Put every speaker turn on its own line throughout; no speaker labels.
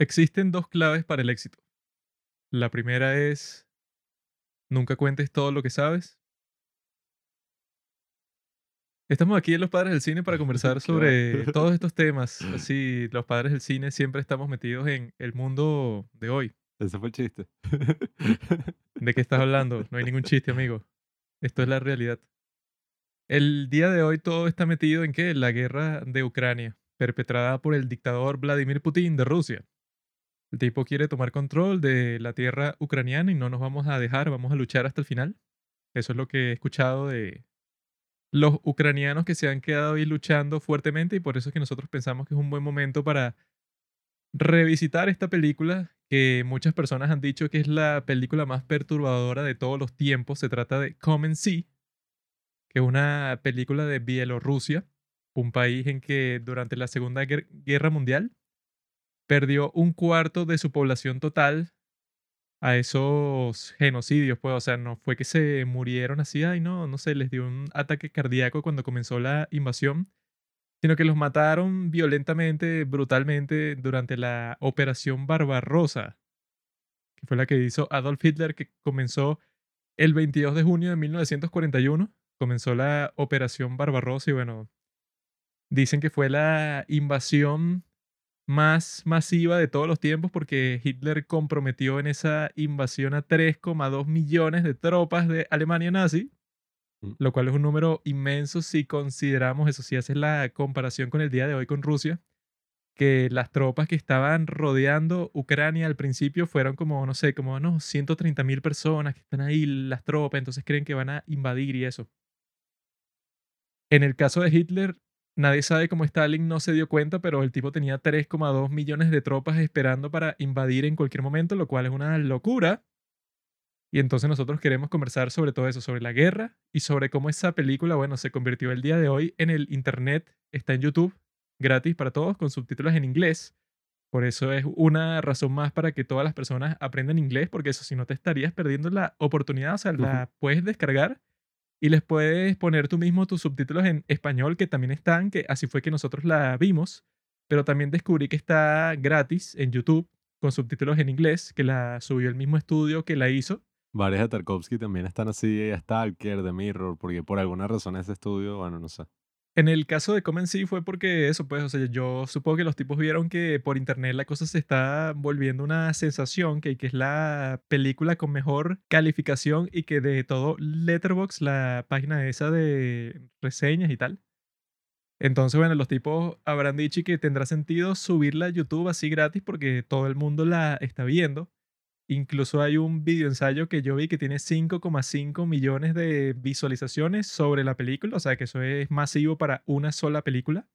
Existen dos claves para el éxito. La primera es, nunca cuentes todo lo que sabes. Estamos aquí en Los Padres del Cine para conversar sobre todos estos temas. Así, los padres del cine siempre estamos metidos en el mundo de hoy.
Ese fue el chiste.
¿De qué estás hablando? No hay ningún chiste, amigo. Esto es la realidad. El día de hoy todo está metido en qué? La guerra de Ucrania, perpetrada por el dictador Vladimir Putin de Rusia. El tipo quiere tomar control de la tierra ucraniana y no nos vamos a dejar, vamos a luchar hasta el final. Eso es lo que he escuchado de los ucranianos que se han quedado ahí luchando fuertemente y por eso es que nosotros pensamos que es un buen momento para revisitar esta película que muchas personas han dicho que es la película más perturbadora de todos los tiempos. Se trata de Come and See, que es una película de Bielorrusia, un país en que durante la Segunda Guerra Mundial perdió un cuarto de su población total a esos genocidios, pues, o sea, no fue que se murieron así, ay, no, no sé, les dio un ataque cardíaco cuando comenzó la invasión, sino que los mataron violentamente, brutalmente durante la Operación Barbarossa, que fue la que hizo Adolf Hitler, que comenzó el 22 de junio de 1941, comenzó la Operación Barbarossa y bueno, dicen que fue la invasión más masiva de todos los tiempos porque Hitler comprometió en esa invasión a 3,2 millones de tropas de Alemania nazi, mm. lo cual es un número inmenso si consideramos eso, si haces la comparación con el día de hoy con Rusia, que las tropas que estaban rodeando Ucrania al principio fueron como, no sé, como no, 130 mil personas que están ahí, las tropas, entonces creen que van a invadir y eso. En el caso de Hitler, Nadie sabe cómo Stalin no se dio cuenta, pero el tipo tenía 3,2 millones de tropas esperando para invadir en cualquier momento, lo cual es una locura. Y entonces nosotros queremos conversar sobre todo eso, sobre la guerra y sobre cómo esa película, bueno, se convirtió el día de hoy en el Internet, está en YouTube, gratis para todos, con subtítulos en inglés. Por eso es una razón más para que todas las personas aprendan inglés, porque eso si no te estarías perdiendo la oportunidad, o sea, la puedes descargar y les puedes poner tú mismo tus subtítulos en español que también están, que así fue que nosotros la vimos, pero también descubrí que está gratis en YouTube con subtítulos en inglés, que la subió el mismo estudio que la hizo.
Varias Tarkovsky también están así, Stalker, The Mirror, porque por alguna razón ese estudio, bueno, no sé.
En el caso de Comen sí fue porque eso, pues, o sea, yo supongo que los tipos vieron que por internet la cosa se está volviendo una sensación, que, que es la película con mejor calificación y que de todo Letterbox, la página esa de reseñas y tal. Entonces, bueno, los tipos habrán dicho que tendrá sentido subirla a YouTube así gratis porque todo el mundo la está viendo. Incluso hay un video ensayo que yo vi que tiene 5,5 millones de visualizaciones sobre la película, o sea que eso es masivo para una sola película.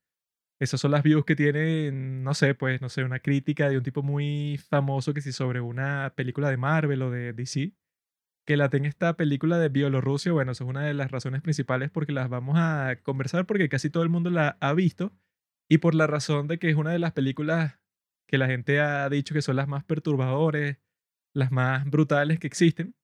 Esas son las views que tiene, no sé, pues, no sé, una crítica de un tipo muy famoso que si sobre una película de Marvel o de DC, que la tenga esta película de Bielorrusia, bueno, eso es una de las razones principales porque las vamos a conversar porque casi todo el mundo la ha visto y por la razón de que es una de las películas que la gente ha dicho que son las más perturbadoras, las más brutales que existen.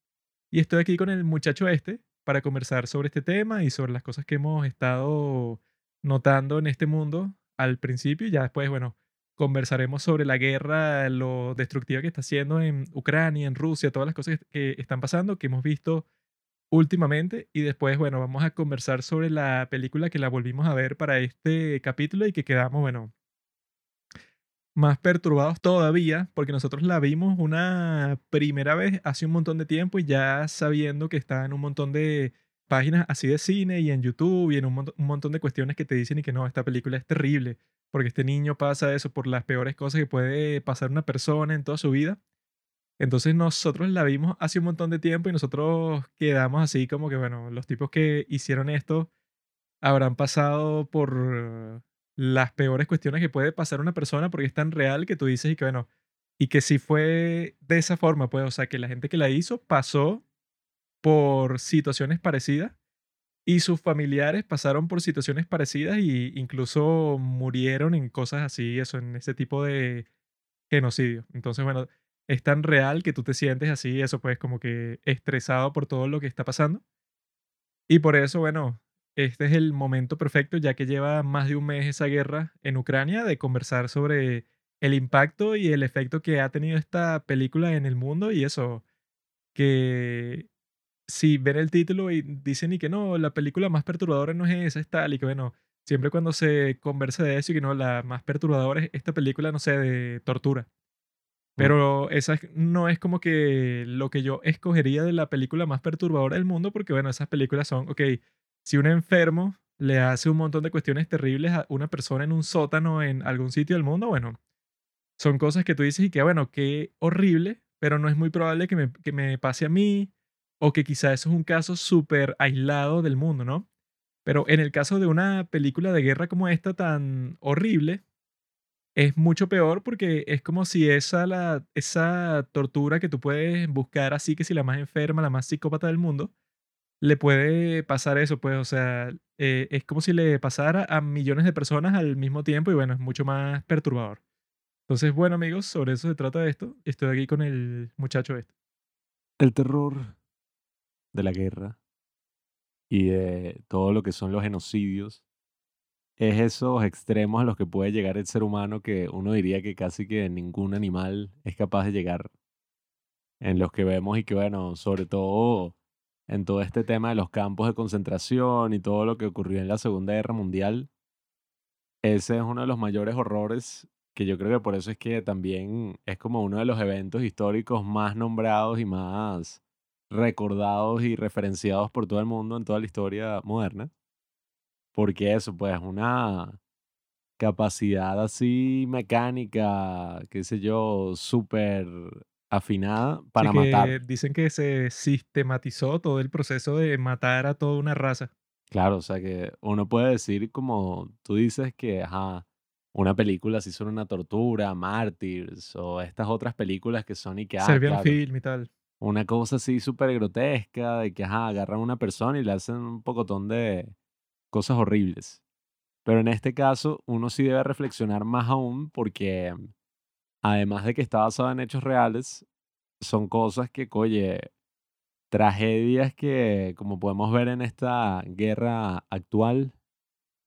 Y estoy aquí con el muchacho este para conversar sobre este tema y sobre las cosas que hemos estado notando en este mundo al principio y ya después, bueno, conversaremos sobre la guerra, lo destructiva que está haciendo en Ucrania, en Rusia, todas las cosas que están pasando, que hemos visto últimamente y después, bueno, vamos a conversar sobre la película que la volvimos a ver para este capítulo y que quedamos, bueno, más perturbados todavía, porque nosotros la vimos una primera vez hace un montón de tiempo y ya sabiendo que está en un montón de páginas así de cine y en YouTube y en un, montón de cuestiones que te dicen y que no, esta película es terrible, porque este niño pasa eso por las peores cosas que puede pasar una persona en toda su vida. Entonces nosotros la vimos hace un montón de tiempo y nosotros quedamos así como que, bueno, los tipos que hicieron esto habrán pasado por las peores cuestiones que puede pasar una persona porque es tan real que tú dices y que bueno, y que si fue de esa forma, pues, o sea, que la gente que la hizo pasó por situaciones parecidas y sus familiares pasaron por situaciones parecidas y incluso murieron en cosas así, eso, en ese tipo de genocidio. Entonces, bueno, es tan real que tú te sientes así, eso pues como que estresado por todo lo que está pasando. Y por eso, bueno, este es el momento perfecto, ya que lleva más de un mes esa guerra en Ucrania, de conversar sobre el impacto y el efecto que ha tenido esta película en el mundo y eso, que si ven el título y dicen y que no, la película más perturbadora no es esa, es tal, y que bueno, siempre cuando se conversa de eso y que no, la más perturbadora es esta película, no sé, de tortura. Pero esa no es como que lo que yo escogería de la película más perturbadora del mundo, porque bueno, esas películas son, ok, si un enfermo le hace un montón de cuestiones terribles a una persona en un sótano en algún sitio del mundo, bueno, son cosas que tú dices y que bueno, qué horrible, pero no es muy probable que me, que me pase a mí, o que quizá eso es un caso súper aislado del mundo, ¿no? Pero en el caso de una película de guerra como esta tan horrible, es mucho peor porque es como si esa, la, esa tortura que tú puedes buscar así, que si la más enferma, la más psicópata del mundo, le puede pasar eso, pues, o sea, eh, es como si le pasara a millones de personas al mismo tiempo y bueno, es mucho más perturbador. Entonces, bueno amigos, sobre eso se trata esto. Estoy aquí con el muchacho este.
El terror de la guerra y de todo lo que son los genocidios es esos extremos a los que puede llegar el ser humano que uno diría que casi que ningún animal es capaz de llegar. En los que vemos y que, bueno, sobre todo en todo este tema de los campos de concentración y todo lo que ocurrió en la Segunda Guerra Mundial, ese es uno de los mayores horrores que yo creo que por eso es que también es como uno de los eventos históricos más nombrados y más recordados y referenciados por todo el mundo en toda la historia moderna. Porque eso, pues, una capacidad así mecánica, qué sé yo, súper afinada para matar.
dicen que se sistematizó todo el proceso de matar a toda una raza.
Claro, o sea que uno puede decir como tú dices que, ajá, una película si son una tortura, Mártires, o estas otras películas que son y que, ah,
Serbian Film y tal.
Una cosa así súper grotesca de que, ajá, agarran a una persona y le hacen un pocotón de cosas horribles. Pero en este caso, uno sí debe reflexionar más aún porque, además de que está basado en hechos reales, son cosas que, oye, tragedias que, como podemos ver en esta guerra actual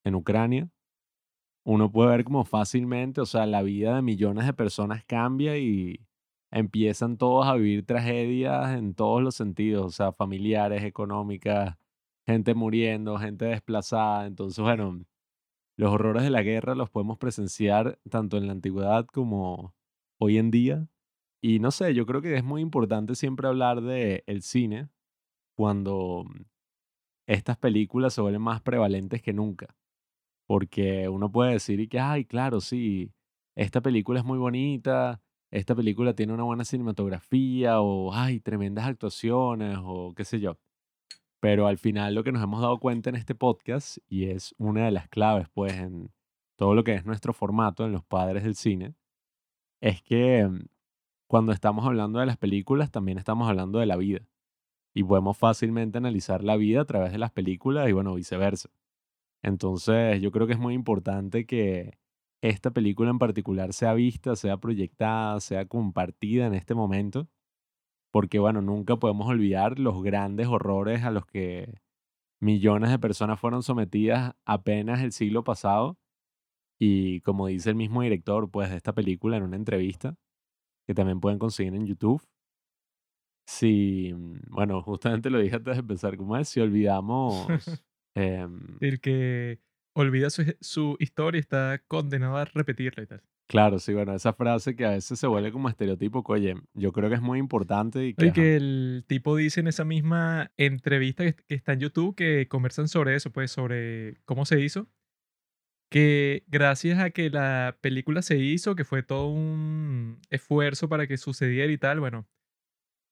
en Ucrania, uno puede ver como fácilmente, o sea, la vida de millones de personas cambia y empiezan todos a vivir tragedias en todos los sentidos, o sea, familiares, económicas, gente muriendo, gente desplazada. Entonces, bueno, los horrores de la guerra los podemos presenciar tanto en la antigüedad como hoy en día. Y no sé, yo creo que es muy importante siempre hablar de el cine cuando estas películas se vuelven más prevalentes que nunca. Porque uno puede decir y que, ay, claro, sí, esta película es muy bonita, esta película tiene una buena cinematografía, o ay, tremendas actuaciones, o qué sé yo. Pero al final lo que nos hemos dado cuenta en este podcast, y es una de las claves, pues, en todo lo que es nuestro formato en los padres del cine, es que mm, cuando estamos hablando de las películas, también estamos hablando de la vida. Y podemos fácilmente analizar la vida a través de las películas y, bueno, viceversa. Entonces, yo creo que es muy importante que esta película en particular sea vista, sea proyectada, sea compartida en este momento porque bueno, nunca podemos olvidar los grandes horrores a los que millones de personas fueron sometidas apenas el siglo pasado. Y como dice el mismo director pues, de esta película en una entrevista, que también pueden conseguir en YouTube, si, bueno, justamente lo dije antes de empezar, ¿cómo es? Si olvidamos...
Em el que olvida su, su historia está condenado a repetirla y tal.
Claro, sí, bueno, esa frase que a veces se vuelve como estereotipo, oye, yo creo que es muy importante y
que... que el tipo dice en esa misma entrevista que, está en YouTube que conversan sobre eso, pues sobre cómo se hizo, que gracias a que la película se hizo, que fue todo un esfuerzo para que sucediera y tal, bueno,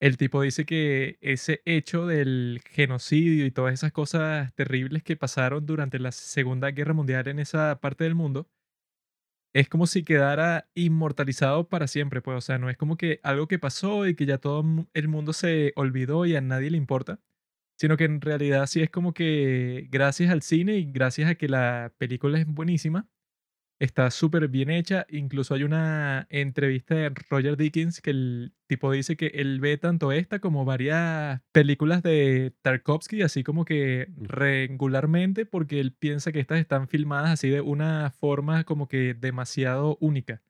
el tipo dice que ese hecho del genocidio y todas esas cosas terribles que pasaron durante la Segunda Guerra Mundial en esa parte del mundo, es como si quedara inmortalizado para siempre, pues, o sea, no es como que algo que pasó y que ya todo el mundo se olvidó y a nadie le importa, sino que en realidad sí es como que gracias al cine y gracias a que la película es buenísima, Está súper bien hecha. Incluso hay una entrevista de Roger Dickens que el tipo dice que él ve tanto esta como varias películas de Tarkovsky, así como que regularmente, porque él piensa que estas están filmadas así de una forma como que demasiado única.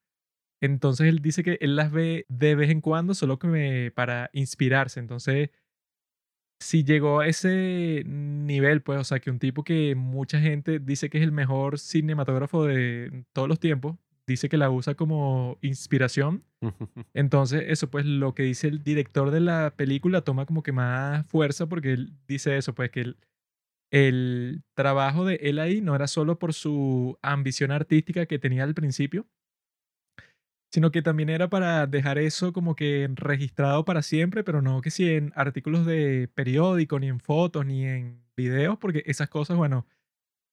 Entonces él dice que él las ve de vez en cuando, solo que me- para inspirarse. Entonces, si llegó a ese nivel, pues, o sea, que un tipo que mucha gente dice que es el mejor cinematógrafo de todos los tiempos, dice que la usa como inspiración. Entonces, eso, pues, lo que dice el director de la película toma como que más fuerza porque él dice eso, pues, que el, el trabajo de él ahí no era solo por su ambición artística que tenía al principio, sino que también era para dejar eso como que registrado para siempre, pero no que si en artículos de periódico, ni en fotos, ni en videos, porque esas cosas, bueno,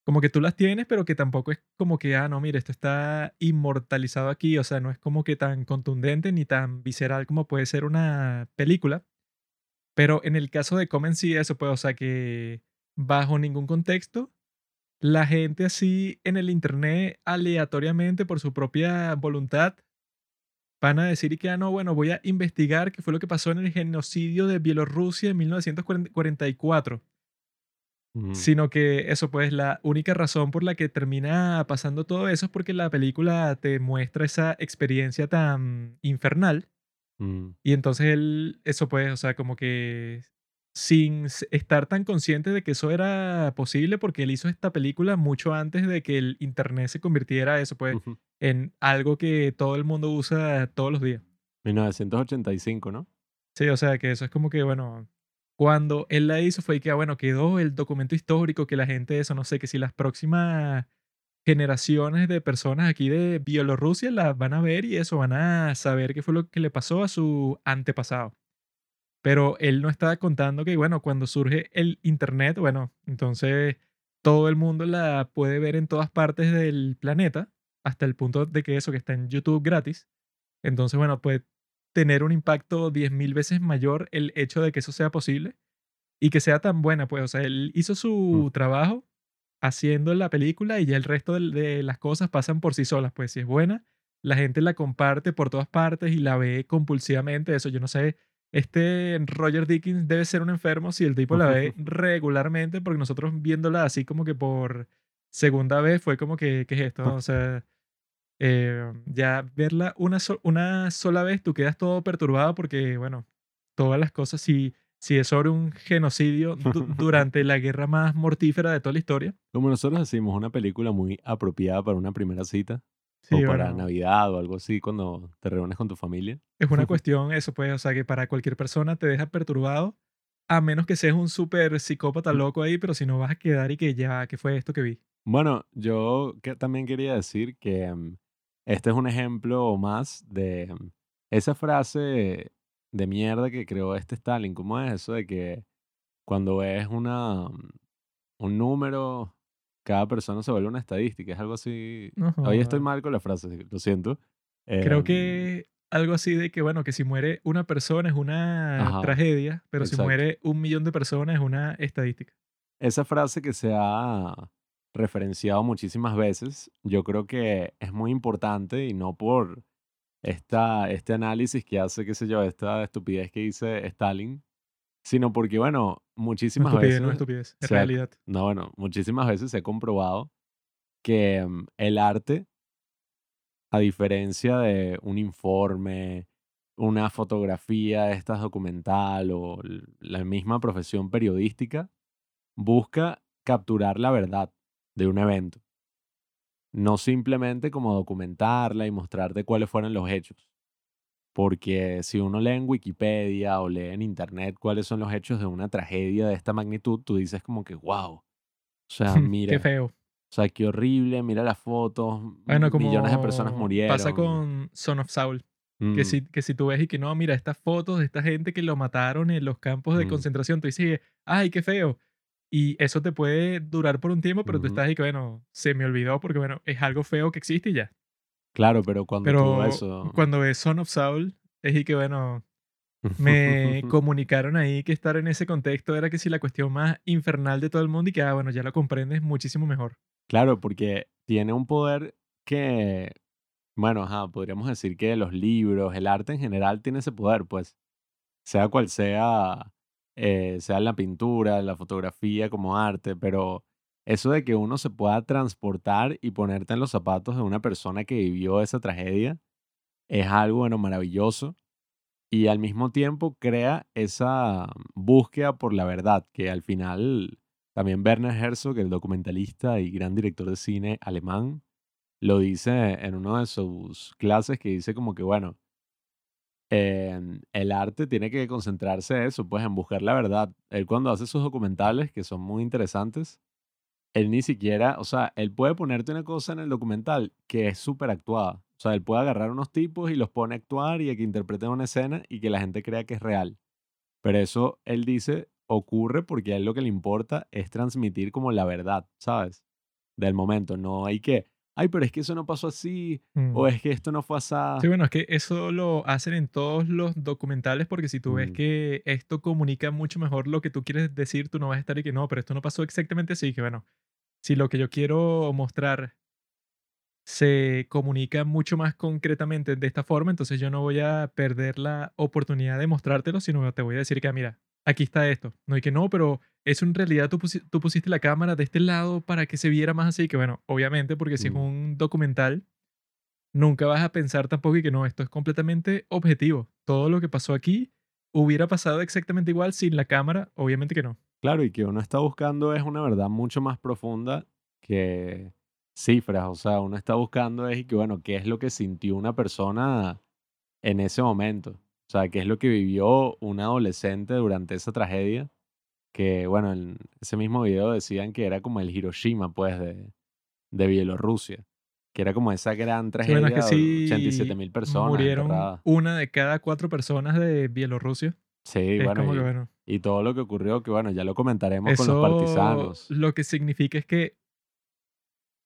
como que tú las tienes, pero que tampoco es como que, ah, no, mire, esto está inmortalizado aquí, o sea, no es como que tan contundente ni tan visceral como puede ser una película. Pero en el caso de Comen sí, eso pues, o sea, que bajo ningún contexto, la gente así en el internet aleatoriamente por su propia voluntad van a decir y que, ah, no, bueno, voy a investigar qué fue lo que pasó en el genocidio de Bielorrusia en 1944
Ujú.
sino que eso pues la única razón por la que termina pasando todo eso es porque la película te muestra esa experiencia tan infernal
Mm,
y entonces él eso pues o sea como que sin estar tan consciente de que eso era posible porque él hizo esta película mucho antes de que el internet se convirtiera eso pues en algo que todo el mundo usa todos los días
1985, ¿no?
Sí, o sea que eso es como que, bueno, cuando él la hizo fue que, ah, bueno, quedó el documento histórico que la gente, eso no sé, que si las próximas generaciones de personas aquí de Bielorrusia las van a ver y eso, van a saber qué fue lo que le pasó a su antepasado. Pero él no estaba contando que, bueno, cuando surge el Internet, bueno, entonces todo el mundo la puede ver en todas partes del planeta, hasta el punto de que eso, que está en YouTube gratis. Entonces, bueno, puede tener un impacto 10.000 veces mayor el hecho de que eso sea posible y que sea tan buena, pues, o sea, él hizo
Mm.
su trabajo haciendo la película y ya el resto del- de, las cosas pasan por sí solas, pues si es buena, la gente la comparte por todas partes y la ve compulsivamente, eso yo no sé, este Roger Dickens debe ser un enfermo si el tipo la ve regularmente, porque nosotros viéndola así como que por segunda vez fue como que, ¿qué es esto? O sea, eh, ya verla una, so- una sola vez, tú quedas todo perturbado porque, bueno, todas las cosas, si, si es sobre un genocidio du- durante la guerra más mortífera de toda la historia.
Como nosotros decimos, una película muy apropiada para una primera cita
Sí,
o para
bueno,
Navidad o algo así cuando te reúnes con tu familia.
es una cuestión, eso pues, o sea, que para cualquier persona te deja perturbado, a menos que seas un súper psicópata loco ahí, pero si no vas a quedar y que ya, ¿qué fue esto que vi?
Bueno, yo que también quería decir que mm, este es un ejemplo más de mm, esa frase de mierda que creó este Stalin. ¿Cómo es eso de que cuando ves una, mm, un número, cada persona se vuelve una estadística? Es algo así.
No
Hoy estoy mal con la frase, lo siento.
Creo
Em,
que algo así de que, bueno, que si muere una persona es una
Ajá,
tragedia, pero si muere un millón de personas es una estadística.
Esa frase que se ha referenciado muchísimas veces, yo creo que es muy importante y no por esta, este análisis que hace, qué sé yo, esta estupidez que dice Stalin, sino porque, bueno,
No
muchísimas
estupidez, no
veces
estupidez, es
ha,
realidad.
no, bueno, muchísimas veces ha comprobado que mm, el arte, a diferencia de un informe, una fotografía, esta documental o la misma profesión periodística, busca capturar la verdad de un evento, no simplemente como documentarla y mostrarte cuáles fueron los hechos. Porque si uno lee en Wikipedia o lee en Internet cuáles son los hechos de una tragedia de esta magnitud, tú dices como que, wow, o sea,
Qué
mira,
feo.
o sea, qué horrible, mira las fotos,
Bueno,
m- millones de personas
como pasa
murieron.
con Son of Saul, que
Mm,
si, que si tú ves y que no, mira, estas fotos de esta gente que lo mataron en los campos de
mm,
concentración, tú dices, ay, qué feo. Y eso te puede durar por un tiempo, pero tú
ujú.
estás ahí que, bueno, se me olvidó porque, bueno, es algo feo que existe y ya.
Claro, pero cuando
Pero
eso...
cuando ves Son of Saul, es y que, bueno, me comunicaron ahí que estar en ese contexto era que si la cuestión más infernal de todo el mundo y que, ah, bueno, ya lo comprendes muchísimo mejor.
Claro, porque tiene un poder que, bueno, ajá, podríamos decir que los libros, el arte en general tiene ese poder, pues, sea cual sea, eh, sea la pintura, la fotografía como arte, pero eso de que uno se pueda transportar y ponerte en los zapatos de una persona que vivió esa tragedia, es algo, bueno, maravilloso y al mismo tiempo crea esa búsqueda por la verdad, que al final también Werner Herzog, el documentalista y gran director de cine alemán, lo dice en una de sus clases que dice como que, bueno, em, el arte tiene que concentrarse en eso, pues en buscar la verdad. Él cuando hace sus documentales, que son muy interesantes, él ni siquiera, o sea, él puede ponerte una cosa en el documental que es súper actuada. O sea, él puede agarrar unos tipos y los pone a actuar y a que interpreten una escena y que la gente crea que es real. Pero eso, él dice, ocurre porque a él lo que le importa es transmitir como la verdad, ¿sabes? Del momento. No hay que, ay, pero es que eso no pasó así, o es que esto no fue así.
Sí, bueno, es que eso lo hacen en todos los documentales porque si tú ves que esto comunica mucho mejor lo que tú quieres decir, tú no vas a estar y que no, pero esto no pasó exactamente así, que bueno, si lo que yo quiero mostrar se comunica mucho más concretamente de esta forma, entonces yo no voy a perder la oportunidad de mostrártelo, sino te voy a decir que, ah, mira, aquí está esto. No hay que no, pero eso en realidad tú, pusi- tú pusiste la cámara de este lado para que se viera más así, que bueno, obviamente, porque si es un documental, nunca vas a pensar tampoco y que no, esto es completamente objetivo. Todo lo que pasó aquí hubiera pasado exactamente igual sin la cámara, obviamente que no.
Claro, y que uno está buscando es una verdad mucho más profunda que cifras. O sea, uno está buscando es y que, bueno, qué es lo que sintió una persona en ese momento. O sea, qué es lo que vivió un adolescente durante esa tragedia. Que, bueno, en ese mismo video decían que era como el Hiroshima, pues, de, de Bielorrusia. Que era como esa gran
Sí, bueno, es que
tragedia de 87
sí
mil personas
murieron
enterradas.
una de cada cuatro personas de Bielorrusia.
Sí, bueno,
que,
y,
bueno,
y todo lo que ocurrió, que, bueno, ya lo comentaremos con los partisanos.
lo que significa es que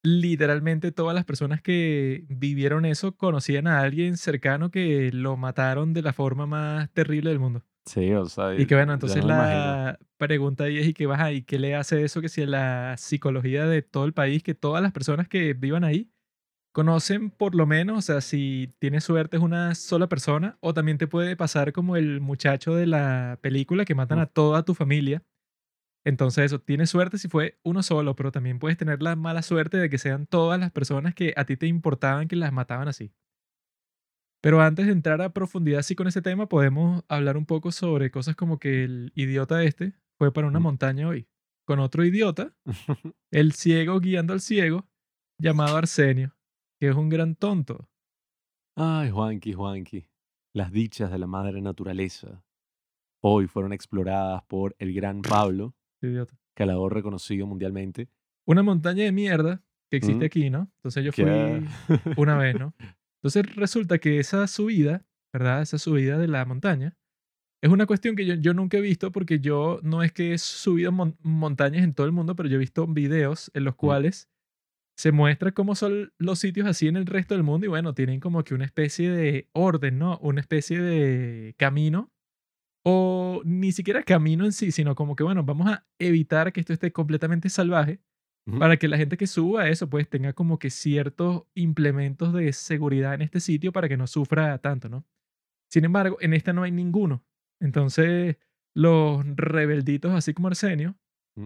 literalmente todas las personas que vivieron eso conocían a alguien cercano que lo mataron de la forma más terrible del mundo.
Sí, o sea,
Y que bueno, entonces la pregunta ahí es y y qué le hace eso que si la psicología de todo el país, que todas las personas que vivan ahí conocen por lo menos, o sea, si tienes suerte es una sola persona, o también te puede pasar como el muchacho de la película que matan a toda tu familia. Entonces eso, tienes suerte si fue uno solo, pero también puedes tener la mala suerte de que sean todas las personas que a ti te importaban que las mataban así. Pero antes de entrar a profundidad así con ese tema, podemos hablar un poco sobre cosas como que el idiota este fue para una montaña hoy con otro idiota, el ciego guiando al ciego, llamado Arsenio, que es un gran tonto.
Ay, Juanqui, Juanqui. Las dichas de la madre naturaleza hoy fueron exploradas por el gran Pablo,
Idiota.
escalador reconocido mundialmente.
Una montaña de mierda que existe
Mm.
aquí, ¿no? Entonces yo fui una vez, ¿no? Entonces resulta que esa subida, ¿verdad? Esa subida de la montaña es una cuestión que yo, yo nunca he visto porque yo no es que he subido mon- montañas en todo el mundo, pero yo he visto videos en los cuales se muestra cómo son los sitios así en el resto del mundo y bueno, tienen como que una especie de orden, ¿no? Una especie de camino o ni siquiera camino en sí, sino como que bueno, vamos a evitar que esto esté completamente salvaje Para que la gente que suba eso pues tenga como que ciertos implementos de seguridad en este sitio para que no sufra tanto, ¿no? Sin embargo, en esta no hay ninguno. Entonces, los rebelditos, así como Arsenio.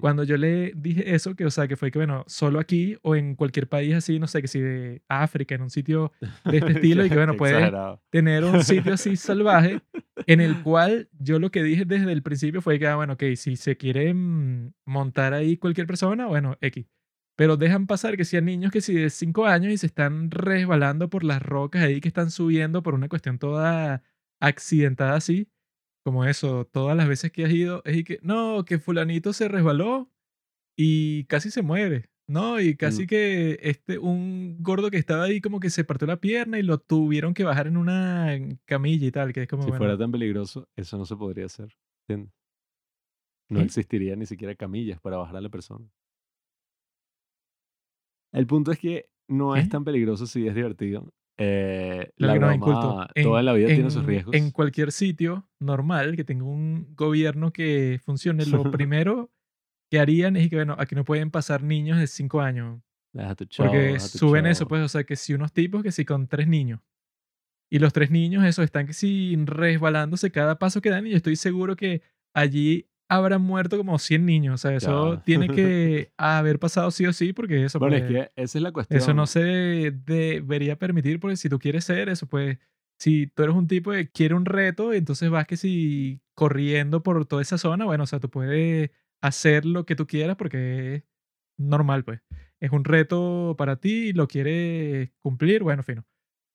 Cuando yo le dije eso, que o sea, que fue que bueno, solo aquí o en cualquier país así, no sé, que si de África, en un sitio de este estilo, y que bueno,
exagerado.
tener un sitio así salvaje en el cual yo lo que dije desde el principio fue que, ah, bueno, ok, si se quiere mm, montar ahí cualquier persona, bueno, X. Pero dejan pasar que sean niños que si de 5 años y se están resbalando por las rocas ahí que están subiendo por una cuestión toda accidentada así, como eso, todas las veces que has ido, es y que, no, que fulanito se resbaló y casi se muere. No, y casi
Mm.
que este, un gordo que estaba ahí como que se partió la pierna y lo tuvieron que bajar en una camilla y tal, que es como,
Si
bueno,
fuera tan peligroso, eso no se podría hacer. ¿entiendes? No
¿qué?
existiría ni siquiera camillas para bajar a la persona. El punto es que no es
¿Qué?
tan peligroso si es divertido. Eh, la
es inculto.
broma, toda
En,
la vida tiene sus
en,
riesgos.
en cualquier sitio normal que tenga un gobierno que funcione, lo primero que harían es que, bueno, aquí no pueden pasar niños de 5 años.
Deja tu show,
Porque suben eso, pues, o sea, que si unos tipos que si con tres niños. Y los tres niños, eso, están que si resbalándose cada paso que dan. Y yo estoy seguro que allí habrán muerto como 100 niños. O sea, eso tiene que haber pasado sí o sí, porque eso,
Bueno, es
pues,
que esa es la
eso
cuestión.
no se debería permitir, porque si tú quieres ser eso, pues si tú eres un tipo que quiere un reto, entonces vas que si corriendo por toda esa zona, bueno, o sea, tú puedes hacer lo que tú quieras porque es normal, pues. Es un reto para ti y lo quieres cumplir, bueno, fino.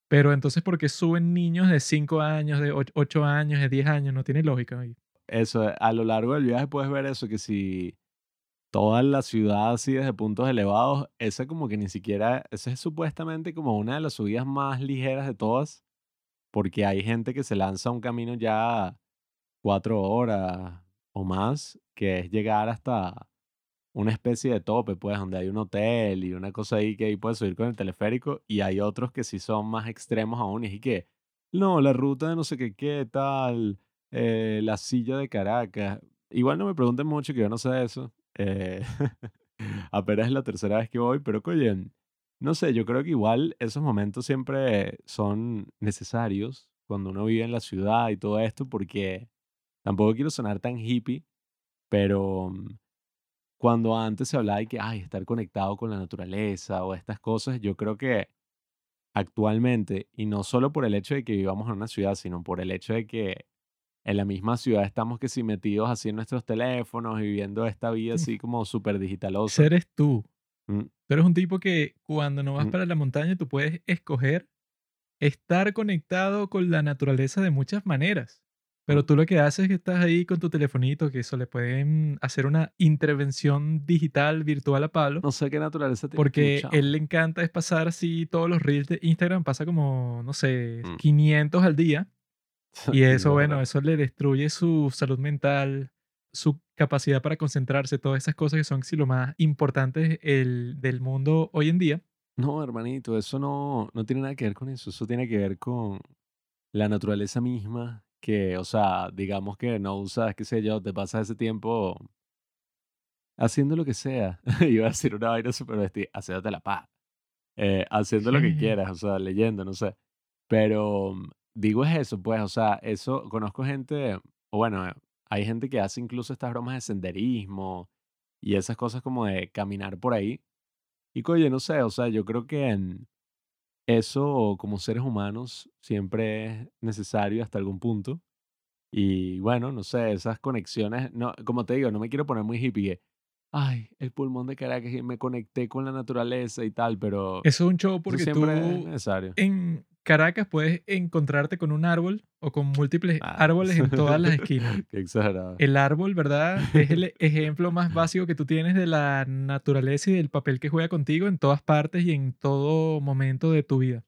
Pero entonces, ¿por qué suben niños de 5 años, de 8 años, de 10 años? No tiene lógica. ahí.
Eso, a lo largo del viaje puedes ver eso, que si toda la ciudad así desde puntos elevados, esa como que ni siquiera, esa es supuestamente como una de las subidas más ligeras de todas, porque hay gente que se lanza un camino ya cuatro horas o más, que es llegar hasta una especie de tope, pues, donde hay un hotel y una cosa ahí que ahí puedes subir con el teleférico, y hay otros que sí son más extremos aún, y es que, no, la ruta de no sé qué, qué tal, eh, la silla de Caracas. Igual no me pregunten mucho, que yo no sé eso. Eh, apenas es la tercera vez que voy, pero oye, no sé, yo creo que igual esos momentos siempre son necesarios cuando uno vive en la ciudad y todo esto, porque tampoco quiero sonar tan hippie, pero mm, cuando antes se hablaba de que, ay, estar conectado con la naturaleza o estas cosas, yo creo que actualmente, y no solo por el hecho de que vivamos en una ciudad, sino por el hecho de que en la misma ciudad estamos que si metidos así en nuestros teléfonos y viviendo esta vida así como súper digitalosa.
Eres tú.
Mm,
Tú eres un tipo que cuando no vas
mm,
para la montaña, tú puedes escoger estar conectado con la naturaleza de muchas maneras. Pero
mm.
tú lo que haces es que estás ahí con tu telefonito, que eso le pueden hacer una intervención digital virtual a Pablo,
No sé qué naturaleza tienes tú,
porque él le encanta es pasar así todos los reels de Instagram, pasa como, no sé,
Mm.
500 al día. Y eso, bueno, eso le destruye su salud mental, su capacidad para concentrarse, todas esas cosas que son sí, lo más importantes el, del mundo hoy en día.
No, hermanito, eso no, no tiene nada que ver con eso. Eso tiene que ver con la naturaleza misma, que, o sea, digamos que no usas, qué sé yo, te pasas ese tiempo haciendo lo que sea. Iba a decir una vaina súper bestia, haciéndote la paz. eh, haciendo lo que quieras, o sea, leyendo, no sé. Pero digo es eso, pues, o sea, eso, conozco gente, o bueno, eh, hay gente que hace incluso estas bromas de senderismo y esas cosas como de caminar por ahí. Y oye, no sé, o sea, yo creo que en eso como seres humanos siempre es necesario hasta algún punto. Y bueno, no sé, esas conexiones, no, como te digo, no me quiero poner muy hippie. Ay, el pulmón de Caracas me conecté con la naturaleza y tal, pero
Eso es un show porque tú
necesario.
en Caracas puedes encontrarte con un árbol o con múltiples
Ah,
árboles en todas las esquinas.
qué exagerado.
El árbol, ¿verdad? Es el ejemplo más básico que tú tienes de la naturaleza y del papel que juega contigo en todas partes y en todo momento de tu vida.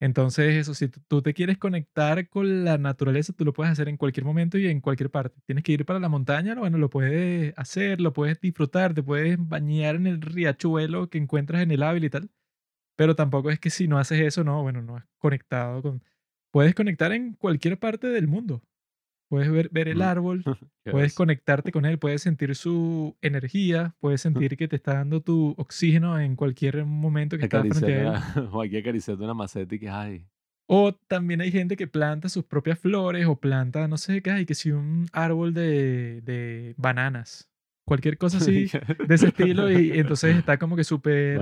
Entonces, eso, si tú- tú te quieres conectar con la naturaleza, tú lo puedes hacer en cualquier momento y en cualquier parte. Tienes que ir para la montaña, bueno, lo puedes hacer, lo puedes disfrutar, te puedes bañar en el riachuelo que encuentras en el Ávila y tal. Pero tampoco es que si no haces eso, no, bueno, no has conectado con... Puedes conectar en cualquier parte del mundo. Puedes ver, ver el
Mm,
árbol, puedes conectarte con él, puedes sentir su energía, puedes sentir que te está dando tu oxígeno en cualquier momento que estás frente a él.
o aquí acariciando una maceta y que, ay,
O también hay gente que planta sus propias flores o planta, no sé qué hay, que si un árbol de, de bananas, cualquier cosa así de ese estilo y entonces está como que súper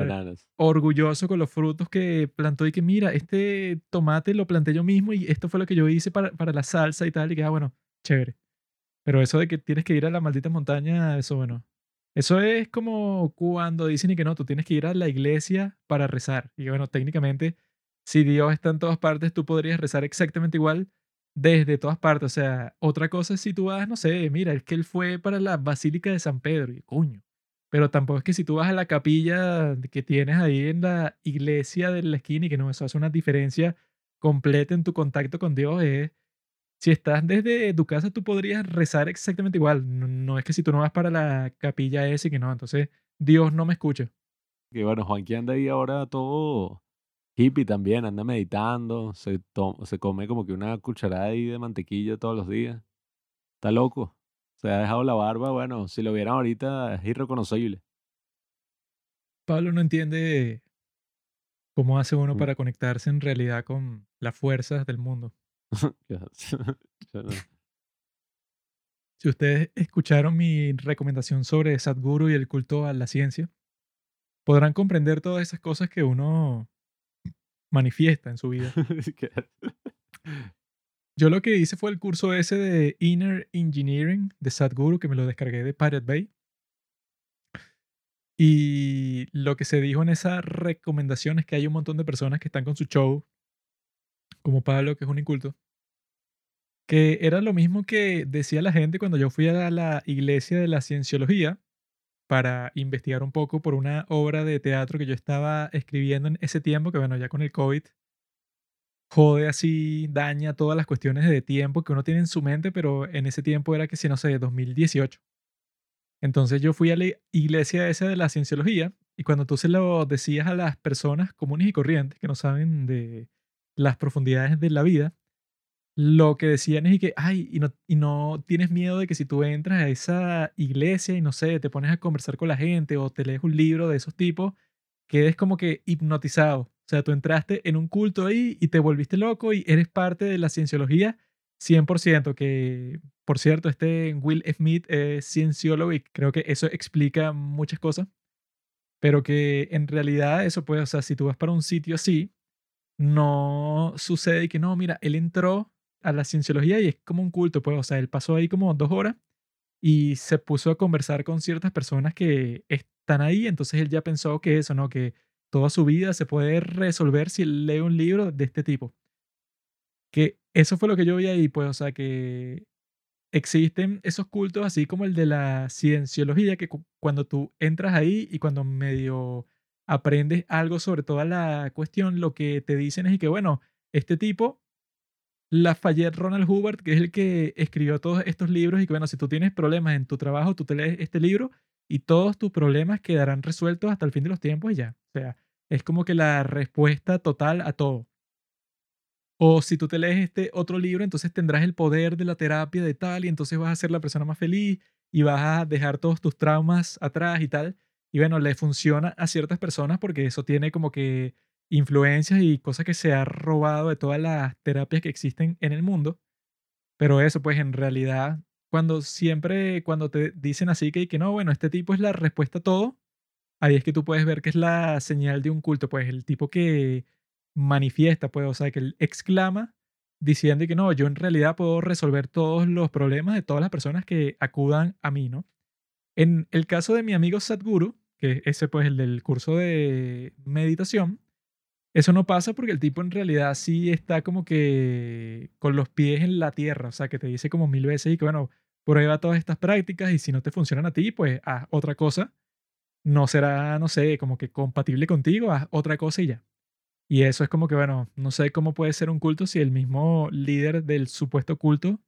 orgulloso con los frutos que plantó y que mira, este tomate lo planté yo mismo y esto fue lo que yo hice para, para la salsa y tal y que, ah, bueno, chévere. Pero eso de que tienes que ir a la maldita montaña, eso bueno. Eso es como cuando dicen y que no, tú tienes que ir a la iglesia para rezar. Y bueno, técnicamente, si Dios está en todas partes, tú podrías rezar exactamente igual desde todas partes. O sea, otra cosa es si tú vas, no sé, mira, es que él fue para la Basílica de San Pedro. Y coño. Pero tampoco es que si tú vas a la capilla que tienes ahí en la iglesia de la esquina y que no, eso hace una diferencia completa en tu contacto con Dios. Es, si estás desde tu casa, tú podrías rezar exactamente igual. No, es que si tú no vas para la capilla ese, que no, entonces Dios no me escucha.
Que bueno, Juanqui anda ahí ahora todo hippie también, anda meditando, se, se come como que una cucharada ahí de mantequilla todos los días. Está loco. Se ha dejado la barba, bueno, si lo vieran ahorita es irreconocible.
Pablo no entiende cómo hace uno
Mm.
para conectarse en realidad con las fuerzas del mundo. Si ustedes escucharon mi recomendación sobre Sadhguru y el culto a la ciencia, podrán comprender todas esas cosas que uno manifiesta en su vida. Yo lo que hice fue el curso ese de Inner Engineering de Sadhguru, que me lo descargué de Pirate Bay. Y lo que se dijo en esa recomendación es que hay un montón de personas que están con su show, como Pablo, que es un inculto, que era lo mismo que decía la gente cuando yo fui a la iglesia de la cienciología para investigar un poco por una obra de teatro que yo estaba escribiendo en ese tiempo, que bueno, ya con el COVID jode así, daña todas las cuestiones de tiempo que uno tiene en su mente, pero en ese tiempo era que si no sé, 2018. Entonces yo fui a la iglesia esa de la cienciología y cuando tú se lo decías a las personas comunes y corrientes que no saben de las profundidades de la vida, lo que decían es que, ay, y no, y no tienes miedo de que si tú entras a esa iglesia y no sé, te pones a conversar con la gente o te lees un libro de esos tipos, quedes como que hipnotizado. O sea, tú entraste en un culto ahí y te volviste loco y eres parte de la cienciología 100%, que por cierto, este Will Smith es cienciólogo y creo que eso explica muchas cosas, pero que en realidad eso puede, o sea, si tú vas para un sitio así, no sucede que no, mira, él entró a la cienciología y es como un culto, pues, o sea, él pasó ahí como dos horas y se puso a conversar con ciertas personas que están ahí, entonces él ya pensó que eso, ¿no? Que toda su vida se puede resolver si lee un libro de este tipo. Que eso fue lo que yo vi ahí, pues, o sea, que existen esos cultos así como el de la cienciología, que cuando tú entras ahí y cuando medio aprendes algo sobre toda la cuestión, lo que te dicen es que, bueno, este tipo Lafayette Ronald Hubbard, que es el que escribió todos estos libros y que bueno, si tú tienes problemas en tu trabajo, tú te lees este libro y todos tus problemas quedarán resueltos hasta el fin de los tiempos y ya. O sea, es como que la respuesta total a todo. O si tú te lees este otro libro, entonces tendrás el poder de la terapia de tal y entonces vas a ser la persona más feliz y vas a dejar todos tus traumas atrás y tal. Y bueno, le funciona a ciertas personas porque eso tiene como que influencias y cosas que se ha robado de todas las terapias que existen en el mundo. Pero eso, pues en realidad, cuando siempre, cuando te dicen así que, que no, bueno, este tipo es la respuesta a todo, ahí es que tú puedes ver que es la señal de un culto, pues el tipo que manifiesta, pues, o sea, que él exclama diciendo que no, yo en realidad puedo resolver todos los problemas de todas las personas que acudan a mí, ¿no? En el caso de mi amigo Sadhguru, que ese pues el del curso de meditación, eso no pasa porque el tipo en realidad sí está como que con los pies en la tierra, o sea, que te dice como mil veces y que bueno, prueba todas estas prácticas y si no te funcionan a ti, pues haz otra cosa. No será, no sé, como que compatible contigo, haz otra cosa y ya. Y eso es como que, bueno, no sé cómo puede ser un culto si el mismo líder del supuesto culto,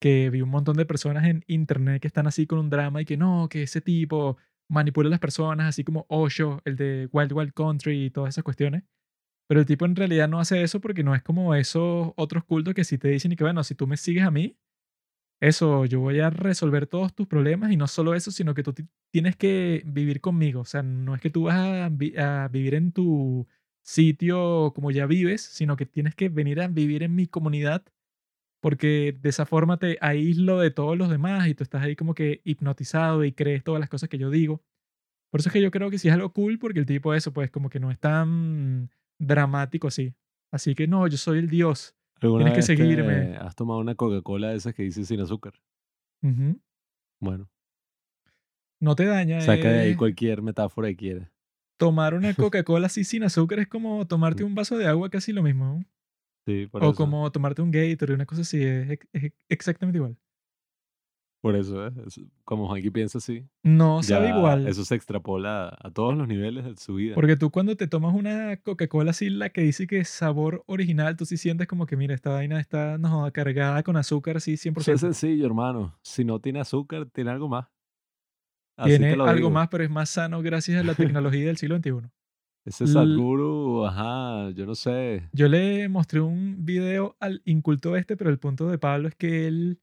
que vi un montón de personas en internet que están así con un drama y que no, que ese tipo manipula a las personas, así como Osho, el de Wild Wild Country y todas esas cuestiones. Pero el tipo en realidad no hace eso porque no es como esos otros cultos que si te dicen y que, bueno, si tú me sigues a mí, eso, yo voy a resolver todos tus problemas y no solo eso, sino que tú tienes que vivir conmigo. O sea, no es que tú vas a, vivir en tu sitio como ya vives, sino que tienes que venir a vivir en mi comunidad porque de esa forma te aíslo de todos los demás y tú estás ahí como que hipnotizado y crees todas las cosas que yo digo. Por eso es que yo creo que sí es algo cool porque el tipo eso pues como que no es tan dramático así. Así que no, yo soy el Dios. Tienes que seguirme.
¿Has tomado una Coca-Cola de esas que dice sin azúcar? Bueno.
No te daña.
Saca de ahí eh. cualquier metáfora que quieras.
Tomar una Coca-Cola así sin azúcar es como tomarte un vaso de agua casi lo mismo.
Sí, por
o como tomarte un Gatorade, una cosa así. es exactamente igual.
Por eso, ¿eh? como Juanqui piensa así.
No sabe igual.
Eso se extrapola a todos los niveles de su vida.
Porque tú cuando te tomas una Coca-Cola así, la que dice que es sabor original, tú sí sientes como que, mira, esta vaina está no, cargada con azúcar, así 100%.
Es sencillo, hermano. Si no tiene azúcar, tiene algo más.
tiene algo más, pero es más sano gracias a la tecnología del siglo XXI.
Ese Sadhguru, ajá, yo no sé.
Yo le mostré un video al inculto este, pero el punto de Pablo es que él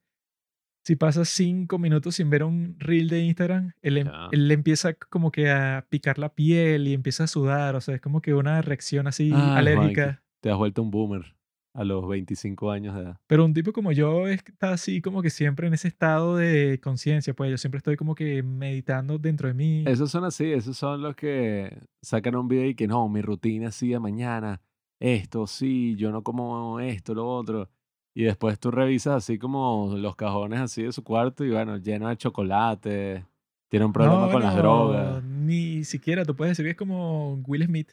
si pasas cinco minutos sin ver un reel de Instagram, él, em, le empieza como que a picar la piel y empieza a sudar. O sea, es como que una reacción así alérgica.
te has vuelto un boomer a los 25 años de edad.
Pero un tipo como yo está así como que siempre en ese estado de conciencia, pues yo siempre estoy como que meditando dentro de mí.
Esos son así, esos son los que sacan un video y que no, mi rutina así de mañana, esto, sí, yo no como esto, lo otro. Y después tú revisas así como los cajones así de su cuarto y bueno, lleno de chocolate. Tiene un problema
No,
con las
bueno,
drogas.
ni siquiera tú puedes decir que es como Will Smith.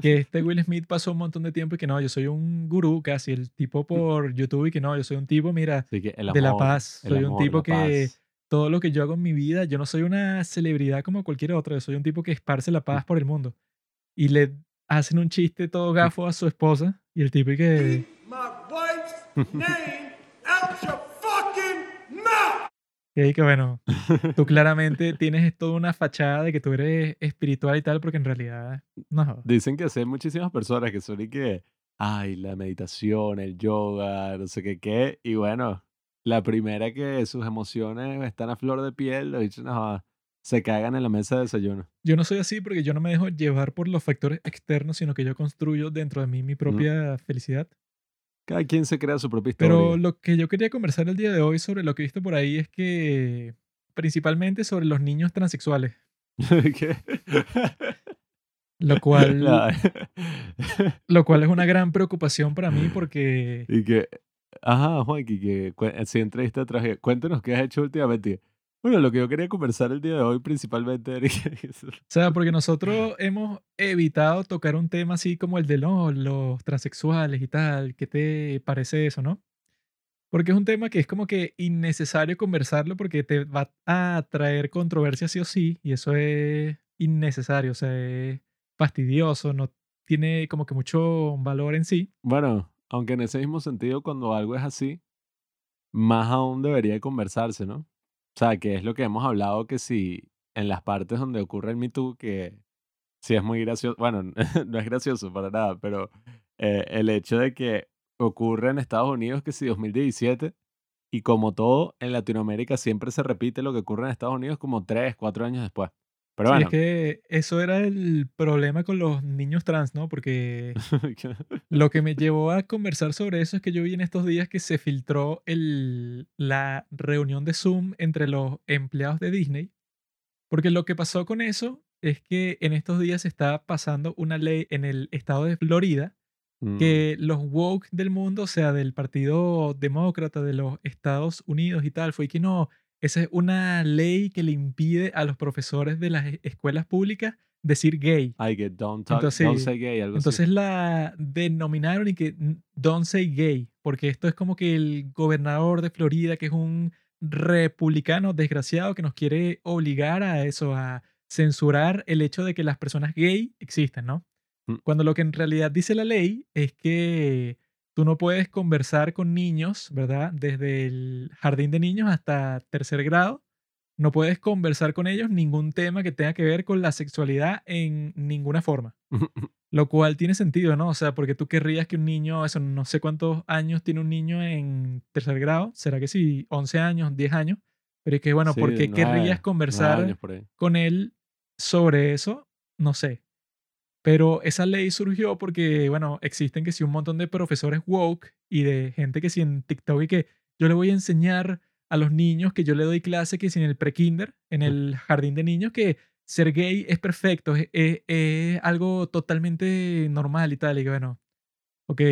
Que este Will Smith pasó un montón de tiempo y que no, yo soy un gurú casi, el tipo por YouTube y que no, yo soy un tipo, mira,
que el
de la
amor,
paz. Soy un
amor,
tipo
la
que
paz.
todo lo que yo hago en mi vida, yo no soy una celebridad como cualquier otro, yo soy un tipo que esparce la paz por el mundo. Y le hacen un chiste todo gafo a su esposa y el tipo y que...
name out your fucking mouth!
Y que bueno, tú claramente tienes toda una fachada de que tú eres espiritual y tal, porque en realidad no.
Dicen que hay muchísimas personas que son y que, ay, la meditación, el yoga, no sé qué qué. Y bueno, la primera que sus emociones están a flor de piel, lo dicen, no, se cagan en la mesa de desayuno.
Yo no soy así porque yo no me dejo llevar por los factores externos, sino que yo construyo dentro de mí mi propia felicidad.
Cada quien se crea su propia historia.
Pero lo que yo quería conversar el día de hoy sobre lo que he visto por ahí es que principalmente sobre los niños transexuales,
¿Qué?
lo cual,
No.
lo cual es una gran preocupación para mí porque
y que, ajá, Juanqui, que si entrevista traje, cuéntanos qué has hecho últimamente. Bueno, lo que yo quería conversar el día de hoy principalmente era que-
O sea, porque nosotros hemos evitado tocar un tema así como el de no, los transexuales y tal. ¿Qué te parece eso, no? Porque es un tema que es como que innecesario conversarlo porque te va a traer controversia sí o sí, y eso es innecesario, o sea, es fastidioso, no tiene como que mucho valor en sí.
Bueno, aunque en ese mismo sentido, cuando algo es así, más aún debería de conversarse, ¿no? O sea, que es lo que hemos hablado, que si en las partes donde ocurre el Me Too, que sí es muy gracioso, bueno, no es gracioso para nada, pero eh, el hecho de que ocurre en Estados Unidos, que si 2017, y como todo, en Latinoamérica siempre se repite lo que ocurre en Estados Unidos como tres, cuatro años después. Pero
Sí,
bueno,
es que eso era el problema con los niños trans, ¿no? Porque Lo que me llevó a conversar sobre eso es que yo vi en estos días que se filtró el, la reunión de Zoom entre los empleados de Disney. Porque lo que pasó con eso es que en estos días se está pasando una ley en el estado de Florida
Mm,
que los woke del mundo, o sea, del Partido Demócrata de los Estados Unidos y tal, fue que no, esa es una ley que le impide a los profesores de las e- escuelas públicas decir gay.
Ay, que don't, talk,
Entonces-
don't say gay, algo así.
Entonces la denominaron y que don't say gay, porque esto es como que el gobernador de Florida, que es un republicano desgraciado que nos quiere obligar a eso, a censurar el hecho de que las personas gay existan, ¿no?
Mm.
Cuando lo que en realidad dice la ley es que tú no puedes conversar con niños, ¿verdad? Desde el jardín de niños hasta tercer grado. No puedes conversar con ellos ningún tema que tenga que ver con la sexualidad en ninguna forma. Lo cual tiene sentido, ¿no? O sea, porque tú querrías que un niño, eso no sé cuántos años tiene un niño en tercer grado, será que sí, 11 años, 10 años, pero es que bueno,
Sí,
¿por qué
nueve,
querrías conversar
por
con él sobre eso? No sé. Pero esa ley surgió porque, bueno, existen que sí un montón de profesores woke y de gente que sí en TikTok y que yo le voy a enseñar a los niños que yo le doy clase que si en el prekinder, en el jardín de niños, que ser gay es perfecto, es, es- es algo totalmente normal y tal. Y que bueno, ok,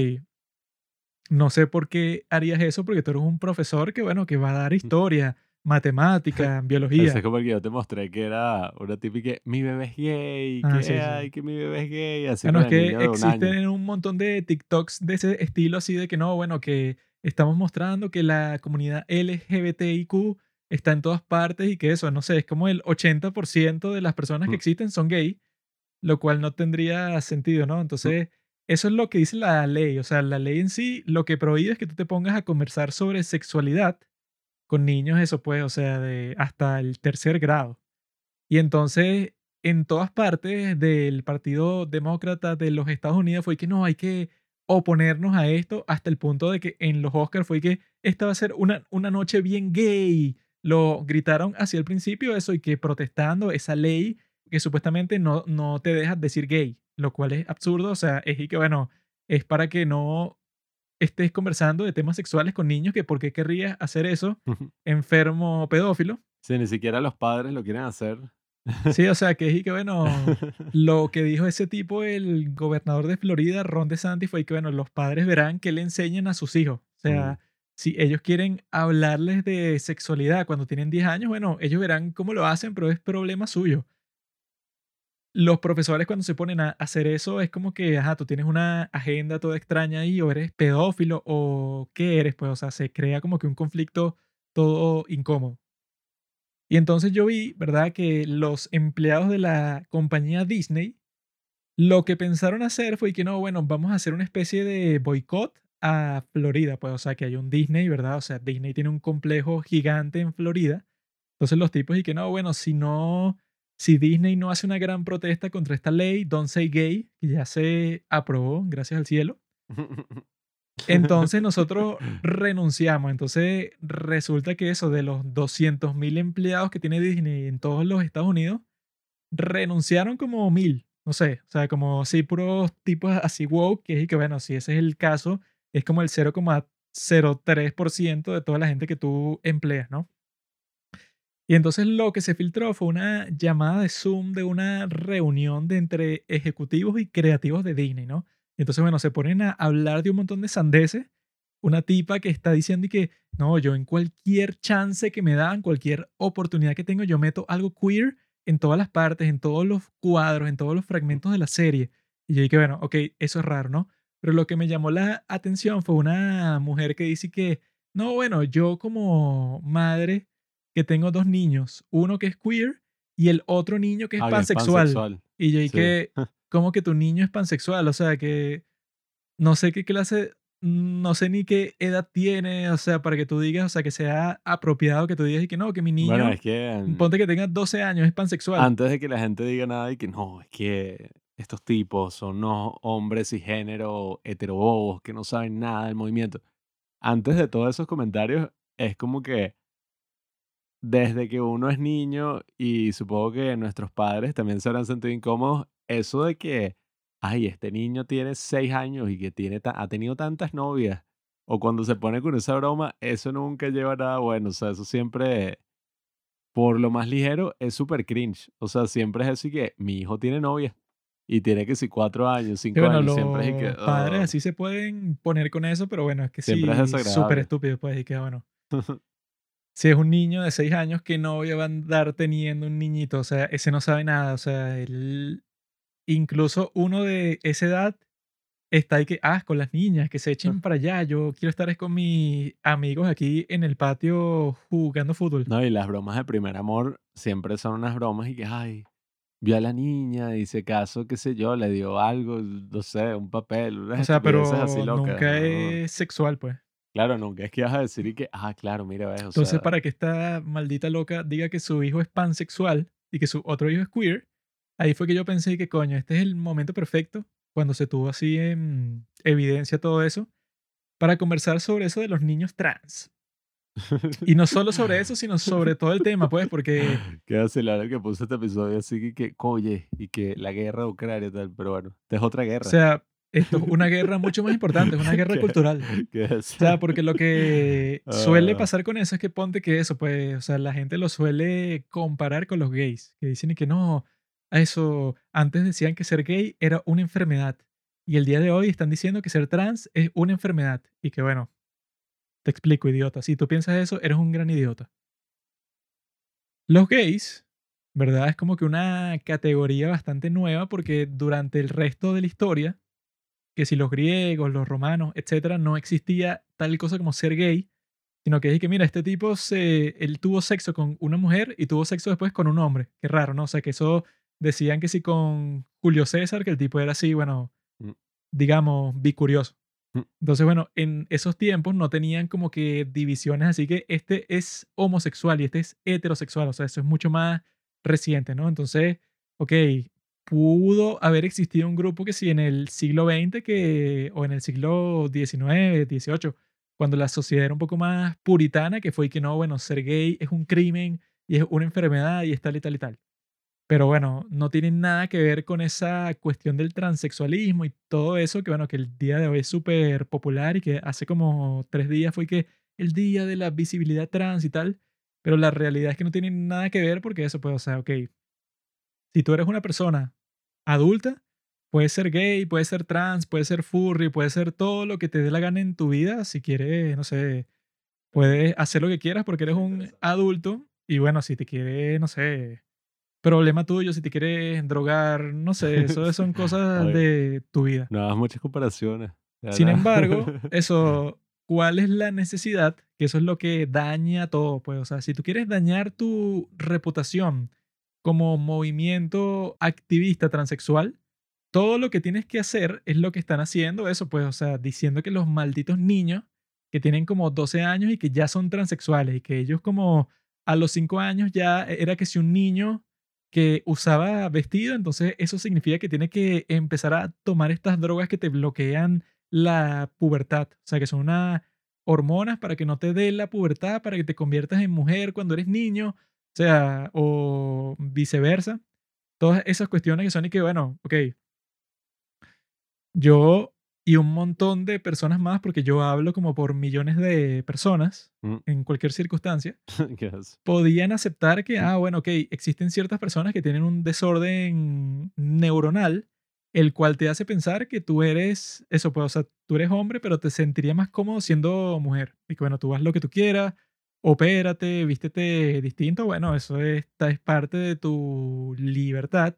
no sé por qué harías eso porque tú eres un profesor que, bueno, que va a dar historia, matemática, biología.
Es como el que yo te mostré que era una típica, mi bebé es gay,
Ah,
que
sí, sí.
ay, que mi bebé es gay, así
Bueno, es
con el
que
un
existen un montón de TikToks de ese estilo, así de que no, bueno, que estamos mostrando que la comunidad LGBTIQ está en todas partes y que eso, no sé, es como el 80% de las personas que
Mm.
existen son gay, lo cual no tendría sentido, ¿no? Entonces, eso es lo que dice la ley, o sea, la ley en sí lo que prohíbe es que tú te pongas a conversar sobre sexualidad con niños, eso pues, o sea, de hasta el tercer grado. Y entonces, en todas partes del Partido Demócrata de los Estados Unidos fue que no, hay que oponernos a esto hasta el punto de que en los Oscars fue que esta va a ser una, una noche bien gay. Lo gritaron hacia el principio eso y que protestando esa ley que supuestamente no, no te deja decir gay, lo cual es absurdo, o sea, es y que bueno, es para que no estés conversando de temas sexuales con niños, que por qué querrías hacer eso, enfermo pedófilo.
Si ni siquiera los padres lo quieren hacer.
Sí, o sea, que es y que bueno, lo que dijo ese tipo, el gobernador de Florida, Ron DeSantis, fue que bueno, los padres verán que le enseñan a sus hijos. O sea, si ellos quieren hablarles de sexualidad cuando tienen 10 años, bueno, ellos verán cómo lo hacen, pero es problema suyo. Los profesores cuando se ponen a hacer eso es como que, ajá, tú tienes una agenda toda extraña ahí, o eres pedófilo, o qué eres, pues, o sea, se crea como que un conflicto todo incómodo. Y entonces yo vi, ¿verdad?, que los empleados de la compañía Disney lo que pensaron hacer fue que no, bueno, vamos a hacer una especie de boicot a Florida, pues, o sea, que hay un Disney, ¿verdad? O sea, Disney tiene un complejo gigante en Florida. Entonces los tipos y que no, bueno, si no, si Disney no hace una gran protesta contra esta ley, Don't Say Gay, que ya se aprobó, gracias al cielo, entonces nosotros renunciamos. Entonces resulta que eso de los 200.000 empleados que tiene Disney en todos los Estados Unidos, renunciaron como mil. No sé, o sea, como sí, puros tipos así woke, que es que bueno, si ese es el caso, es como el 0,03% de toda la gente que tú empleas, ¿no? Y entonces lo que se filtró fue una llamada de Zoom de una reunión de entre ejecutivos y creativos de Disney, ¿no? Entonces, bueno, se ponen a hablar de un montón de sandeces. Una tipa que está diciendo que, no, yo en cualquier chance que me dan, cualquier oportunidad que tengo, yo meto algo queer en todas las partes, en todos los cuadros, en todos los fragmentos de la serie. Y yo dije, bueno, ok, eso es raro, ¿no? Pero lo que me llamó la atención fue una mujer que dice que, no, bueno, yo como madre que tengo dos niños, uno que es queer y el otro niño que es
Ah, que es
pansexual.
pansexual.
Y yo
Sí.
dije, ¿cómo que tu niño es pansexual? O sea, que no sé qué clase, no sé ni qué edad tiene, o sea, para que tú digas, o sea, que sea apropiado que tú digas y que no, que mi niño,
Bueno, es que mm,
ponte que tenga 12 años, es pansexual.
antes de que la gente diga nada y que no, es que estos tipos son unos hombres y género heterobobos que no saben nada del movimiento. Antes de todos esos comentarios, es como que desde que uno es niño y supongo que nuestros padres también se habrán sentido incómodos, eso de que, ay, este niño tiene seis años y que tiene ta- ha tenido tantas novias, o cuando se pone con esa broma, eso nunca lleva a nada bueno, o sea, eso siempre, por lo más ligero, es súper cringe, o sea, siempre es y que mi hijo tiene novia y tiene que si cuatro años, cinco
bueno,
años, siempre es que,
padres
"Ugh".
así se pueden poner con eso, pero bueno, es que sí,
Siempre es
súper estúpido, pues, y que bueno. Si es un niño de 6 años, ¿qué novia va a andar teniendo un niñito? O sea, ese no sabe nada. O sea, él, incluso uno de esa edad está ahí que, ah, con las niñas, que se echen para allá. Yo quiero estar es con mis amigos aquí en el patio jugando fútbol.
No, y las bromas de primer amor siempre son unas bromas y que, ay, vio a la niña y se casó, qué sé yo, le dio algo, no sé, un papel,
O sea, pero
así locas.
nunca
¿no?
es sexual, pues.
Claro, nunca es que vas a decir y que, ah, claro, mira, ves, o
Entonces,
sea,
para que esta maldita loca diga que su hijo es pansexual y que su otro hijo es queer, ahí fue que yo pensé que, coño, este es el momento perfecto, cuando se tuvo así en evidencia todo eso, para conversar sobre eso de los niños trans. Y no solo sobre eso, sino sobre todo el tema, pues, porque,
Qué vacilar el que puso este episodio así que, que, oye, y que la guerra de Ucrania y tal, pero bueno, esta es otra
o
guerra.
sea, esto es una guerra mucho más importante, es una guerra
¿Qué?
cultural.
¿Qué es?
O sea, porque lo que suele
Ah.
pasar con eso es que ponte que eso, pues, o sea, la gente lo suele comparar con los gays, que dicen que no, a eso, antes decían que ser gay era una enfermedad, y el día de hoy están diciendo que ser trans es una enfermedad, y que bueno, te explico, idiota, si tú piensas eso, eres un gran idiota. Los gays, ¿verdad? Es como que una categoría bastante nueva porque durante el resto de la historia, que si los griegos, los romanos, etcétera, no existía tal cosa como ser gay, sino que es que, mira, este tipo se, él tuvo sexo con una mujer y tuvo sexo después con un hombre. Qué raro, ¿no? O sea, que eso decían que sí con Julio César, que el tipo era así, bueno,
Mm.
digamos, bicurioso.
Mm.
Entonces, bueno, en esos tiempos no tenían como que divisiones, así que este es homosexual y este es heterosexual, o sea, eso es mucho más reciente, ¿no? Entonces, ok, pudo haber existido un grupo que sí en el siglo XX que, o en el siglo XIX, XVIII, cuando la sociedad era un poco más puritana, que fue que no, bueno, ser gay es un crimen y es una enfermedad y es tal y tal y tal. Pero bueno, no tiene nada que ver con esa cuestión del transexualismo y todo eso, que bueno, que el día de hoy es súper popular y que hace como tres días fue que el día de la visibilidad trans y tal, pero la realidad es que no tiene nada que ver porque eso, pues, o sea, ok, si tú eres una persona adulta, Puedes ser gay, puedes ser trans, puedes ser furry, puedes ser todo lo que te dé la gana en tu vida. Si quieres, no sé, puedes hacer lo que quieras porque eres un adulto. Y bueno, si te quieres, no sé, problema tuyo, si te quieres drogar, no sé, eso son cosas de tu vida.
No hagas muchas comparaciones.
Sin embargo, eso, ¿cuál es la necesidad? Que eso es lo que daña todo, pues. O sea, si tú quieres dañar tu reputación como movimiento activista transexual, todo lo que tienes que hacer es lo que están haciendo eso, pues, o sea, diciendo que los malditos niños que tienen como 12 años y que ya son transexuales y que ellos como a los 5 años ya era que si un niño que usaba vestido, entonces eso significa que tiene que empezar a tomar estas drogas que te bloquean la pubertad, o sea, que son unas hormonas para que no te dé la pubertad, para que te conviertas en mujer cuando eres niño, o sea, o viceversa. Todas esas cuestiones que son y que, bueno, ok, yo y un montón de personas más, porque yo hablo como por millones de personas
Mm.
en cualquier circunstancia, podían aceptar que, ah, bueno, ok, existen ciertas personas que tienen un desorden neuronal, el cual te hace pensar que tú eres, eso, pues, o sea, tú eres hombre, pero te sentirías más cómodo siendo mujer. Y que, bueno, tú haz lo que tú quieras, opérate, vístete distinto, bueno, eso es, parte de tu libertad.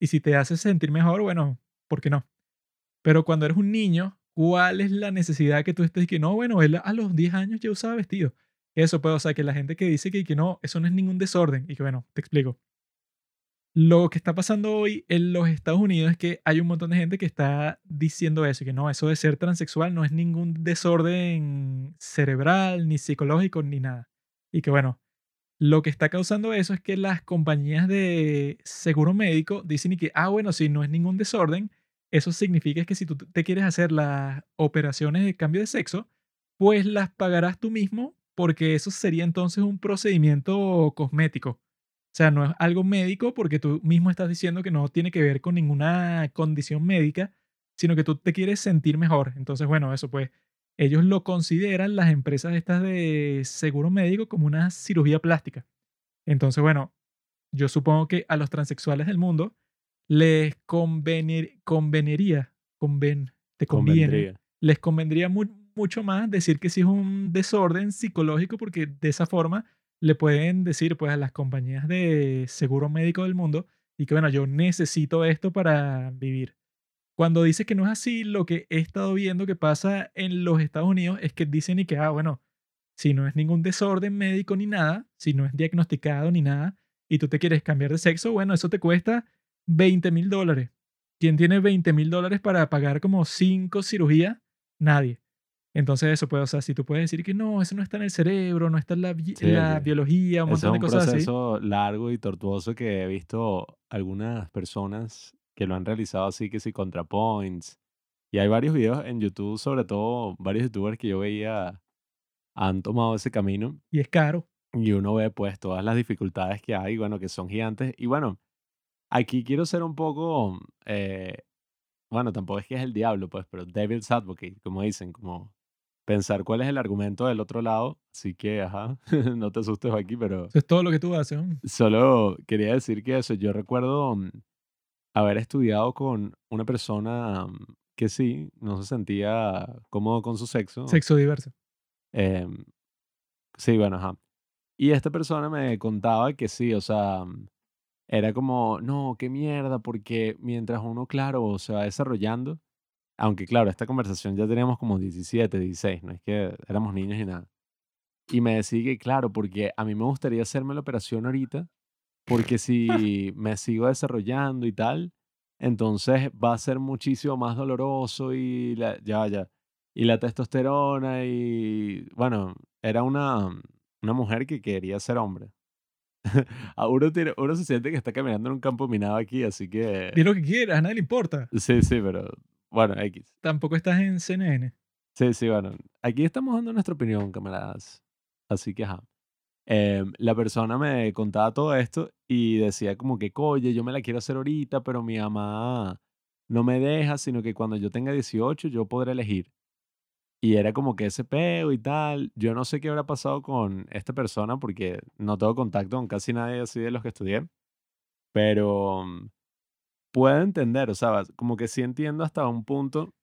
Y si te hace sentir mejor, bueno, ¿por qué no? Pero cuando eres un niño, ¿cuál es la necesidad que tú estés que no, bueno, él a los 10 años ya usaba vestido? Eso, pues, o sea, que la gente que dice que, que no, eso no es ningún desorden. Y que, bueno, te explico. Lo que está pasando hoy en los Estados Unidos es que hay un montón de gente que está diciendo eso, que no, eso de ser transexual no es ningún desorden cerebral, ni psicológico, ni nada. Y que, bueno, lo que está causando eso es que las compañías de seguro médico dicen y que, ah, bueno, si no es ningún desorden, eso significa que si tú te quieres hacer las operaciones de cambio de sexo, pues las pagarás tú mismo porque eso sería entonces un procedimiento cosmético. O sea, no es algo médico porque tú mismo estás diciendo que no tiene que ver con ninguna condición médica, sino que tú te quieres sentir mejor. Entonces, bueno, eso pues, ellos lo consideran las empresas estas de seguro médico como una cirugía plástica. Entonces, bueno, yo supongo que a los transexuales del mundo les convenir- conveniría, conven, te conviene,
Convendría.
les convendría mu- mucho más decir que sí es un desorden psicológico porque de esa forma le pueden decir pues a las compañías de seguro médico del mundo y que bueno, yo necesito esto para vivir. Cuando dice que no es así, lo que he estado viendo que pasa en los Estados Unidos es que dicen y que, ah, bueno, si no es ningún desorden médico ni nada, si no es diagnosticado ni nada, y tú te quieres cambiar de sexo, bueno, eso te cuesta 20 mil dólares. ¿Quién tiene 20 mil dólares para pagar como cinco cirugías? Nadie. Entonces eso puede, o sea, si tú puedes decir que no, eso no está en el cerebro, no está en la, bi-
Sí,
la
que
biología, un
Ese es
montón de
un
cosas así.
proceso largo y tortuoso que he visto algunas personas que lo han realizado así, que sí, ContraPoints. Y hay varios videos en YouTube, sobre todo varios youtubers que yo veía han tomado ese camino
Y es caro.
y uno ve pues todas las dificultades que hay, bueno, que son gigantes. Y bueno, aquí quiero ser un poco, eh, bueno, tampoco es que es el diablo, pues, pero devil's advocate, como dicen, como pensar cuál es el argumento del otro lado. Así que, ajá, no te asustes aquí, pero
Eso es todo lo que tú haces. ¿no?
solo quería decir que eso, yo recuerdo mm, haber estudiado con una persona mm, que sí, no se sentía cómodo con su sexo.
Sexo diverso.
Em, sí, bueno, ajá. Y esta persona me contaba que sí, o sea, mm, era como, no, qué mierda, porque mientras uno, claro, se va desarrollando, aunque claro, esta conversación ya teníamos como 17, 16, no es que éramos niños y nada. Y me decía que, claro, porque a mí me gustaría hacerme la operación ahorita, porque si me sigo desarrollando y tal, entonces va a ser muchísimo más doloroso y la, ya, ya. Y la testosterona y, bueno, era una, una mujer que quería ser hombre. A uno, tiene- uno se siente que está caminando en un campo minado aquí, así
Di
que...
lo que quieras, a nadie le importa.
Sí, sí, pero bueno, X.
Tampoco estás en CNN.
Sí, sí, bueno. Aquí estamos dando nuestra opinión, camaradas. Así que, ajá. Em, la persona me contaba todo esto y decía como que, oye, yo me la quiero hacer ahorita, pero mi mamá no me deja, sino que cuando yo tenga 18 yo podré elegir. Y era como que ese peo y tal. Yo no sé qué habrá pasado con esta persona porque no tengo contacto con casi nadie así de los que estudié. Pero puedo entender, o sea, como que sí entiendo hasta un punto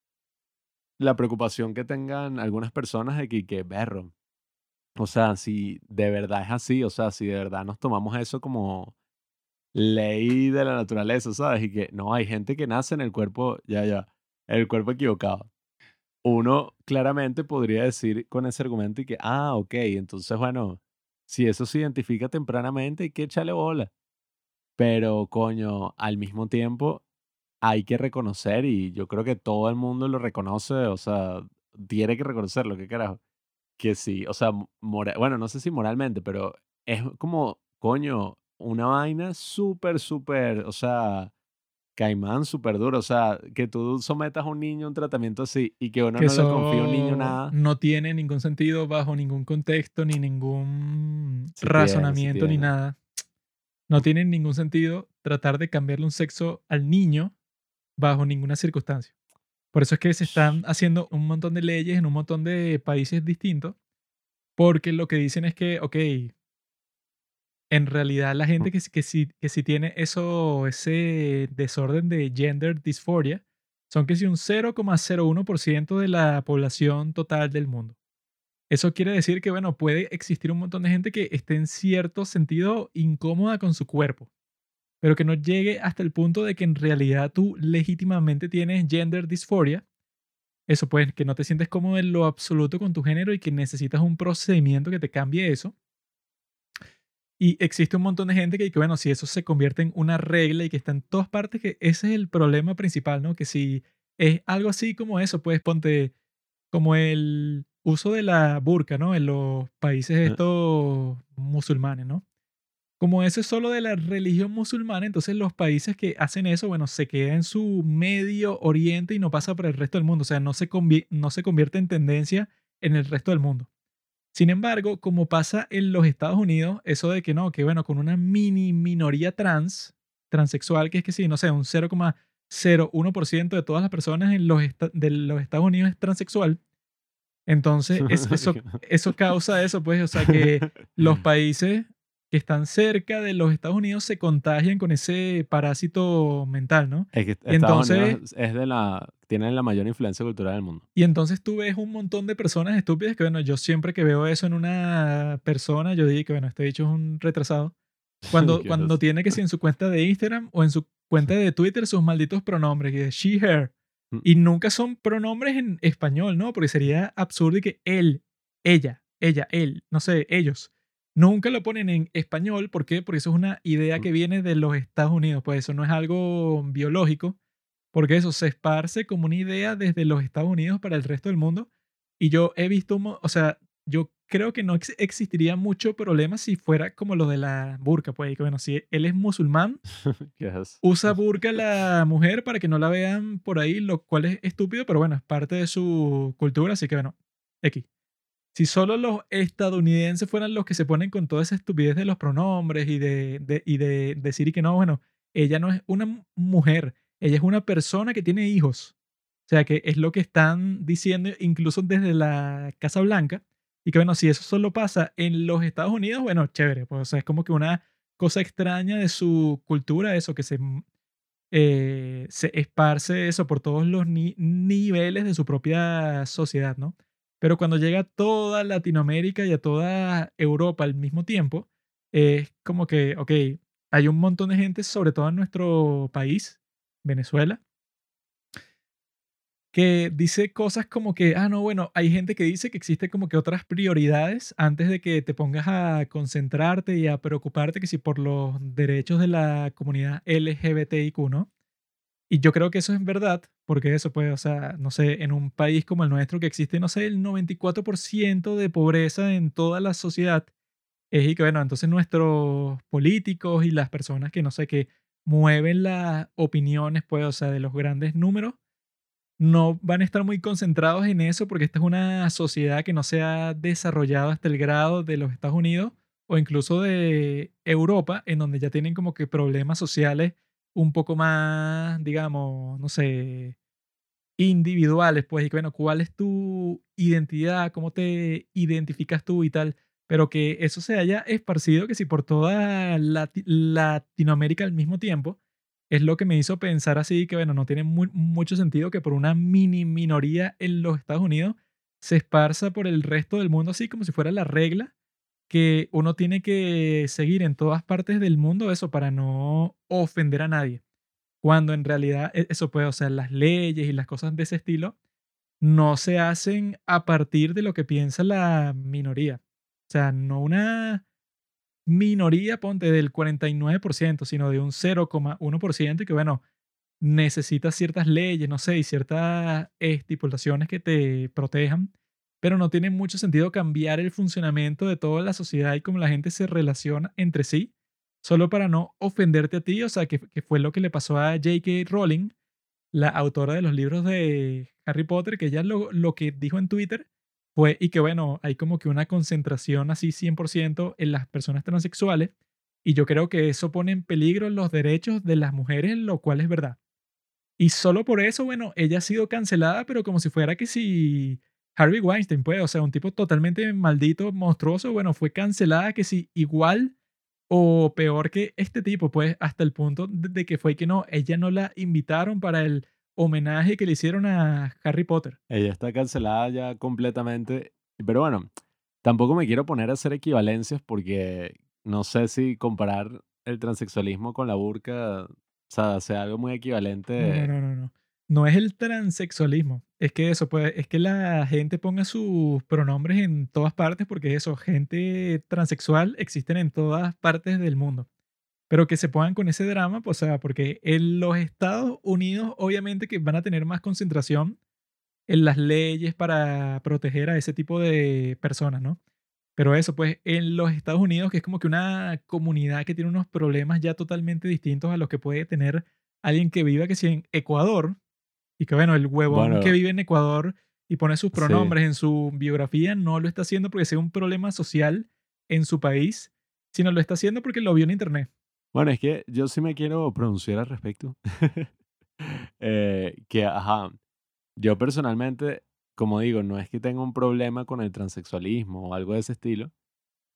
la preocupación que tengan algunas personas de que, que berro. O sea, si de verdad es así, o sea, si de verdad nos tomamos eso como ley de la naturaleza, ¿sabes? Y que no, hay gente que nace en el cuerpo, ya, ya, el cuerpo equivocado. Uno claramente podría decir con ese argumento y que, ah, ok, entonces, bueno, si eso se identifica tempranamente, hay que echarle bola. Pero, coño, al mismo tiempo hay que reconocer, y yo creo que todo el mundo lo reconoce, o sea, tiene que reconocerlo, ¿qué carajo? Que sí, o sea, bueno, no sé si moralmente, pero es como, coño, una vaina súper, súper, o sea, caimán súper duro, o sea, que tú sometas a un niño a un tratamiento así y que uno
que
no le confía a un niño nada.
no tiene ningún sentido bajo ningún contexto, ni ningún
Sí tiene, sí
razonamiento, ni
tiene.
nada. No tiene ningún sentido tratar de cambiarle un sexo al niño bajo ninguna circunstancia. Por eso es que se están haciendo un montón de leyes en un montón de países distintos, porque lo que dicen es que, ok, en realidad la gente que, sí- que, sí, que sí tiene eso, ese desorden de gender dysphoria, son que si un 0,01% de la población total del mundo. Eso quiere decir que, bueno, puede existir un montón de gente que esté en cierto sentido incómoda con su cuerpo, pero que no llegue hasta el punto de que en realidad tú legítimamente tienes gender dysphoria. Eso pues, que no te sientes cómodo en lo absoluto con tu género y que necesitas un procedimiento que te cambie eso. Y existe un montón de gente que, que, bueno, si eso se convierte en una regla y que está en todas partes, que ese es el problema principal, ¿no? Que si es algo así como eso, pues ponte como el uso de la burka, ¿no? En los países
Eh.
estos musulmanes, ¿no? Como eso es solo de la religión musulmana, entonces los países que hacen eso, bueno, se queda en su medio oriente y no pasa por el resto del mundo, o sea, no se, convi- no se convierte en tendencia en el resto del mundo. Sin embargo, como pasa en los Estados Unidos, eso de que no, que bueno, con una mini minoría trans, transexual, que es que sí, no sé, un 0,01% de todas las personas en los, de los Estados Unidos es transexual. Entonces, es- eso, eso causa eso, pues, o sea, que los países que están cerca de los Estados Unidos se contagian con ese parásito mental, ¿no?
Es que
Y
Estados
entonces-
Unidos es de la, tiene la mayor influencia cultural del mundo.
Y entonces tú ves un montón de personas estúpidas que, bueno, yo siempre que veo eso en una persona, yo digo que, bueno, este bicho es un retrasado. Cuando, cuando tiene que si en su cuenta de Instagram o en su cuenta de Twitter sus malditos pronombres, que es she, her.
Mm.
Y nunca son pronombres en español, ¿no? Porque sería absurdo que él, ella, ella, él, no sé, ellos. Nunca lo ponen en español. ¿Por qué? Porque eso es una idea
Mm.
que viene de los Estados Unidos. Pues eso no es algo biológico. Porque eso se esparce como una idea desde los Estados Unidos para el resto del mundo. Y yo he visto, o sea, yo creo que no ex- existiría mucho problema si fuera como lo de la burka. Pues que bueno, si él es musulmán,
¿Qué es?
usa burka la mujer para que no la vean por ahí, lo cual es estúpido, pero bueno, es parte de su cultura, así que bueno, X. Si solo los estadounidenses fueran los que se ponen con toda esa estupidez de los pronombres y de, de- y de decir y que no, bueno, ella no es una mu- mujer, ella es una persona que tiene hijos. O sea, que es lo que están diciendo incluso desde la Casa Blanca. Y que bueno, si eso solo pasa en los Estados Unidos, bueno, chévere. Pues, o sea, es como que una cosa extraña de su cultura, eso que se, mm, eh, se esparce eso por todos los ni- niveles de su propia sociedad, ¿no? Pero cuando llega a toda Latinoamérica y a toda Europa al mismo tiempo, es como que, ok, hay un montón de gente, sobre todo en nuestro país, Venezuela, que dice cosas como que, ah, no, bueno, hay gente que dice que existe como que otras prioridades antes de que te pongas a concentrarte y a preocuparte que si por los derechos de la comunidad LGBTIQ, ¿no? Y yo creo que eso es verdad, porque eso pues, o sea, no sé, en un país como el nuestro que existe, no sé, el 94% de pobreza en toda la sociedad, es y que, bueno, entonces nuestros políticos y las personas que, no sé, que mueven las opiniones, pues, o sea, de los grandes números, no van a estar muy concentrados en eso porque esta es una sociedad que no se ha desarrollado hasta el grado de los Estados Unidos o incluso de Europa, en donde ya tienen como que problemas sociales un poco más, digamos, no sé, individuales, pues, y que bueno, ¿cuál es tu identidad? ¿Cómo te identificas tú y tal? Pero que eso se haya esparcido que si por toda Lati- Latinoamérica al mismo tiempo, es lo que me hizo pensar así que, bueno, no tiene mu- mucho sentido que por una mini minoría en los Estados Unidos se esparza por el resto del mundo así como si fuera la regla que uno tiene que seguir en todas partes del mundo eso para no ofender a nadie. Cuando en realidad e- eso puede, o sea, las leyes y las cosas de ese estilo no se hacen a partir de lo que piensa la minoría. O sea, no una minoría, ponte, del 49%, sino de un 0,1% y que, bueno, necesitas ciertas leyes, no sé, y ciertas estipulaciones que te protejan, pero no tiene mucho sentido cambiar el funcionamiento de toda la sociedad y cómo la gente se relaciona entre sí, solo para no ofenderte a ti, o sea, que, que fue lo que le pasó a J.K. Rowling, la autora de los libros de Harry Potter, que ella lo, lo que dijo en Twitter fue, y que bueno, hay como que una concentración así 100% en las personas transexuales, y yo creo que eso pone en peligro los derechos de las mujeres, lo cual es verdad. Y solo por eso, bueno, ella ha sido cancelada, pero como si fuera que si Harvey Weinstein, pues, o sea, un tipo totalmente maldito, monstruoso, bueno, fue cancelada que si igual o peor que este tipo, pues, hasta el punto de que fue que no, ella no la invitaron para el homenaje que le hicieron a Harry Potter.
Ella está cancelada ya completamente. Pero bueno, tampoco me quiero poner a hacer equivalencias porque no sé si comparar el transexualismo con la burka, o sea, sea algo muy equivalente.
no, no, no, no. No es el transexualismo. Es que eso, pues, es que la gente ponga sus pronombres en todas partes, porque eso, gente transexual existen en todas partes del mundo. Pero que se pongan con ese drama, pues, o sea, porque en los Estados Unidos, obviamente que van a tener más concentración en las leyes para proteger a ese tipo de personas, ¿no? Pero eso, pues, en los Estados Unidos, que es como que una comunidad que tiene unos problemas ya totalmente distintos a los que puede tener alguien que viva, que si en Ecuador, y que bueno, el huevón
Bueno.
que vive en Ecuador y pone sus
Sí.
pronombres en su biografía, no lo está haciendo porque sea un problema social en su país, sino lo está haciendo porque lo vio en internet.
Bueno, es que yo sí me quiero pronunciar al respecto. Eh, que, ajá, yo personalmente, como digo, no es que tenga un problema con el transexualismo o algo de ese estilo,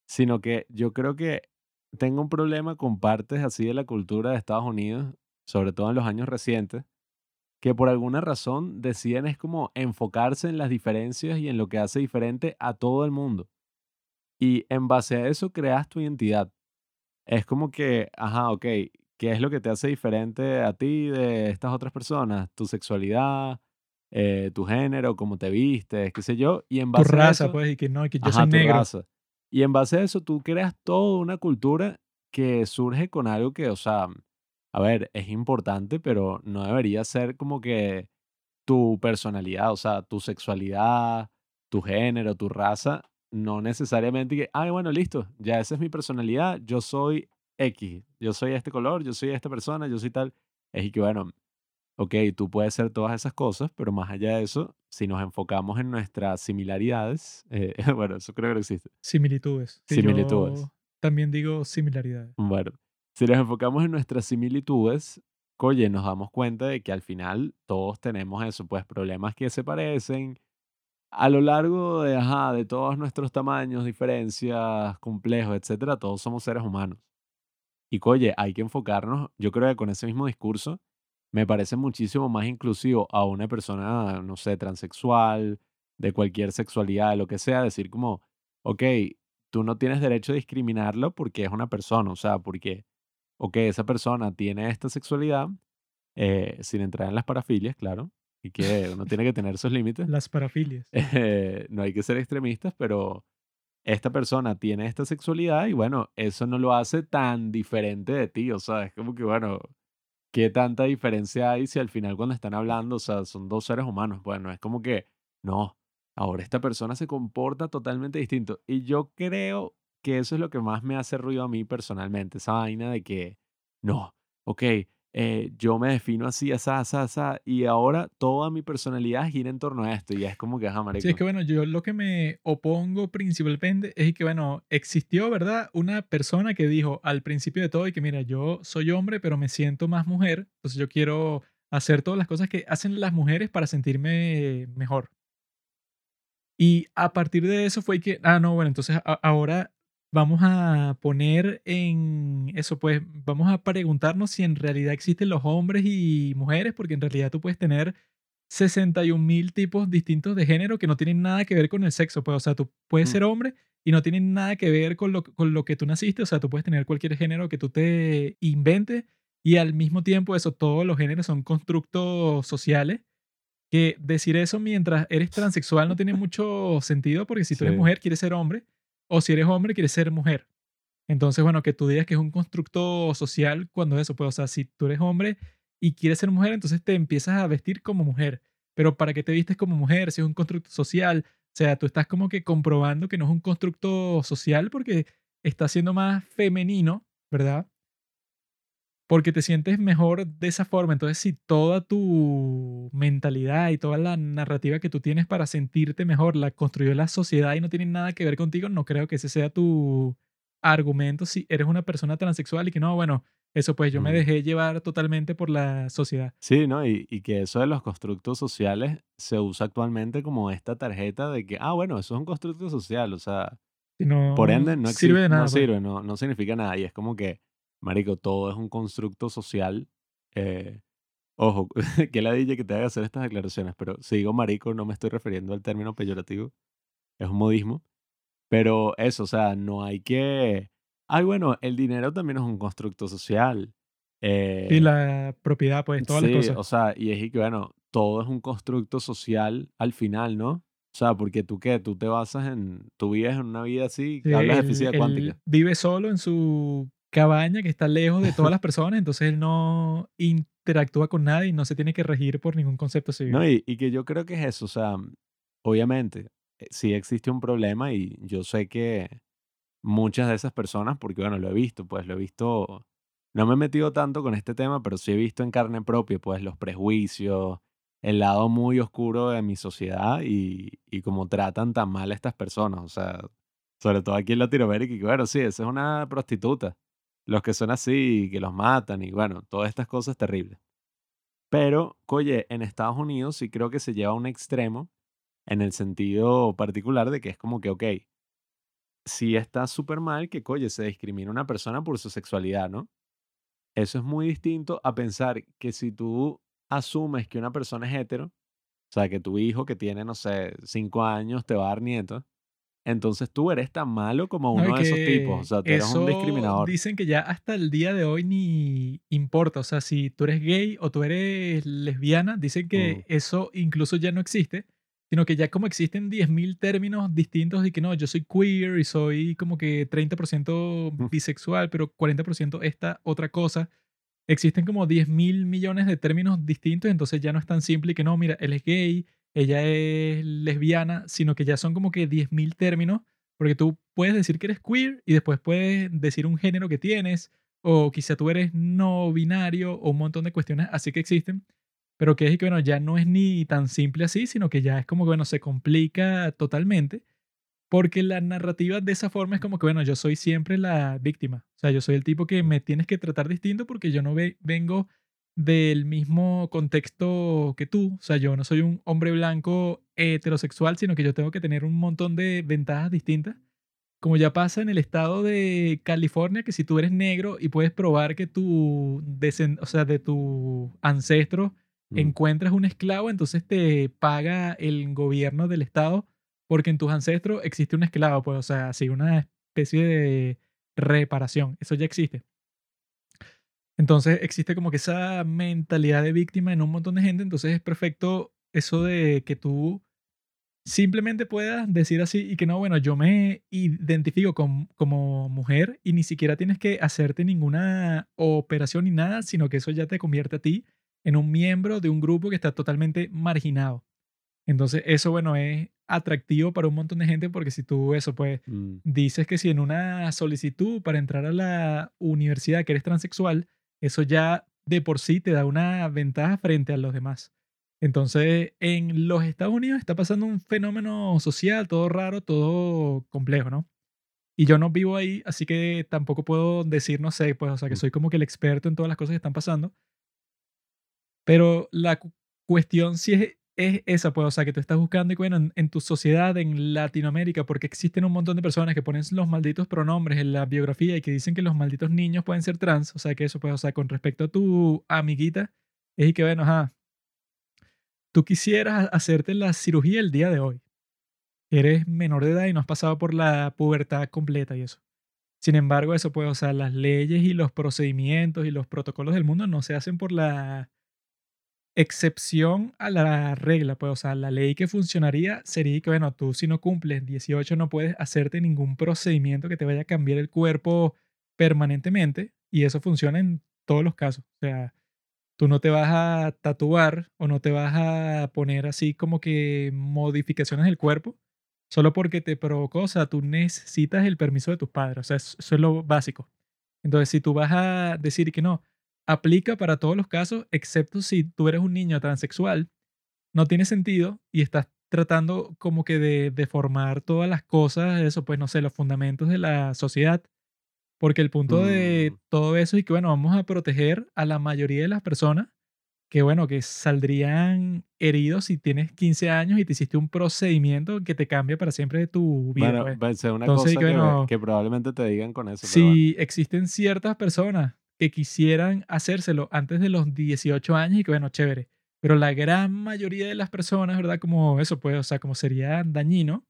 sino que yo creo que tengo un problema con partes así de la cultura de Estados Unidos, sobre todo en los años recientes, que por alguna razón deciden es como enfocarse en las diferencias y en lo que hace diferente a todo el mundo. Y en base a eso creas tu identidad. Es como que, ajá, ok, ¿qué es lo que te hace diferente a ti de estas otras personas? Tu sexualidad, eh, tu género, cómo te vistes, qué sé yo. Y en
Tu
base a
raza,
eso,
pues, y que no, y que yo
ajá,
soy
tu
negro.
raza. Y en base a eso tú creas toda una cultura que surge con algo que, o sea, a ver, es importante, pero no debería ser como que tu personalidad, o sea, tu sexualidad, tu género, tu raza, no necesariamente que, ay, bueno, listo, ya esa es mi personalidad, yo soy X, yo soy este color, yo soy esta persona, yo soy tal. Es que, bueno, ok, tú puedes ser todas esas cosas, pero más allá de eso, si nos enfocamos en nuestras similaridades, eh, bueno, eso creo que existe.
Similitudes. Sí,
Similitudes.
yo también digo similaridades.
Bueno, si nos enfocamos en nuestras similitudes, oye, nos damos cuenta de que al final todos tenemos eso, pues problemas que se parecen a lo largo de, ajá, de todos nuestros tamaños, diferencias, complejos, etcétera, todos somos seres humanos. Y oye, hay que enfocarnos, yo creo que con ese mismo discurso, me parece muchísimo más inclusivo a una persona, no sé, transexual, de cualquier sexualidad, de lo que sea, decir como, ok, tú no tienes derecho a discriminarlo porque es una persona, o sea, porque, ok, esa persona tiene esta sexualidad, eh, sin entrar en las parafilias, claro, y que uno tiene que tener sus límites.
Las parafilias.
Eh, no hay que ser extremistas, pero esta persona tiene esta sexualidad y bueno, eso no lo hace tan diferente de ti, o sea, es como que bueno, ¿qué tanta diferencia hay si al final cuando están hablando, o sea, son dos seres humanos? Bueno, es como que, no, ahora esta persona se comporta totalmente distinto. Y yo creo que eso es lo que más me hace ruido a mí personalmente, esa vaina de que, no, ok, eh, yo me defino así, asá, asá, asá, y ahora toda mi personalidad gira en torno a esto, y es como que, ajá, marico.
Sí, es que bueno, yo lo que me opongo principalmente es que, bueno, existió, ¿verdad? Una persona que dijo al principio de todo y que, mira, yo soy hombre, pero me siento más mujer, entonces yo quiero hacer todas las cosas que hacen las mujeres para sentirme mejor. Y a partir de eso fue que, ah, no, bueno, entonces a- ahora vamos a poner en eso, pues vamos a preguntarnos si en realidad existen los hombres y mujeres, porque en realidad tú puedes tener 61 mil tipos distintos de género que no tienen nada que ver con el sexo. Pues, o sea, tú puedes
Mm.
ser hombre y no tienen nada que ver con lo, con lo que tú naciste. O sea, tú puedes tener cualquier género que tú te inventes y al mismo tiempo eso, todos los géneros son constructos sociales. Que decir eso mientras eres transexual no tiene mucho sentido porque si tú eres
Sí.
mujer quieres ser hombre o si eres hombre quieres ser mujer. Entonces, bueno, que tú digas que es un constructo social cuando eso, pues, o sea, si tú eres hombre y quieres ser mujer, entonces te empiezas a vestir como mujer. Pero ¿para qué te vistes como mujer si es un constructo social? O sea, tú estás como que comprobando que no es un constructo social porque está siendo más femenino, ¿verdad? Porque te sientes mejor de esa forma. Entonces, si toda tu mentalidad y toda la narrativa que tú tienes para sentirte mejor la construyó la sociedad y no tiene nada que ver contigo, no creo que ese sea tu argumento si eres una persona transexual y que no, bueno, eso pues yo me
Mm.
dejé llevar totalmente por la sociedad.
Sí, ¿no? Y, y que eso de los constructos sociales se usa actualmente como esta tarjeta de que, ah, bueno, eso es un constructo social, o sea,
no
por ende no
sirve de nada.
no
pues.
sirve, no, no significa nada. Y es como que, marico, todo es un constructo social. eh, ojo, que la dije que te haga hacer estas declaraciones, pero si digo marico no me estoy refiriendo al término peyorativo, es un modismo. Pero eso, o sea, no hay que... Ay, bueno, el dinero también es un constructo social. eh,
Sí, la propiedad, pues, todas
Sí,
las cosas.
o sea, y es y que, bueno, todo es un constructo social al final, ¿no? O sea, porque tú qué, tú te basas en, tú vives en una vida así,
Sí,
hablas de física cuántica.
vive solo en su cabaña que está lejos de todas las personas, entonces él no interactúa con nadie y no se tiene que regir por ningún concepto civil.
No, y, y que yo creo que es eso, o sea, obviamente, eh, sí existe un problema y yo sé que muchas de esas personas, porque bueno, lo he visto, pues lo he visto, no me he metido tanto con este tema, pero sí he visto en carne propia, pues los prejuicios, el lado muy oscuro de mi sociedad y, y cómo tratan tan mal a estas personas, o sea, sobre todo aquí en Latinoamérica, y bueno, sí, esa es una prostituta, los que son así, que los matan y bueno, todas estas cosas terribles. Pero, oye, en Estados Unidos sí creo que se lleva a un extremo en el sentido particular de que es como que, ok, sí está súper mal que, oye, se discrimina a una persona por su sexualidad, ¿no? Eso es muy distinto a pensar que si tú asumes que una persona es hetero, o sea, que tu hijo que tiene, no sé, cinco años te va a dar nietos, entonces tú eres tan malo como
No,
uno de esos tipos, o
que
sea, tú eres un discriminador.
Dicen que ya hasta el día de hoy ni importa. O sea, si tú eres gay o tú eres lesbiana, dicen que
Mm.
eso incluso ya no existe, sino que ya como existen 10.000 términos distintos y que no, yo soy queer y soy como que 30%
Mm.
bisexual, pero 40% esta otra cosa. Existen como 10.000 millones de términos distintos, entonces ya no es tan simple y que no, mira, él es gay, ella es lesbiana, sino que ya son como que 10.000 términos, porque tú puedes decir que eres queer y después puedes decir un género que tienes, o quizá tú eres no binario, o un montón de cuestiones así que existen, pero que es que, bueno, ya no es ni tan simple así, sino que ya es como que, bueno, se complica totalmente, porque la narrativa de esa forma es como que, bueno, yo soy siempre la víctima, o sea, yo soy el tipo que me tienes que tratar distinto porque yo no ve- vengo del mismo contexto que tú. O sea, yo no soy un hombre blanco heterosexual, sino que yo tengo que tener un montón de ventajas distintas. Como ya pasa en el estado de California, que si tú eres negro y puedes probar que tu, o sea, de tu ancestro
Mm.
encuentras un esclavo, entonces te paga el gobierno del estado porque en tus ancestros existe un esclavo, pues, o sea, así una especie de reparación. Eso ya existe. Entonces existe como que esa mentalidad de víctima en un montón de gente, entonces es perfecto eso de que tú simplemente puedas decir así y que no, bueno, yo me identifico com- como mujer y ni siquiera tienes que hacerte ninguna operación ni nada, sino que eso ya te convierte a ti en un miembro de un grupo que está totalmente marginado. Entonces eso, bueno, es atractivo para un montón de gente porque si tú eso, pues
Mm.
dices que si en una solicitud para entrar a la universidad que eres transexual, eso ya de por sí te da una ventaja frente a los demás. Entonces, en los Estados Unidos está pasando un fenómeno social, todo raro, todo complejo, ¿no? Y yo no vivo ahí, así que tampoco puedo decir, no sé, pues, o sea, que
Mm.
soy como que el experto en todas las cosas que están pasando. Pero la cu- cuestión sí es es esa, pues, o sea, que tú estás buscando y bueno, en, en tu sociedad, en Latinoamérica, porque existen un montón de personas que ponen los malditos pronombres en la biografía y que dicen que los malditos niños pueden ser trans, o sea, que eso, pues, o sea, con respecto a tu amiguita, es y que, bueno, ajá, tú quisieras hacerte la cirugía el día de hoy. Eres menor de edad y no has pasado por la pubertad completa y eso. Sin embargo, eso, pues, o sea, las leyes y los procedimientos y los protocolos del mundo no se hacen por la excepción a la regla, pues, o sea, la ley que funcionaría sería que, bueno, tú si no cumples 18 no puedes hacerte ningún procedimiento que te vaya a cambiar el cuerpo permanentemente y eso funciona en todos los casos. O sea, tú no te vas a tatuar o no te vas a poner así como que modificaciones del cuerpo solo porque te provocó, o sea, tú necesitas el permiso de tus padres, o sea, eso es lo básico. Entonces, si tú vas a decir que no, aplica para todos los casos, excepto si tú eres un niño transexual, no tiene sentido y estás tratando como que de deformar todas las cosas, eso pues no sé, los fundamentos de la sociedad, porque el punto de
Mm,
todo eso es que bueno, vamos a proteger a la mayoría de las personas que bueno, que saldrían heridos si tienes 15 años y te hiciste un procedimiento que te cambia para siempre de tu vida,
Bueno,
pues.
una
Entonces,
cosa
que
que,
bueno,
que probablemente te digan con eso, bueno.
si existen ciertas personas que quisieran hacérselo antes de los 18 años y que bueno, chévere, pero la gran mayoría de las personas, ¿verdad? Como eso, pues, o sea, como sería dañino,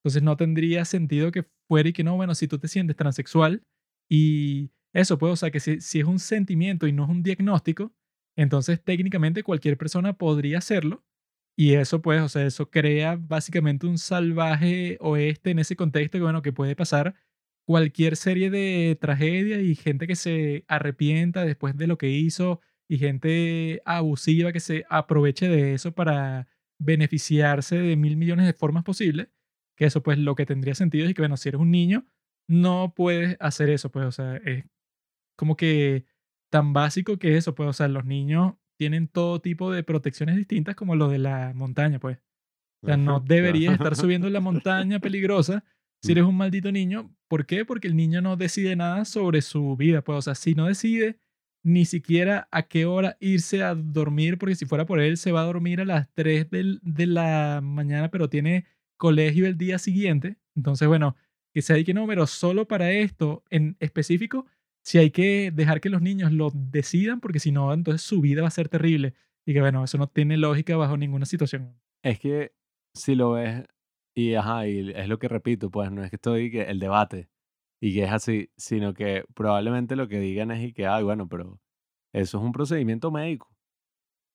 entonces no tendría sentido que fuera y que no, bueno, si tú te sientes transexual y eso, pues, o sea, que si, si es un sentimiento y no es un diagnóstico, entonces técnicamente cualquier persona podría hacerlo y eso, pues, o sea, eso crea básicamente un salvaje oeste en ese contexto que, bueno, que puede pasar cualquier serie de tragedias y gente que se arrepienta después de lo que hizo y gente abusiva que se aproveche de eso para beneficiarse de mil millones de formas posibles, que eso pues lo que tendría sentido es que, bueno, si eres un niño, no puedes hacer eso, pues, o sea, es como que tan básico que eso, pues, o sea, los niños tienen todo tipo de protecciones distintas como los de la montaña, pues. O sea, no deberías estar subiendo la montaña peligrosa si eres un maldito niño. ¿Por qué? Porque el niño no decide nada sobre su vida. Pues, o sea, si no decide ni siquiera a qué hora irse a dormir, porque si fuera por él, se va a dormir a las 3 del- de la mañana, pero tiene colegio el día siguiente. Entonces, bueno, que se dedique, no, pero solo para esto en específico, si hay que dejar que los niños lo decidan, porque si no, entonces su vida va a ser terrible. Y que, bueno, eso no tiene lógica bajo ninguna situación.
Es que si lo ves, y ajá, y es lo que repito, pues no es que estoy que el debate y que es así, sino que probablemente lo que digan es y que, ay, bueno, pero eso es un procedimiento médico.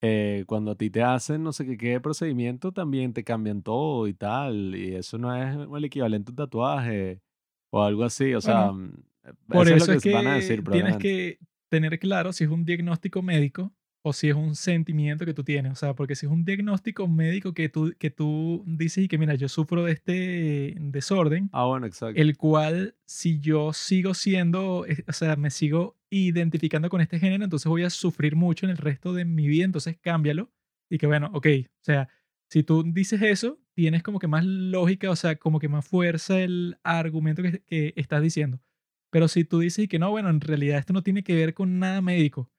Eh, cuando a ti te hacen no sé qué, qué procedimiento, también te cambian todo y tal, y eso no es el equivalente a un tatuaje o algo así, o sea,
Bueno,
mm,
Por
eso es
eso
lo
es
que van a decir
tienes que tener claro si es un diagnóstico médico o si es un sentimiento que tú tienes. O sea, porque si es un diagnóstico médico que tú, que tú dices y que, mira, yo sufro de este desorden,
Ah, bueno, exacto.
el cual si yo sigo siendo, eh, o sea, me sigo identificando con este género, entonces voy a sufrir mucho en el resto de mi vida, entonces cámbialo. Y que bueno, ok, o sea, si tú dices eso, tienes como que más lógica, o sea, como que más fuerza el argumento que, que estás diciendo. Pero si tú dices y que no, bueno, en realidad esto no tiene que ver con nada médico,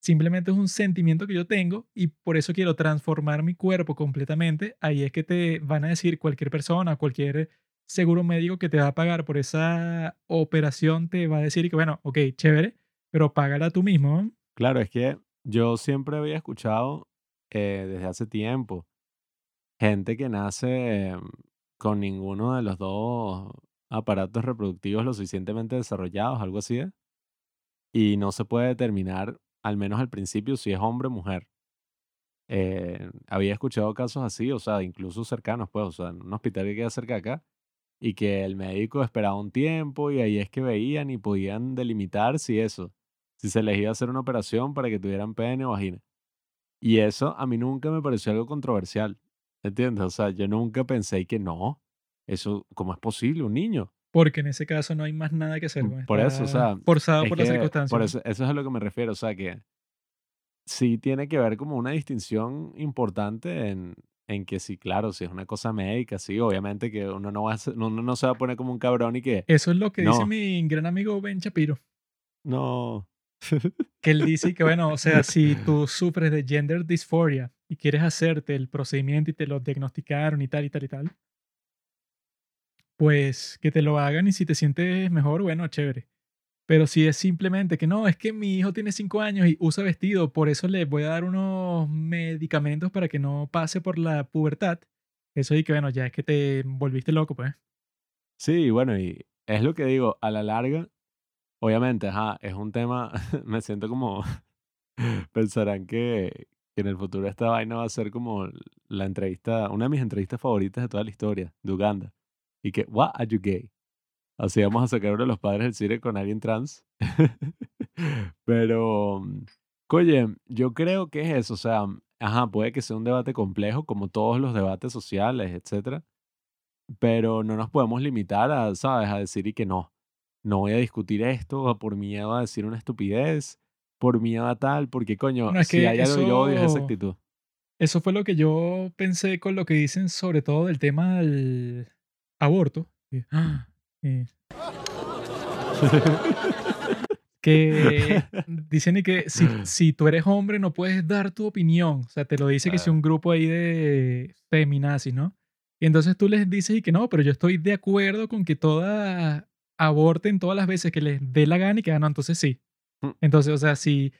simplemente es un sentimiento que yo tengo y por eso quiero transformar mi cuerpo completamente, ahí es que te van a decir cualquier persona, cualquier seguro médico que te va a pagar por esa operación, te va a decir que, bueno, ok, chévere, pero págala tú mismo.
Claro, es que yo siempre había escuchado eh, desde hace tiempo gente que nace con ninguno de los dos aparatos reproductivos lo suficientemente desarrollados, algo así, y no se puede determinar, al menos al principio, si es hombre o mujer. Eh, había escuchado casos así, o sea, incluso cercanos, pues, o sea, en un hospital que queda cerca de acá, y que el médico esperaba un tiempo y ahí es que veían y podían delimitar si eso, si se les iba a hacer una operación para que tuvieran pene o vagina. Y eso a mí nunca me pareció algo controversial, ¿entiendes? O sea, yo nunca pensé que no, eso, ¿cómo es posible un niño?
Porque en ese caso no hay más nada que hacer. Bueno,
Por eso, o sea,
forzado por las circunstancias.
por
¿no?
eso, eso es a lo que me refiero, o sea, que sí tiene que ver como una distinción importante en, en que sí, claro, si es una cosa médica, sí, obviamente que uno no, va a uno no se va a poner como un cabrón y que,
Eso es lo que dice
no,
mi gran amigo Ben Shapiro.
no.
Que él dice que, bueno, o sea, si tú sufres de gender dysphoria, y quieres hacerte el procedimiento y te lo diagnosticaron y tal y tal y tal, pues que te lo hagan y si te sientes mejor, bueno, chévere. Pero si es simplemente que no, es que mi hijo tiene cinco años y usa vestido, por eso le voy a dar unos medicamentos para que no pase por la pubertad. Eso y que bueno, ya es que te volviste loco, pues.
Sí, bueno, y es lo que digo, a la larga, obviamente, ajá, es un tema, me siento como, pensarán que, que en el futuro esta vaina va a ser como la entrevista, una de mis entrevistas favoritas de toda la historia, de Uganda. Y que, what are you gay? Así vamos a sacar uno de los padres del cine con alguien trans. Pero, mm, oye, yo creo que es eso. O sea, ajá, puede que sea un debate complejo, como todos los debates sociales, etcétera. Pero no nos podemos limitar a, ¿sabes? A decir y que no. No voy a discutir esto por miedo a decir una estupidez, por miedo a tal, porque coño,
No, es
si
que
hay algo que yo odio es esa
eso,
actitud.
eso fue lo que yo pensé con lo que dicen sobre todo del tema del aborto. Y- ¡ah! y- que dicen y que si, si tú eres hombre no puedes dar tu opinión. O sea, te lo dice que si
Ah.
un grupo ahí de feminazis, ¿no? Y entonces tú les dices y que no, pero yo estoy de acuerdo con que todas aborten todas las veces que les dé la gana y que ah, no, entonces sí.
Mm.
Entonces, o sea, si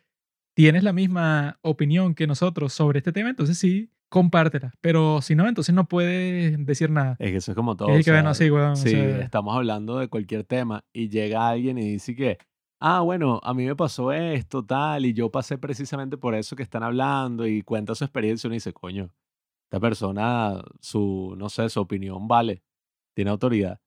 tienes la misma opinión que nosotros sobre este tema, entonces sí, compártela. Pero si no, entonces no puedes decir nada.
Es que eso es como todo.
Y
o
es que bueno, sí, weón. o
si
sea,
estamos hablando de cualquier tema y llega alguien y dice que, ah, bueno, a mí me pasó esto, tal, y yo pasé precisamente por eso que están hablando y cuenta su experiencia, uno dice, coño, esta persona, su, no sé, su opinión vale, tiene autoridad.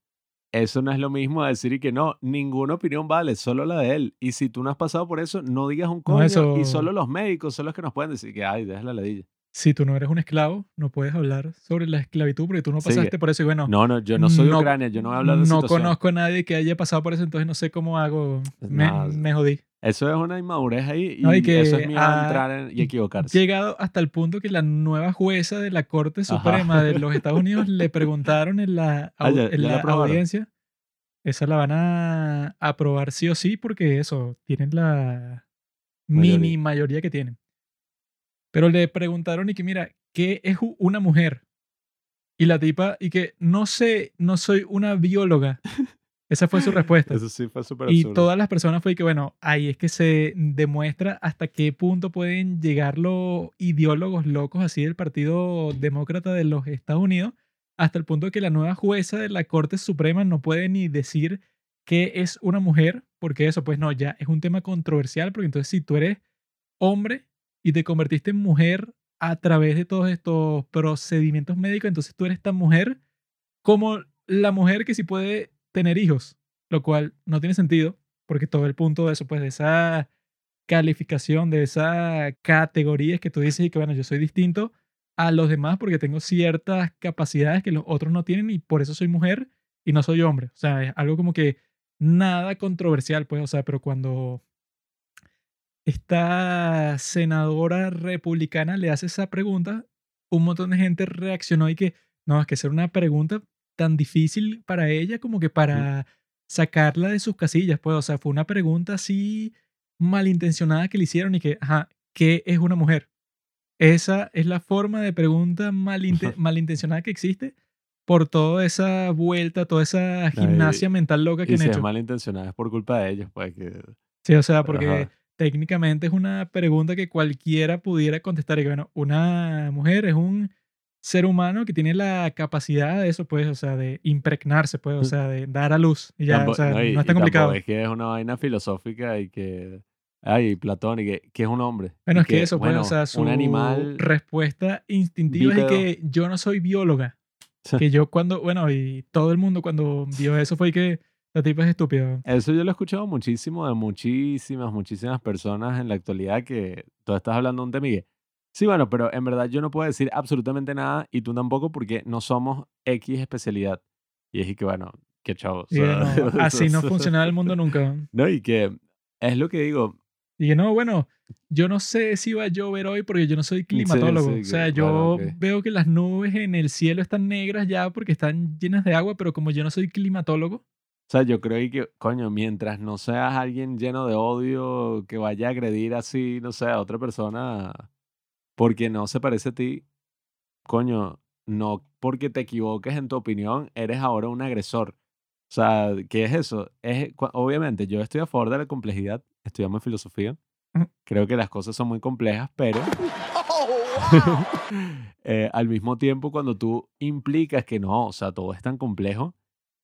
Eso no es lo mismo a decir y que no, ninguna opinión vale, solo la de él. Y si tú no has pasado por eso, no digas un
no,
coño. Y solo los médicos son los que nos pueden decir que, ay, deja la ladilla.
Si tú no eres un esclavo, no puedes hablar sobre la esclavitud porque tú no
Sí,
pasaste por eso. Y bueno,
no, no, yo no soy
no,
Ucrania, yo no voy a hablar de
no
situación.
conozco a nadie que haya pasado por eso, entonces no sé cómo hago. Me, jodí.
Eso es una inmadurez ahí
No, y
eso es miedo a entrar en- y equivocarse.
llegado hasta el punto que la nueva jueza de la Corte
Ajá.
Suprema de los Estados Unidos le preguntaron en la,
Ah, ya,
en
ya la
audiencia. Esa la van a aprobar sí o sí porque eso, tienen la
Mayoría.
mini mayoría que tienen. Pero le preguntaron y que mira, ¿qué es una mujer? Y la tipa, y que no sé, no soy una bióloga. Esa fue su respuesta.
Eso sí fue súper
Y todas las personas fue que, bueno, ahí es que se demuestra hasta qué punto pueden llegar los ideólogos locos así del Partido Demócrata de los Estados Unidos, hasta el punto de que la nueva jueza de la Corte Suprema no puede ni decir qué es una mujer, porque eso, pues no, ya es un tema controversial, porque entonces si tú eres hombre y te convertiste en mujer a través de todos estos procedimientos médicos, entonces tú eres tan mujer como la mujer que sí puede tener hijos, lo cual no tiene sentido, porque todo el punto de eso, pues de esa calificación, de esa categoría es que tú dices y que, bueno, yo soy distinto a los demás porque tengo ciertas capacidades que los otros no tienen y por eso soy mujer y no soy hombre. O sea, es algo como que nada controversial, pues, o sea, pero cuando esta senadora republicana le hace esa pregunta, un montón de gente reaccionó y que, no, es que hacer una pregunta tan difícil para ella como que para sacarla de sus casillas, pues, o sea, fue una pregunta así malintencionada que le hicieron y que, ajá, ¿qué es una mujer? Esa es la forma de pregunta malinte- malintencionada que existe por toda esa vuelta, toda esa gimnasia mental loca que
Y
han
si es
hecho.
malintencionada es por culpa de ellos, pues que...
Sí, o sea, porque
Ajá.
Técnicamente es una pregunta que cualquiera pudiera contestar. Y que, bueno, una mujer es un ser humano que tiene la capacidad de eso, pues, o sea, de impregnarse, pues, o sea, de dar a luz. Y ya,
Tampo-
o sea,
no, y-
no es tan complicado.
Es que es una vaina filosófica y que... Ay, Platón, y que, que es un hombre.
Bueno, es que eso, pues,
bueno,
o sea, su
un animal...
respuesta instintiva es
bípedo.
que yo no soy bióloga. Que yo cuando, bueno, y todo el mundo cuando vio eso fue que la tipa es estúpida.
Eso yo lo he escuchado muchísimo de muchísimas, muchísimas personas en la actualidad que tú estás hablando de un tema y que, sí, bueno, pero en verdad yo no puedo decir absolutamente nada y tú tampoco porque no somos X especialidad. Y es que, bueno, qué chavos.
Y que no, así no funcionaba el mundo nunca.
No, y que es lo que digo.
Y que no, bueno, yo no sé si va a llover hoy porque yo no soy climatólogo.
sí,
o sea,
que-
yo
claro, ok.
veo que las nubes en el cielo están negras ya porque están llenas de agua, pero como yo no soy climatólogo,
O sea, yo creo que, coño, mientras no seas alguien lleno de odio que vaya a agredir así, no sé, a otra persona, porque no se parece a ti, coño, no porque te equivoques en tu opinión, eres ahora un agresor. O sea, ¿qué es eso? Es, obviamente, yo estoy a favor de la complejidad, estudiamos filosofía, creo que las cosas son muy complejas, pero eh, al mismo tiempo cuando tú implicas que no, o sea, todo es tan complejo,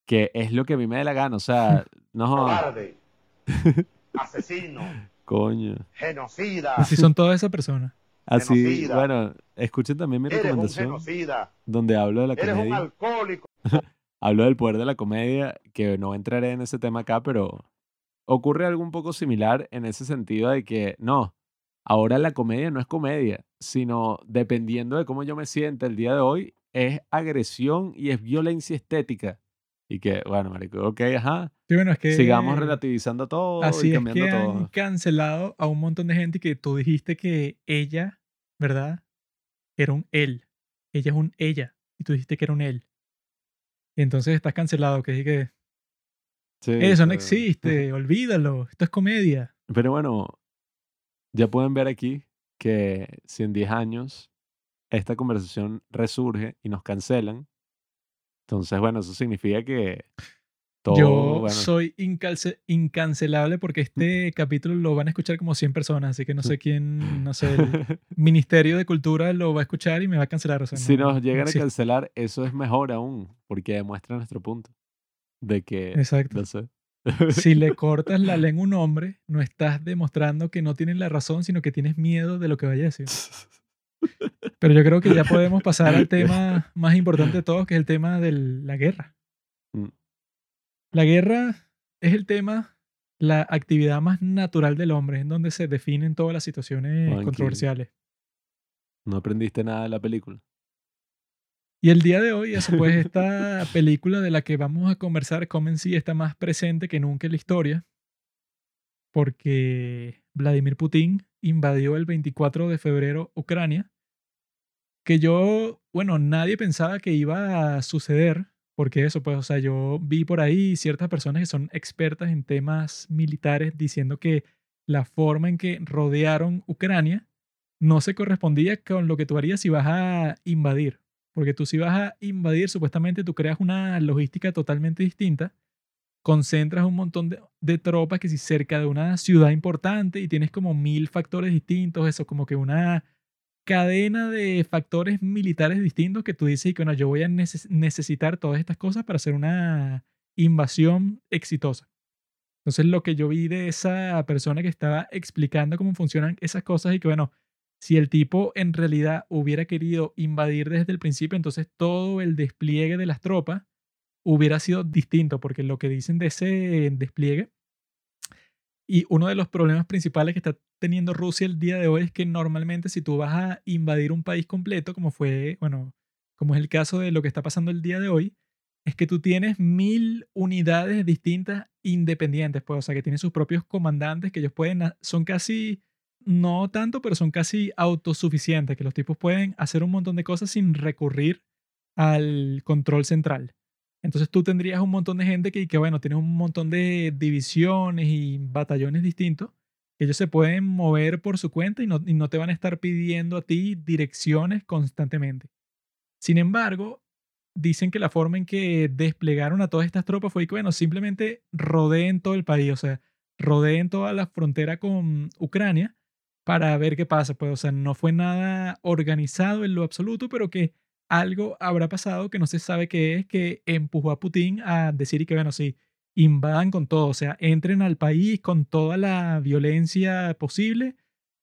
que es lo que a mí me dé la gana, o sea, no,
Cobarde, asesino,
coño.
genocida.
Así son todas esas personas.
Así,
Genocida.
bueno, escuchen también mi
Eres un
recomendación
genocida.
donde hablo de la
Eres un
comedia.
alcohólico.
Hablo del poder de la comedia, que no entraré en ese tema acá, pero ocurre algo un poco similar en ese sentido de que no, ahora la comedia no es comedia, sino dependiendo de cómo yo me sienta el día de hoy, es agresión y es violencia estética. Y que, bueno, marico, ok, ajá,
Sí, bueno, es que
sigamos relativizando todo
así
y
es
cambiando
que han
todo.
cancelado a un montón de gente y que tú dijiste que ella, ¿verdad? Era un él. Ella es un ella. Y tú dijiste que era un él. Y entonces estás cancelado, que dije
Sí,
eso no
pero-
existe, olvídalo, esto es comedia.
Pero bueno, ya pueden ver aquí que si en 10 años esta conversación resurge y nos cancelan, entonces, bueno, eso significa que todo,
Yo
bueno,
soy incancelable porque este capítulo lo van a escuchar como 100 personas, así que no sé quién, no sé, el Ministerio de Cultura lo va a escuchar y me va a cancelar. O sea,
si
no-
nos llegan a
existe.
cancelar, eso es mejor aún, porque demuestra nuestro punto de que,
Exacto.
no sé.
Si le cortas la lengua a un hombre, no estás demostrando que no tienes la razón, sino que tienes miedo de lo que vaya a decir. Pero yo creo que ya podemos pasar al tema más importante de todos, que es el tema de la guerra.
Mm.
La guerra es el tema, la actividad más natural del hombre, en donde se definen todas las situaciones controversiales.
No aprendiste nada de la película.
Y el día de hoy, eso pues, esta película de la que vamos a conversar, Come sí, está más presente que nunca en la historia, porque Vladimir Putin invadió el 24 de febrero Ucrania, que yo, bueno, nadie pensaba que iba a suceder, porque eso, pues, o sea, yo vi por ahí ciertas personas que son expertas en temas militares diciendo que la forma en que rodearon Ucrania no se correspondía con lo que tú harías si vas a invadir. Porque tú si vas a invadir, supuestamente tú creas una logística totalmente distinta, concentras un montón de, tropas que si cerca de una ciudad importante y tienes como mil factores distintos, eso como que una cadena de factores militares distintos que tú dices que bueno, yo voy a neces- necesitar todas estas cosas para hacer una invasión exitosa. Entonces lo que yo vi de esa persona que estaba explicando cómo funcionan esas cosas y que bueno, si el tipo en realidad hubiera querido invadir desde el principio, entonces todo el despliegue de las tropas hubiera sido distinto, porque lo que dicen de ese despliegue y uno de los problemas principales que está teniendo Rusia el día de hoy es que normalmente si tú vas a invadir un país completo, como fue, bueno, como es el caso de lo que está pasando el día de hoy, es que tú tienes mil unidades distintas independientes, pues, o sea, que tienen sus propios comandantes que ellos pueden, son casi, no tanto, pero son casi autosuficientes, que los tipos pueden hacer un montón de cosas sin recurrir al control central. Entonces tú tendrías un montón de gente que, que bueno, tienes un montón de divisiones y batallones distintos, que ellos se pueden mover por su cuenta y no, y no te van a estar pidiendo a ti direcciones constantemente. Sin embargo, dicen que la forma en que desplegaron a todas estas tropas fue que, bueno, simplemente rodeen todo el país, o sea, rodeen toda la frontera con Ucrania para ver qué pasa. Pues, o sea, no fue nada organizado en lo absoluto, pero que algo habrá pasado que no se sabe qué es, que empujó a Putin a decir y que, bueno, sí, invadan con todo, o sea, entren al país con toda la violencia posible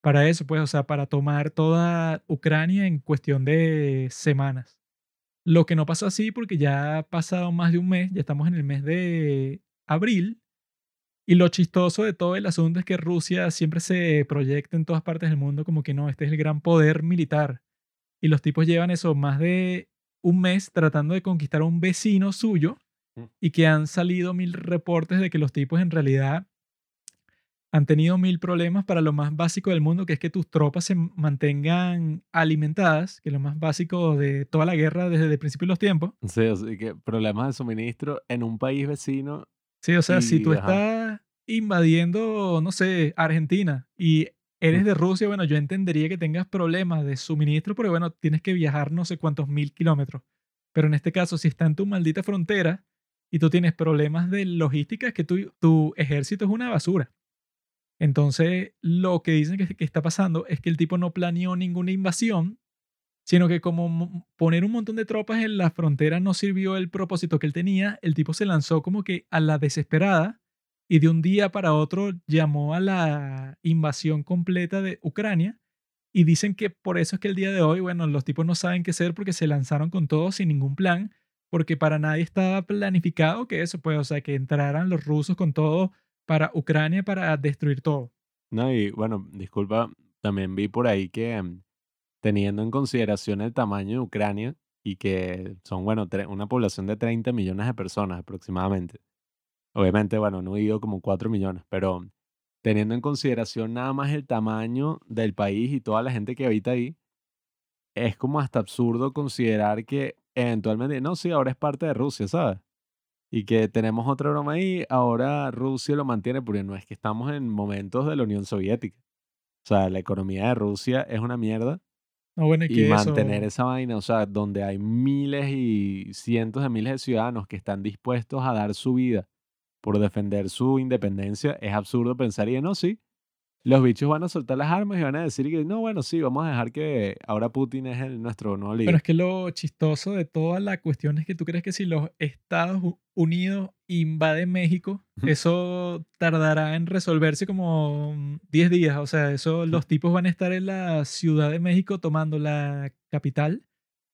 para eso, pues, o sea, para tomar toda Ucrania en cuestión de semanas. Lo que no pasó así porque ya ha pasado más de un mes, ya estamos en el mes de abril, y lo chistoso de todo el asunto es que Rusia siempre se proyecta en todas partes del mundo como que no, este es el gran poder militar. Y los tipos llevan eso más de un mes tratando de conquistar a un vecino suyo
Mm.
y que han salido mil reportes de que los tipos en realidad han tenido mil problemas para lo más básico del mundo, que es que tus tropas se mantengan alimentadas, que es lo más básico de toda la guerra desde el principio de los tiempos.
Sí, así que problemas de suministro en un país vecino.
Sí, o sea, si
Y,
tú
ajá.
estás invadiendo, no sé, Argentina y eres de Rusia, bueno, yo entendería que tengas problemas de suministro, porque bueno, tienes que viajar no sé cuántos mil kilómetros. Pero en este caso, si está en tu maldita frontera y tú tienes problemas de logística, es que tu, tu ejército es una basura. Entonces, lo que dicen que, que está pasando es que el tipo no planeó ninguna invasión, sino que como mo- poner un montón de tropas en la frontera no sirvió el propósito que él tenía, el tipo se lanzó como que a la desesperada y de un día para otro llamó a la invasión completa de Ucrania. Y dicen que por eso es que el día de hoy, bueno, los tipos no saben qué hacer porque se lanzaron con todo sin ningún plan, porque para nadie estaba planificado que eso, pues, o sea, que entraran los rusos con todo para Ucrania para destruir todo.
No, y bueno, disculpa, también vi por ahí que mm, teniendo en consideración el tamaño de Ucrania y que son, bueno, una población de 30 millones de personas aproximadamente. Obviamente, bueno, no he ido como 4 millones, pero teniendo en consideración nada más el tamaño del país y toda la gente que habita ahí, es como hasta absurdo considerar que eventualmente, no, sí, ahora es parte de Rusia, ¿sabes? Y que tenemos otra broma ahí, ahora Rusia lo mantiene, porque no es que estamos en momentos de la Unión Soviética. O sea, la economía de Rusia es una mierda
No, bueno, y
y mantener
eso,
esa vaina, o sea, donde hay miles y cientos de miles de ciudadanos que están dispuestos a dar su vida por defender su independencia, es absurdo pensar, y no, sí, los bichos van a soltar las armas y van a decir que no, bueno, sí, vamos a dejar que ahora Putin es el, nuestro nuevo líder.
es que lo chistoso de toda la cuestión es que tú crees que si los Estados Unidos invaden México, eso tardará en resolverse como mm, 10 días. O sea, eso los tipos van a estar en la Ciudad de México tomando la capital.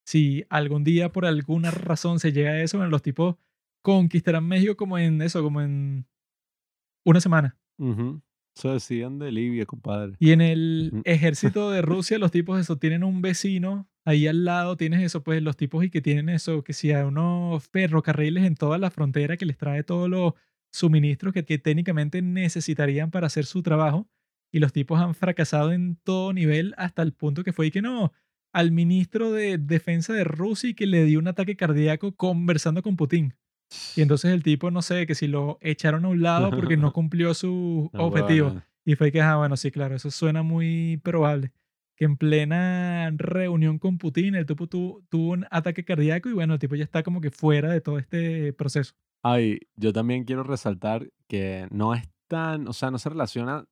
Si algún día por alguna razón se llega a eso, bueno, los tipos conquistarán México como en eso, como en una semana.
Ujú. Se decían de Libia, compadre.
Y en el ejército de Rusia, los tipos eso tienen un vecino ahí al lado, tienes eso, pues los tipos y que tienen eso, que si hay unos ferrocarriles en toda la frontera que les trae todos los suministros que, que técnicamente necesitarían para hacer su trabajo. Y los tipos han fracasado en todo nivel hasta el punto que fue y que no, al ministro de defensa de Rusia y que le dio un ataque cardíaco conversando con Putin. Y entonces el tipo, no sé, que si lo echaron a un lado porque no cumplió su
No,
objetivo.
huevona.
Y fue que, ah, bueno, sí, claro, eso suena muy probable. Que en plena reunión con Putin, el tipo tu- tuvo un ataque cardíaco y bueno, el tipo ya está como que fuera de todo este proceso.
Ay, yo también quiero resaltar que no es tan, o sea, no se relaciona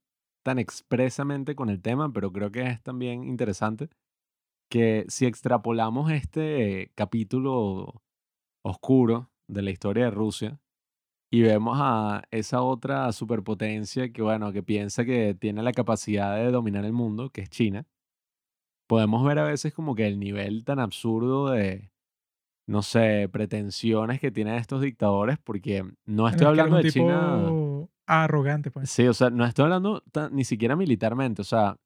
tan expresamente con el tema, pero creo que es también interesante que si extrapolamos este capítulo oscuro de la historia de Rusia y vemos a esa otra superpotencia que, bueno, que piensa que tiene la capacidad de dominar el mundo, que es China, podemos ver a veces como que el nivel tan absurdo de, no sé, pretensiones que tienen estos dictadores, porque no estoy hablando de China.
arrogante, pues.
Sí, o sea, no estoy hablando tan- ni siquiera militarmente. O sea,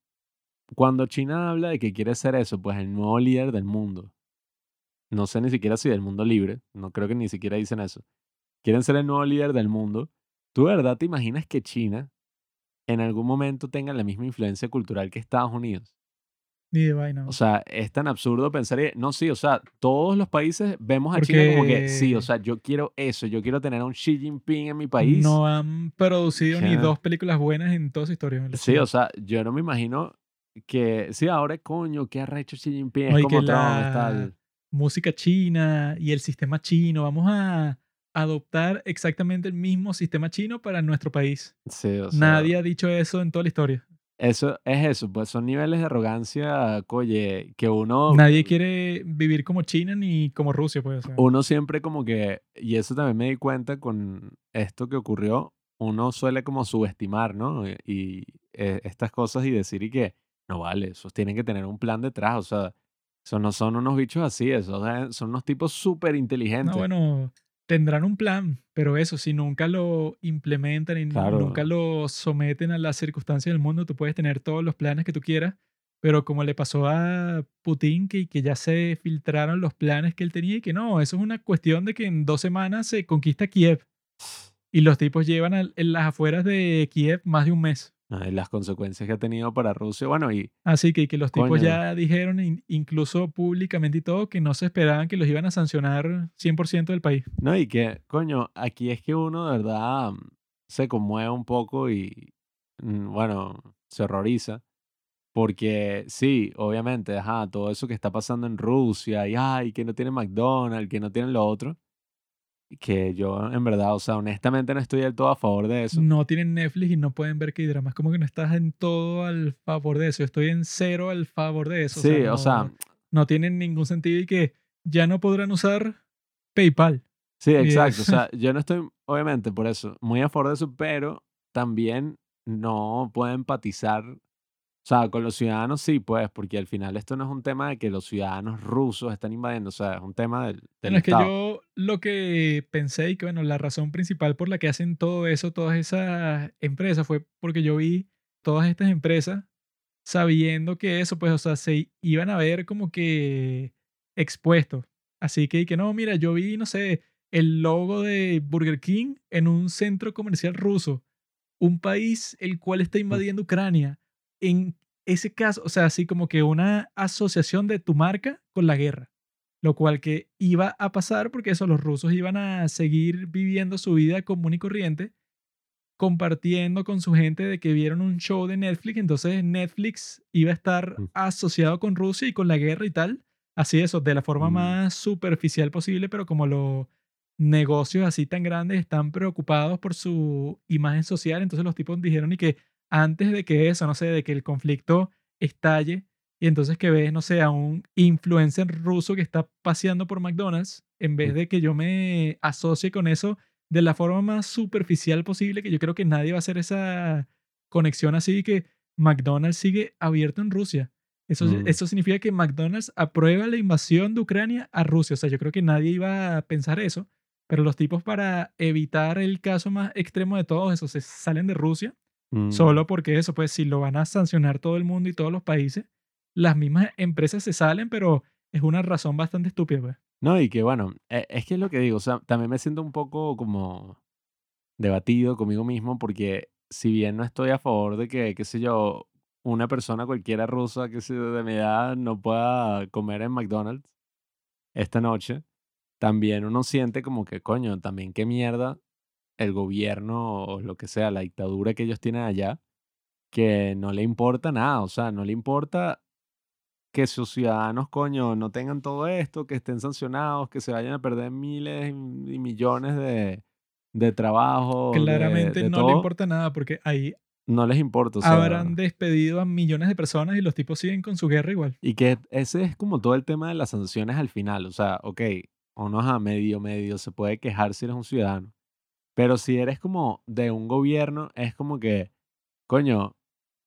cuando China habla de que quiere ser eso, pues el nuevo líder del mundo. No sé ni siquiera si del mundo libre. No creo que ni siquiera dicen eso. Quieren ser el nuevo líder del mundo. ¿Tú de verdad te imaginas que China en algún momento tenga la misma influencia cultural que Estados Unidos?
Ni de vaina.
O sea, es tan absurdo pensar, no, sí, o sea, todos los países vemos a China como que, sí, o
Porque-
sea, yo quiero eso, yo quiero tener a un Xi Jinping en mi país.
No han producido ni
Ya.
dos películas buenas en toda su historia.
Sí,
China.
o sea, yo no me imagino que, sí, ahora coño, ¿qué ha hecho Xi Jinping? Es
que
como Trump,
la
tal.
Música china y el sistema chino. Vamos a adoptar exactamente el mismo sistema chino para nuestro país.
Sí, o sea,
Nadie ha dicho eso en toda la historia.
eso es eso, pues son niveles de arrogancia, coye, que uno,
Nadie quiere vivir como China ni como Rusia, pues. o sea.
uno siempre como que, y eso también me di cuenta con esto que ocurrió, uno suele como subestimar, ¿no? Y, y, eh, estas cosas y decir y que, no vale, esos tienen que tener un plan detrás, o sea, eso no son unos bichos así, eso, son unos tipos súper inteligentes.
No, bueno, tendrán un plan, pero eso, si nunca lo implementan y
Claro.
nunca lo someten a las circunstancias del mundo, tú puedes tener todos los planes que tú quieras, pero como le pasó a Putin, que, que ya se filtraron los planes que él tenía y que no, eso es una cuestión de que en dos semanas se conquista Kiev y los tipos llevan en las afueras de Kiev más de un mes.
Ay, las consecuencias que ha tenido para Rusia, bueno, y
Así que, que los tipos
Coño.
ya dijeron, in- incluso públicamente y todo, que no se esperaban que los iban a sancionar 100% del país.
No, y que, coño, aquí es que uno de verdad mm, se conmueve un poco y, mm, bueno, se horroriza Porque sí, obviamente, ajá, todo eso que está pasando en Rusia y ay, que no tiene McDonald's, que no tiene lo otro, que yo en verdad, o sea, honestamente no estoy del todo a favor de eso.
No tienen Netflix y no pueden ver K-dramas. Como que no estás en todo al favor de eso. Yo estoy en cero al favor de eso.
Sí,
no,
o sea,
no tienen ningún sentido y que ya no podrán usar PayPal.
sí, exacto. O sea, yo no estoy, obviamente, por eso, muy a favor de eso, pero también no puedo empatizar, o sea, con los ciudadanos sí, pues, porque al final esto no es un tema de que los ciudadanos rusos están invadiendo, o sea, es un tema del, del
Bueno, es que
Estado.
yo lo que pensé y que, bueno, la razón principal por la que hacen todo eso, todas esas empresas, fue porque yo vi todas estas empresas sabiendo que eso, pues, o sea, se iban a ver como que expuestos. Así que, y que no, mira, yo vi, no sé, el logo de Burger King en un centro comercial ruso, un país el cual está invadiendo Ucrania. En ese caso, o sea, así como que una asociación de tu marca con la guerra lo cual que iba a pasar porque eso, los rusos iban a seguir viviendo su vida común y corriente, compartiendo con su gente de que vieron un show de Netflix, entonces Netflix iba a estar asociado con Rusia y con la guerra y tal, así eso, de la forma
Mm.
más superficial posible, pero como los negocios así tan grandes están preocupados por su imagen social, entonces los tipos dijeron y que antes de que eso, no sé, de que el conflicto estalle, y entonces que ves, no sé, a un influencer ruso que está paseando por McDonald's, en vez de que yo me asocie con eso de la forma más superficial posible, que yo creo que nadie va a hacer esa conexión así que McDonald's sigue abierto en Rusia. Eso,
Mm.
eso significa que McDonald's aprueba la invasión de Ucrania a Rusia. O sea, yo creo que nadie iba a pensar eso, pero los tipos para evitar el caso más extremo de todos esos se salen de Rusia
Mm.
Solo porque eso, pues si lo van a sancionar todo el mundo y todos los países, las mismas empresas se salen, pero es una razón bastante estúpida, pues.
No, y que bueno, e- es que es lo que digo, o sea, también me siento un poco como debatido conmigo mismo porque si bien no estoy a favor de que, qué sé yo, una persona cualquiera rusa que sea de mi edad no pueda comer en McDonald's esta noche, también uno siente como que, coño, también qué mierda el gobierno o lo que sea, la dictadura que ellos tienen allá, que no le importa nada, o sea, no le importa que sus ciudadanos, coño, no tengan todo esto, que estén sancionados, que se vayan a perder miles y millones de, de trabajo, de,
Claramente
de
no
todo,
le importa nada porque ahí
no les importa, o sea,
habrán despedido a millones de personas y los tipos siguen con su guerra igual.
y que ese es como todo el tema de las sanciones al final, o sea, ok, uno a medio, medio se puede quejar si eres un ciudadano, pero si eres como de un gobierno, es como que, coño,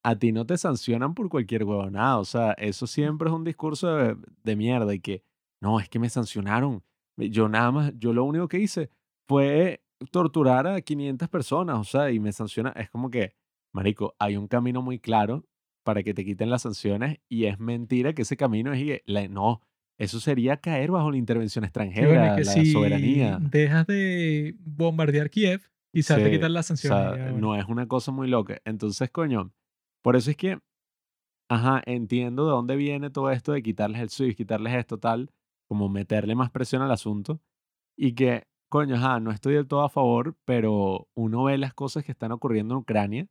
a ti no te sancionan por cualquier huevonada. O sea, eso siempre es un discurso de, de mierda y que, no, es que me sancionaron. Yo nada más, yo lo único que hice fue torturar a 500 personas, o sea, y me sanciona. Es como que, marico, hay un camino muy claro para que te quiten las sanciones y es mentira que ese camino es, la- no, eso sería caer bajo la intervención
bueno,
extranjera,
es que
la
si
soberanía.
dejas de bombardear Kiev, quizás te
Sí,
quitan las
O
sanciones.
sea,
bueno.
no es una cosa muy loca. Entonces, coño, por eso es que, ajá, entiendo de dónde viene todo esto de quitarles el Swift, quitarles esto, tal, como meterle más presión al asunto. Y que, coño, ajá, no estoy del todo a favor, pero uno ve las cosas que están ocurriendo en Ucrania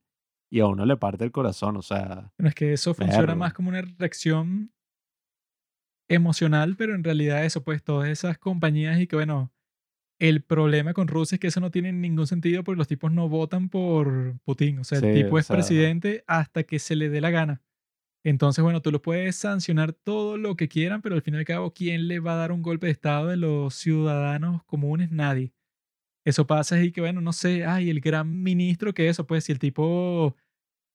y a uno le parte el corazón. O sea,
Bueno, es que eso funciona más como una reacción emocional, pero en realidad eso, pues todas esas compañías y que bueno, el problema con Rusia es que eso no tiene ningún sentido porque los tipos no votan por Putin. O sea, el tipo
o
es
sea-
presidente hasta que se le dé la gana. Entonces, bueno, tú lo puedes sancionar todo lo que quieran, pero al fin y al cabo, ¿quién le va a dar un golpe de Estado de los ciudadanos comunes? Nadie. Eso pasa y que, bueno, no sé, ay, el gran ministro que eso, pues si el tipo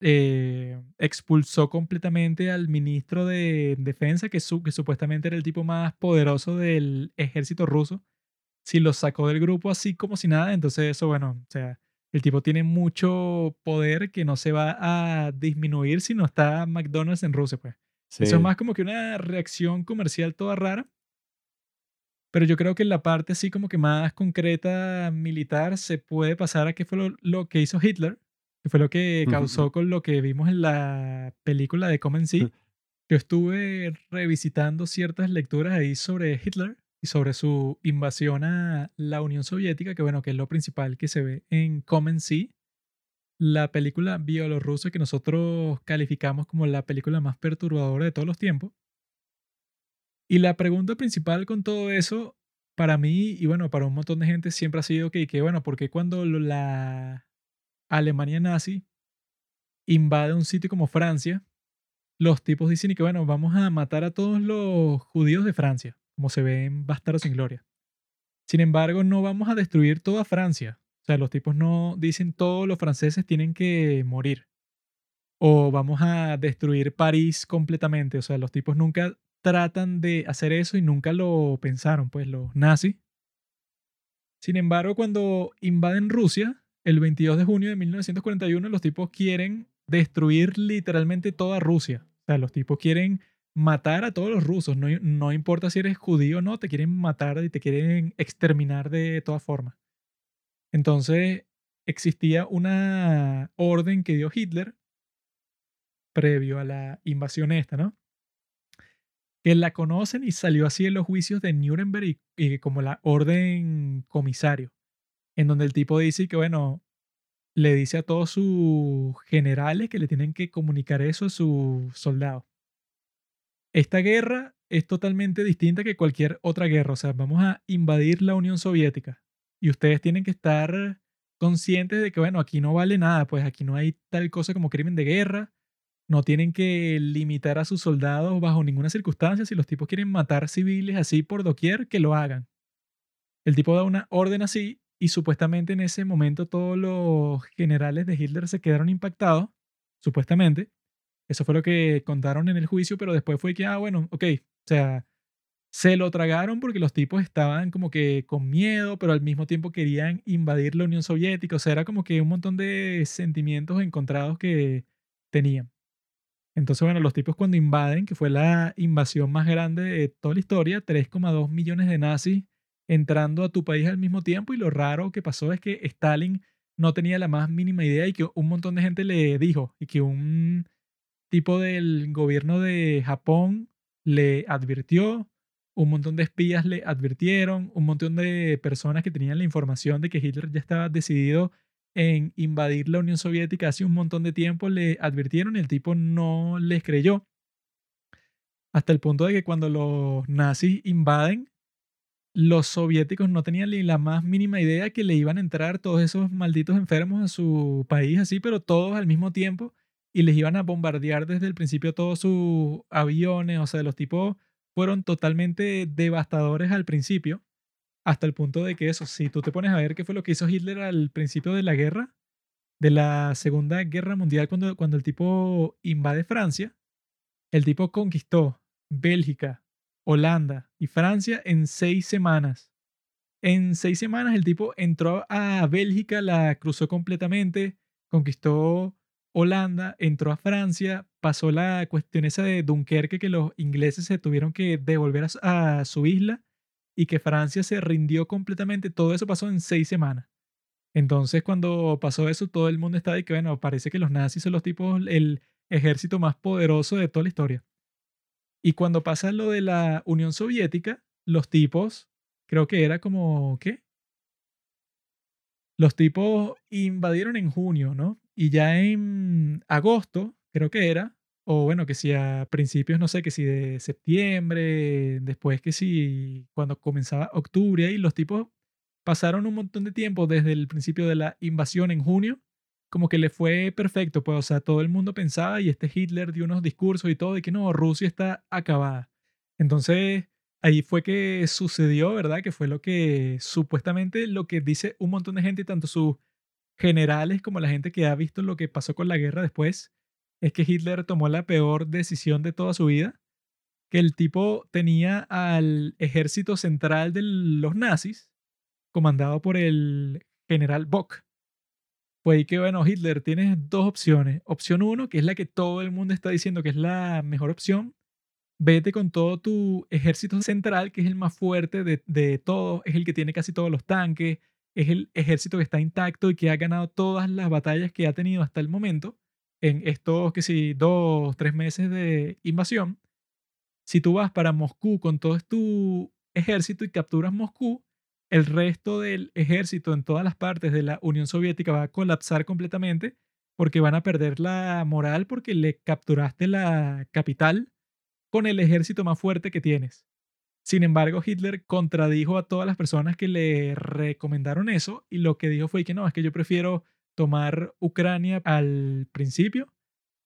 eh, expulsó completamente al ministro de defensa, que, su- que supuestamente era el tipo más poderoso del ejército ruso, si lo sacó del grupo así como si nada, entonces eso, bueno, o sea, el tipo tiene mucho poder que no se va a disminuir si no está McDonald's en Rusia, pues. Eso es más como que una reacción comercial toda rara. Pero yo creo que la parte así como que más concreta militar se puede pasar a qué fue lo, lo que hizo Hitler, que fue lo que causó con lo que vimos en la película de Come and See. Yo estuve revisitando ciertas lecturas ahí sobre Hitler y sobre su invasión a la Unión Soviética, que bueno, que es lo principal que se ve en Come and See, la película bielorrusa que nosotros calificamos como la película más perturbadora de todos los tiempos. Y la pregunta principal con todo eso, para mí y bueno, para un montón de gente siempre ha sido que, que bueno, porque cuando la Alemania nazi invade un sitio como Francia, los tipos dicen que bueno, vamos a matar a todos los judíos de Francia, como se ve en Bastardos sin Gloria. Sin embargo, no vamos a destruir toda Francia. O sea, los tipos no dicen todos los franceses tienen que morir. O vamos a destruir París completamente. O sea, los tipos nunca tratan de hacer eso y nunca lo pensaron, pues los nazis. Sin embargo, cuando invaden Rusia, el 22 de junio de 1941, los tipos quieren destruir literalmente toda Rusia. O sea, los tipos quieren matar a todos los rusos. No, no importa si eres judío o no, te quieren matar y te quieren exterminar de todas formas. Entonces, existía una orden que dio Hitler previo a la invasión esta, ¿no? Que la conocen y salió así en los juicios de Nuremberg y, y como la orden comisario, en donde el tipo dice que, bueno, le dice a todos sus generales que le tienen que comunicar eso a sus soldados. Esta guerra es totalmente distinta que cualquier otra guerra. O sea, vamos a invadir la Unión Soviética. Y ustedes tienen que estar conscientes de que, bueno, aquí no vale nada. Pues aquí no hay tal cosa como crimen de guerra. No tienen que limitar a sus soldados bajo ninguna circunstancia. Si los tipos quieren matar civiles así por doquier, que lo hagan. El tipo da una orden así y supuestamente en ese momento todos los generales de Hitler se quedaron impactados, supuestamente. Eso fue lo que contaron en el juicio, pero después fue que, ah, bueno, ok, o sea, se lo tragaron porque los tipos estaban como que con miedo, pero al mismo tiempo querían invadir la Unión Soviética, o sea, era como que un montón de sentimientos encontrados que tenían. Entonces, bueno, los tipos cuando invaden, que fue la invasión más grande de toda la historia, 3,2 millones de nazis entrando a tu país al mismo tiempo y lo raro que pasó es que Stalin no tenía la más mínima idea y que un montón de gente le dijo y que un tipo del gobierno de Japón le advirtió, un montón de espías le advirtieron, un montón de personas que tenían la información de que Hitler ya estaba decidido en invadir la Unión Soviética hace un montón de tiempo le advirtieron y el tipo no les creyó. Hasta el punto de que cuando los nazis invaden, los soviéticos no tenían ni la más mínima idea que le iban a entrar todos esos malditos enfermos a su país así, pero todos al mismo tiempo y les iban a bombardear desde el principio todos sus aviones, o sea, los tipos fueron totalmente devastadores al principio, hasta el punto de que eso, si tú te pones a ver qué fue lo que hizo Hitler al principio de la guerra, de la Segunda Guerra Mundial, cuando, cuando el tipo invade Francia, el tipo conquistó Bélgica, Holanda y Francia en seis semanas. En seis semanas el tipo entró a Bélgica, la cruzó completamente, conquistó Holanda, entró a Francia, pasó la cuestión esa de Dunkerque que los ingleses se tuvieron que devolver a, a su isla y que Francia se rindió completamente. Todo eso pasó en seis semanas. Entonces cuando pasó eso todo el mundo estaba de que, bueno, parece que los nazis son los tipos, el ejército más poderoso de toda la historia. Y cuando pasa lo de la Unión Soviética, los tipos, creo que era como, ¿qué? Los tipos invadieron en junio, ¿no? Y ya en agosto, creo que era, o bueno, que si a principios, no sé, que si de septiembre, después que si cuando comenzaba octubre, ahí los tipos pasaron un montón de tiempo desde el principio de la invasión en junio, como que le fue perfecto, pues, o sea, todo el mundo pensaba y este Hitler dio unos discursos y todo de que no, Rusia está acabada. Entonces, ahí fue que sucedió, ¿verdad? Que fue lo que supuestamente lo que dice un montón de gente, tanto sus generales como la gente que ha visto lo que pasó con la guerra después, es que Hitler tomó la peor decisión de toda su vida, que el tipo tenía al ejército central de los nazis, comandado por el general Bock. Fue ahí que, bueno, Hitler, tienes dos opciones. Opción uno, que es la que todo el mundo está diciendo que es la mejor opción. Vete con todo tu ejército central, que es el más fuerte de, de todos, es el que tiene casi todos los tanques, es el ejército que está intacto y que ha ganado todas las batallas que ha tenido hasta el momento en estos, que si, dos, tres meses de invasión. Si tú vas para Moscú con todo tu ejército y capturas Moscú, el resto del ejército en todas las partes de la Unión Soviética va a colapsar completamente porque van a perder la moral porque le capturaste la capital con el ejército más fuerte que tienes. Sin embargo, Hitler contradijo a todas las personas que le recomendaron eso y lo que dijo fue que no, es que yo prefiero tomar Ucrania al principio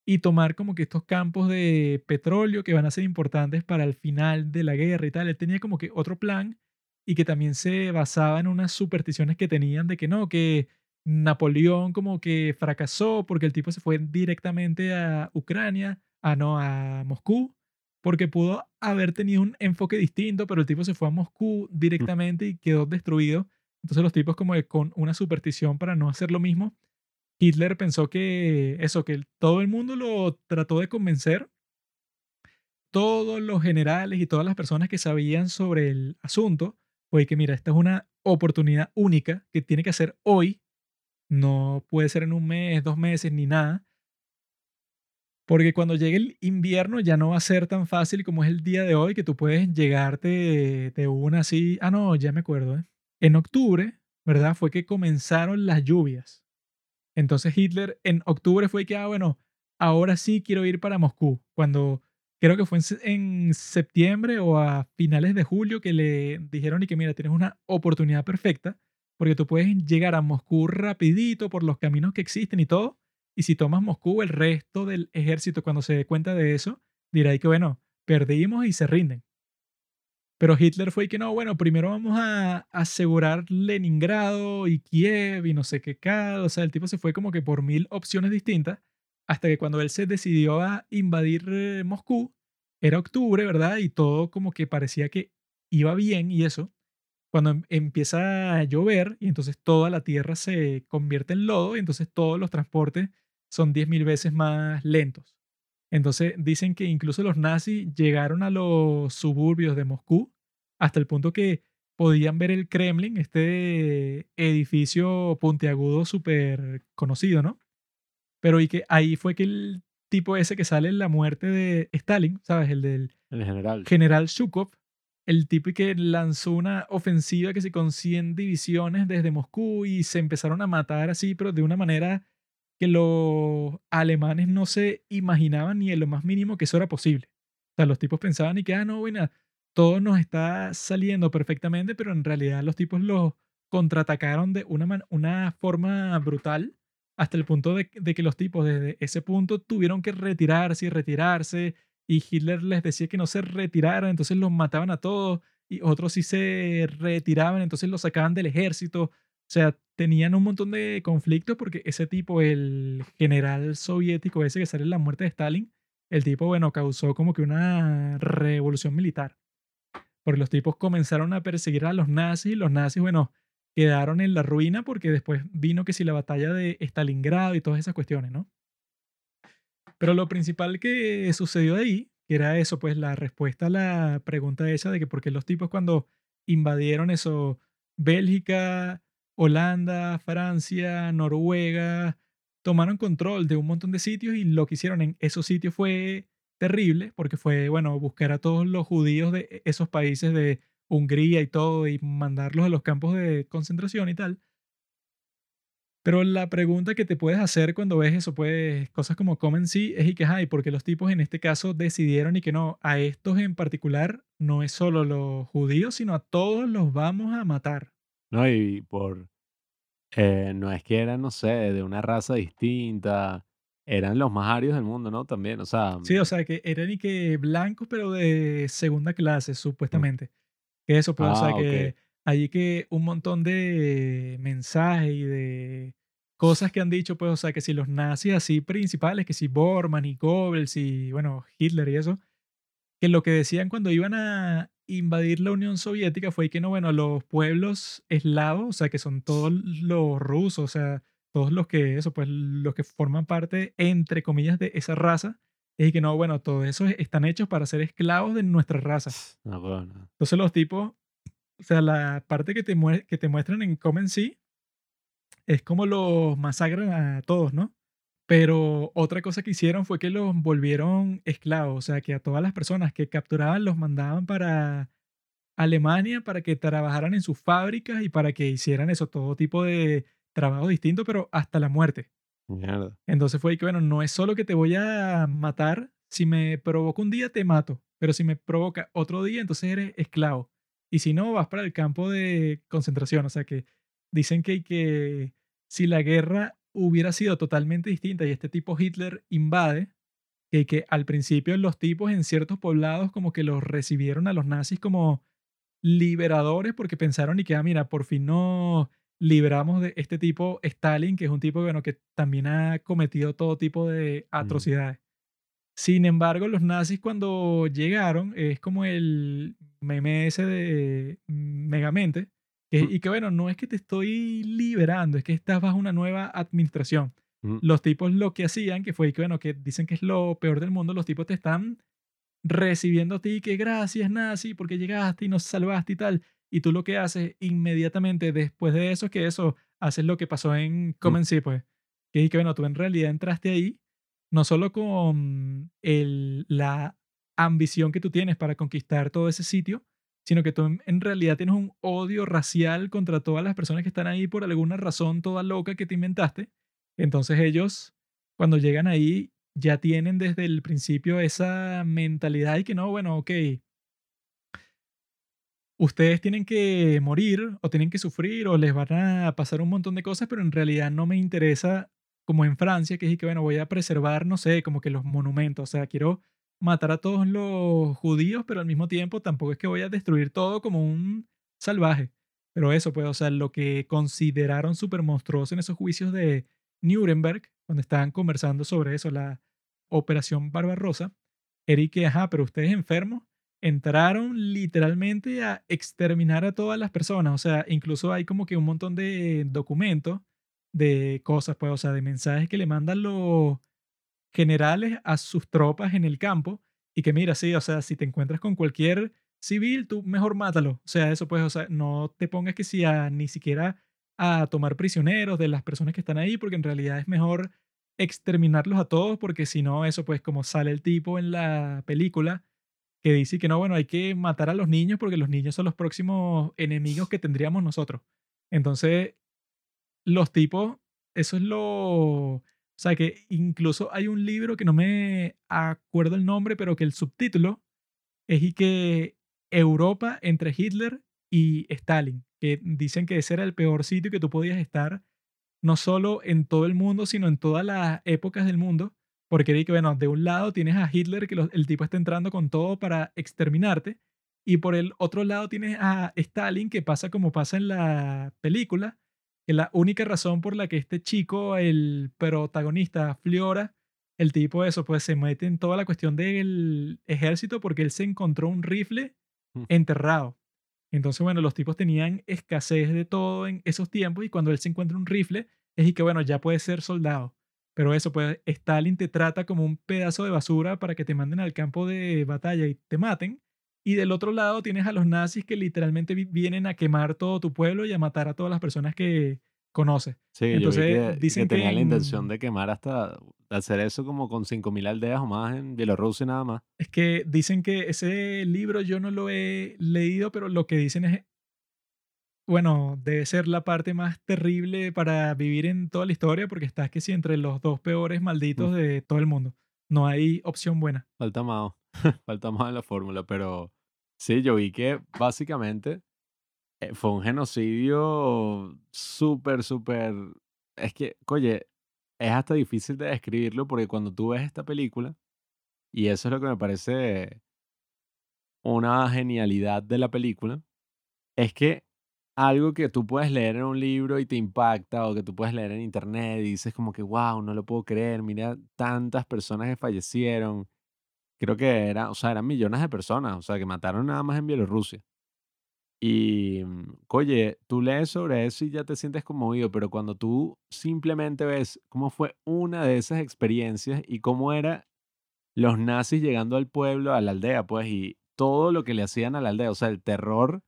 y tomar como que estos campos de petróleo que van a ser importantes para el final de la guerra y tal. Él tenía como que otro plan y que también se basaba en unas supersticiones que tenían de que no, que Napoleón como que fracasó porque el tipo se fue directamente a Ucrania, a no, a Moscú, porque pudo haber tenido un enfoque distinto, pero el tipo se fue a Moscú directamente y quedó destruido. Entonces los tipos como que con una superstición para no hacer lo mismo, Hitler pensó que eso, que todo el mundo lo trató de convencer, todos los generales y todas las personas que sabían sobre el asunto, fue que mira, esta es una oportunidad única que tiene que hacer hoy, no puede ser en un mes, dos meses, ni nada, porque cuando llegue el invierno ya no va a ser tan fácil como es el día de hoy, que tú puedes llegarte de, una así, ah, no, ya me acuerdo, ¿eh? En octubre, ¿verdad? Fue que comenzaron las lluvias. Entonces Hitler en octubre fue que, ah, bueno, ahora sí quiero ir para Moscú. Cuando creo que fue en, septiembre o a finales de julio que le dijeron y que, mira, tienes una oportunidad perfecta porque tú puedes llegar a Moscú rapidito por los caminos que existen y todo. Y si tomas Moscú, el resto del ejército, cuando se dé cuenta de eso, dirá que, bueno, perdimos y se rinden. Pero Hitler fue y que no, bueno, primero vamos a asegurar Leningrado y Kiev y no sé qué cada. O sea, el tipo se fue como que por mil opciones distintas hasta que cuando él se decidió a invadir eh, Moscú, era octubre, ¿verdad? Y todo como que parecía que iba bien y eso. Cuando em, empieza a llover y entonces toda la tierra se convierte en lodo y entonces todos los transportes son 10.000 veces más lentos. Entonces dicen que incluso los nazis llegaron a los suburbios de Moscú hasta el punto que podían ver el Kremlin, este edificio puntiagudo súper conocido, ¿no? Pero y que ahí fue que el tipo ese que sale en la muerte de Stalin, ¿sabes? El del
el general.
general Shukov, el tipo que lanzó una ofensiva que se con 100 divisiones desde Moscú y se empezaron a matar así, pero de una manera que los alemanes no se imaginaban ni en lo más mínimo que eso era posible. O sea, los tipos pensaban y que, ah, no, bueno, todo nos está saliendo perfectamente, pero en realidad los tipos los contraatacaron de una, una forma brutal hasta el punto de, que los tipos desde ese punto tuvieron que retirarse y retirarse y Hitler les decía que no se retiraran, entonces los mataban a todos y otros sí se retiraban, entonces los sacaban del ejército. O sea, tenían un montón de conflictos porque ese tipo, el general soviético ese que sale en la muerte de Stalin, el tipo, bueno, causó como que una revolución militar. Porque los tipos comenzaron a perseguir a los nazis y los nazis, bueno, quedaron en la ruina porque después vino que si la batalla de Stalingrado y todas esas cuestiones, ¿no? Pero lo principal que sucedió ahí, que era eso, pues la respuesta a la pregunta esa de que por qué los tipos cuando invadieron eso, Bélgica, Holanda, Francia, Noruega, tomaron control de un montón de sitios y lo que hicieron en esos sitios fue terrible, porque fue, bueno, buscar a todos los judíos de esos países de Hungría y todo y mandarlos a los campos de concentración y tal. Pero la pregunta que te puedes hacer cuando ves eso, pues cosas como Common sí, es y que, hay, porque los tipos en este caso decidieron y que no, a estos en particular no es solo los judíos, sino a todos los vamos a matar.
No, y por. eh, no es que eran, no sé, de una raza distinta. Eran los más arios del mundo, ¿no? También, o sea.
Sí, o sea, que eran y que blancos, pero de segunda clase,
mm.
Que eso, pues, o sea,
Ah,
que allí que un montón de mensajes y de cosas que han dicho, pues, o sea, que si los nazis así principales, que si Bormann y Goebbels y, bueno, Hitler y eso, que lo que decían cuando iban a invadir la Unión Soviética fue que no, bueno, los pueblos eslavos, o sea, que son todos los rusos, o sea, todos los que, eso, pues, los que forman parte, entre comillas, de esa raza, es que no, bueno, todos esos están hechos para ser esclavos de nuestra raza.
No, bueno.
Entonces los tipos, o sea, la parte que te, que te muestran en Common sí es como los masacran a todos, ¿no? Pero otra cosa que hicieron fue que los volvieron esclavos, o sea, que a todas las personas que capturaban los mandaban para Alemania para que trabajaran en sus fábricas y para que hicieran eso, todo tipo de trabajo distinto, pero hasta la muerte.
Mierda.
Entonces fue que, bueno, no es solo que te voy a matar, si me provoca un día te mato, pero si me provoca otro día, entonces eres esclavo. Y si no, vas para el campo de concentración. O sea que dicen que, que si la guerra hubiera sido totalmente distinta y este tipo Hitler invade, que, que al principio los tipos en ciertos poblados como que los recibieron a los nazis como liberadores porque pensaron y que, ah, mira, por fin no libramos de este tipo Stalin, que es un tipo bueno, que también ha cometido todo tipo de atrocidades. Sin embargo, los nazis cuando llegaron, es como el meme ese de Megamente, que, y que bueno, no es que te estoy liberando, es que estás bajo una nueva administración. Los tipos lo que hacían, que fue que bueno, que dicen que es lo peor del mundo, los tipos te están recibiendo a ti, que gracias nazi, porque llegaste y nos salvaste y tal. Y tú lo que haces inmediatamente después de eso, es que eso, haces lo que pasó en Comencé, pues. Que que bueno, tú en realidad entraste ahí no solo con el, la ambición que tú tienes para conquistar todo ese sitio, sino que tú en, realidad tienes un odio racial contra todas las personas que están ahí por alguna razón toda loca que te inventaste. Entonces ellos, cuando llegan ahí, ya tienen desde el principio esa mentalidad y que no, bueno, ok, ustedes tienen que morir o tienen que sufrir o les van a pasar un montón de cosas, pero en realidad no me interesa como en Francia, que es que, bueno, voy a preservar, no sé, como que los monumentos, o sea, quiero matar a todos los judíos, pero al mismo tiempo tampoco es que voy a destruir todo como un salvaje. Pero eso, pues, o sea, lo que consideraron súper monstruoso en esos juicios de Nuremberg, cuando estaban conversando sobre eso, la Operación Barbarosa, que, ajá, pero ustedes enfermos entraron literalmente a exterminar a todas las personas. O sea, incluso hay como que un montón de documentos de cosas, pues, o sea, de mensajes que le mandan los generales a sus tropas en el campo y que mira, sí, o sea, si te encuentras con cualquier civil, tú mejor mátalo. O sea, eso pues, o sea, no te pongas que si ni siquiera a tomar prisioneros de las personas que están ahí, porque en realidad es mejor exterminarlos a todos, porque si no, eso pues como sale el tipo en la película que dice que no, bueno, hay que matar a los niños porque los niños son los próximos enemigos que tendríamos nosotros. Entonces, los tipos, eso es lo... O sea, que incluso hay un libro que no me acuerdo el nombre, pero que el subtítulo es y que Europa entre Hitler y Stalin, que dicen que ese era el peor sitio que tú podías estar, no solo en todo el mundo, sino en todas las épocas del mundo, porque di que, bueno, de un lado tienes a Hitler, que el tipo está entrando con todo para exterminarte, y por el otro lado tienes a Stalin, que pasa como pasa en la película, que la única razón por la que este chico, el protagonista, Fliora, el tipo eso, pues se mete en toda la cuestión del ejército porque él se encontró un rifle enterrado. Entonces, bueno, los tipos tenían escasez de todo en esos tiempos y cuando él se encuentra un rifle, es y que, bueno, ya puede ser soldado. Pero eso, pues Stalin te trata como un pedazo de basura para que te manden al campo de batalla y te maten. Y del otro lado tienes a los nazis que literalmente vi- vienen a quemar todo tu pueblo y a matar a todas las personas que conoces.
Sí,
Entonces,
yo vi que,
dicen
que
que
tenía la intención
en-
de quemar hasta hacer eso como con 5.000 aldeas o más en Bielorrusia nada más.
Es que dicen que ese libro yo no lo he leído, pero lo que dicen es, bueno, debe ser la parte más terrible para vivir en toda la historia porque estás que sí entre los dos peores malditos
Mm.
de todo el mundo. No hay opción buena.
Falta más, falta más en la fórmula, pero sí, yo vi que básicamente eh, fue un genocidio súper, súper... Es que, oye, es hasta difícil de describirlo porque cuando tú ves esta película, y eso es lo que me parece una genialidad de la película, es que algo que tú puedes leer en un libro y te impacta o que tú puedes leer en internet y dices como que, wow, no lo puedo creer, mira tantas personas que fallecieron. Creo que era, o sea, eran millones de personas, o sea, que mataron nada más en Bielorrusia. Y, mm, oye, tú lees sobre eso y ya te sientes conmovido, pero cuando tú simplemente ves cómo fue una de esas experiencias y cómo era los nazis llegando al pueblo, a la aldea, pues, y todo lo que le hacían a la aldea, o sea, el terror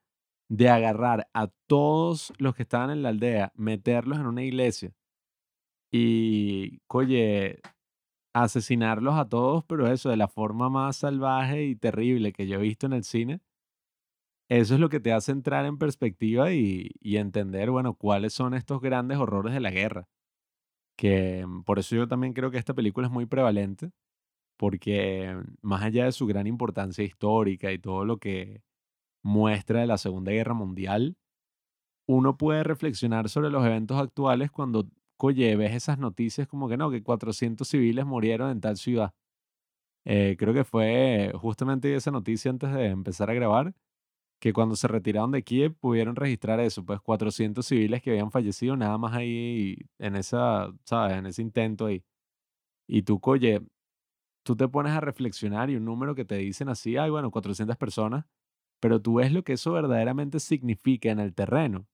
de agarrar a todos los que estaban en la aldea, meterlos en una iglesia y, oye, asesinarlos a todos, pero eso, de la forma más salvaje y terrible que yo he visto en el cine. Eso es lo que te hace entrar en perspectiva y, y entender, bueno, cuáles son estos grandes horrores de la guerra. que mm, por eso yo también creo que esta película es muy prevalente, porque mm, más allá de su gran importancia histórica y todo lo que muestra de la Segunda Guerra Mundial, uno puede reflexionar sobre los eventos actuales cuando, oye, ves esas noticias como que no, que 400 civiles murieron en tal ciudad. Eh, creo que fue justamente esa noticia antes de empezar a grabar, que cuando se retiraron de Kiev pudieron registrar eso, pues 400 civiles que habían fallecido nada más ahí en esa, ¿sabes? En ese intento ahí. Y tú, oye, tú te pones a reflexionar y un número que te dicen así, ay, bueno, 400 personas, pero tú ves lo que eso verdaderamente significa en el terreno.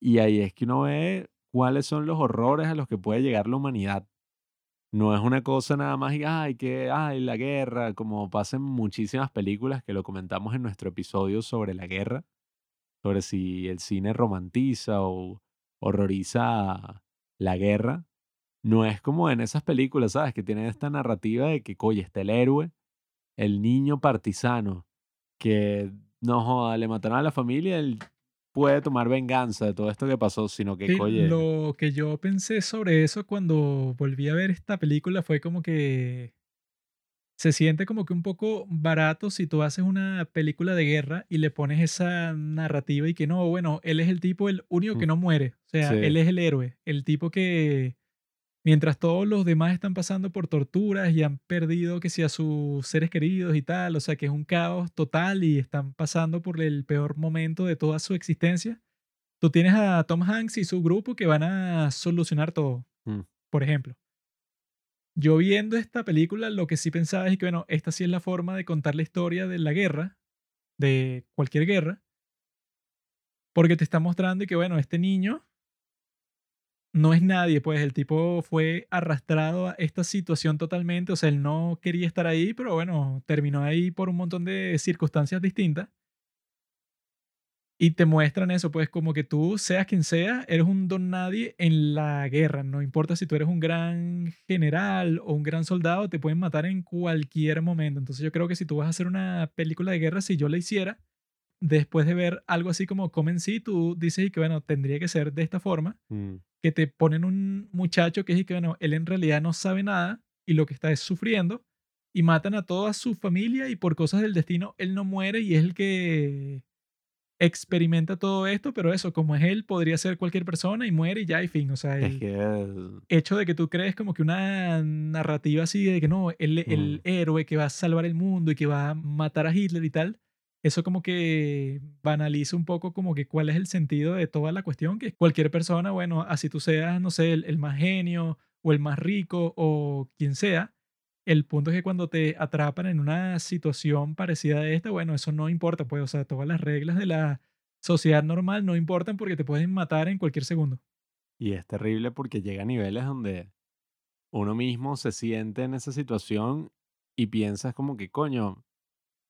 Y ahí es que uno ve cuáles son los horrores a los que puede llegar la humanidad. No es una cosa nada más y, ay, que, ay, la guerra, como pasa en muchísimas películas que lo comentamos en nuestro episodio sobre la guerra, sobre si el cine romantiza o horroriza la guerra. No es como en esas películas, ¿sabes? Que tienen esta narrativa de que, oye, está el héroe, el niño partisano, que no joda, le mataron a la familia, él puede tomar venganza de todo esto que pasó, sino que,
Sí,
oye,
lo que yo pensé sobre eso cuando volví a ver esta película fue como que se siente como que un poco barato si tú haces una película de guerra y le pones esa narrativa y que no, bueno, él es el tipo, el único que no muere. O sea,
Sí.
él es el héroe, el tipo que mientras todos los demás están pasando por torturas y han perdido que si a sus seres queridos y tal, o sea, que es un caos total y están pasando por el peor momento de toda su existencia. Tú tienes a Tom Hanks y su grupo que van a solucionar todo,
Mm.
por ejemplo. Yo viendo esta película, lo que sí pensaba es que, bueno, esta sí es la forma de contar la historia de la guerra, de cualquier guerra, porque te está mostrando y que, bueno, este niño no es nadie, pues el tipo fue arrastrado a esta situación totalmente, o sea, él no quería estar ahí, pero bueno, terminó ahí por un montón de circunstancias distintas. Y te muestran eso, pues como que tú, seas quien sea, eres un don nadie en la guerra. No importa si tú eres un gran general o un gran soldado, te pueden matar en cualquier momento. Entonces yo creo que si tú vas a hacer una película de guerra, si yo la hiciera, después de ver algo así como Comen sí, tú dices y que bueno, tendría que ser de esta forma,
Mm.
que te ponen un muchacho que es y que bueno, él en realidad no sabe nada y lo que está es sufriendo y matan a toda su familia y por cosas del destino él no muere y es el que experimenta todo esto, pero eso, como es él, podría ser cualquier persona y muere y ya, y fin. O sea,
Es
el hecho de que tú crees como que una narrativa así de que no, el, el
Mm.
héroe que va a salvar el mundo y que va a matar a Hitler y tal, eso como que banaliza un poco como que cuál es el sentido de toda la cuestión, que cualquier persona, bueno, así tú seas, no sé, el, el más genio o el más rico o quien sea, el punto es que cuando te atrapan en una situación parecida a esta, bueno, eso no importa, pues, o sea, todas las reglas de la sociedad normal no importan porque te pueden matar en cualquier segundo.
Y es terrible porque llega a niveles donde uno mismo se siente en esa situación y piensas como que, coño,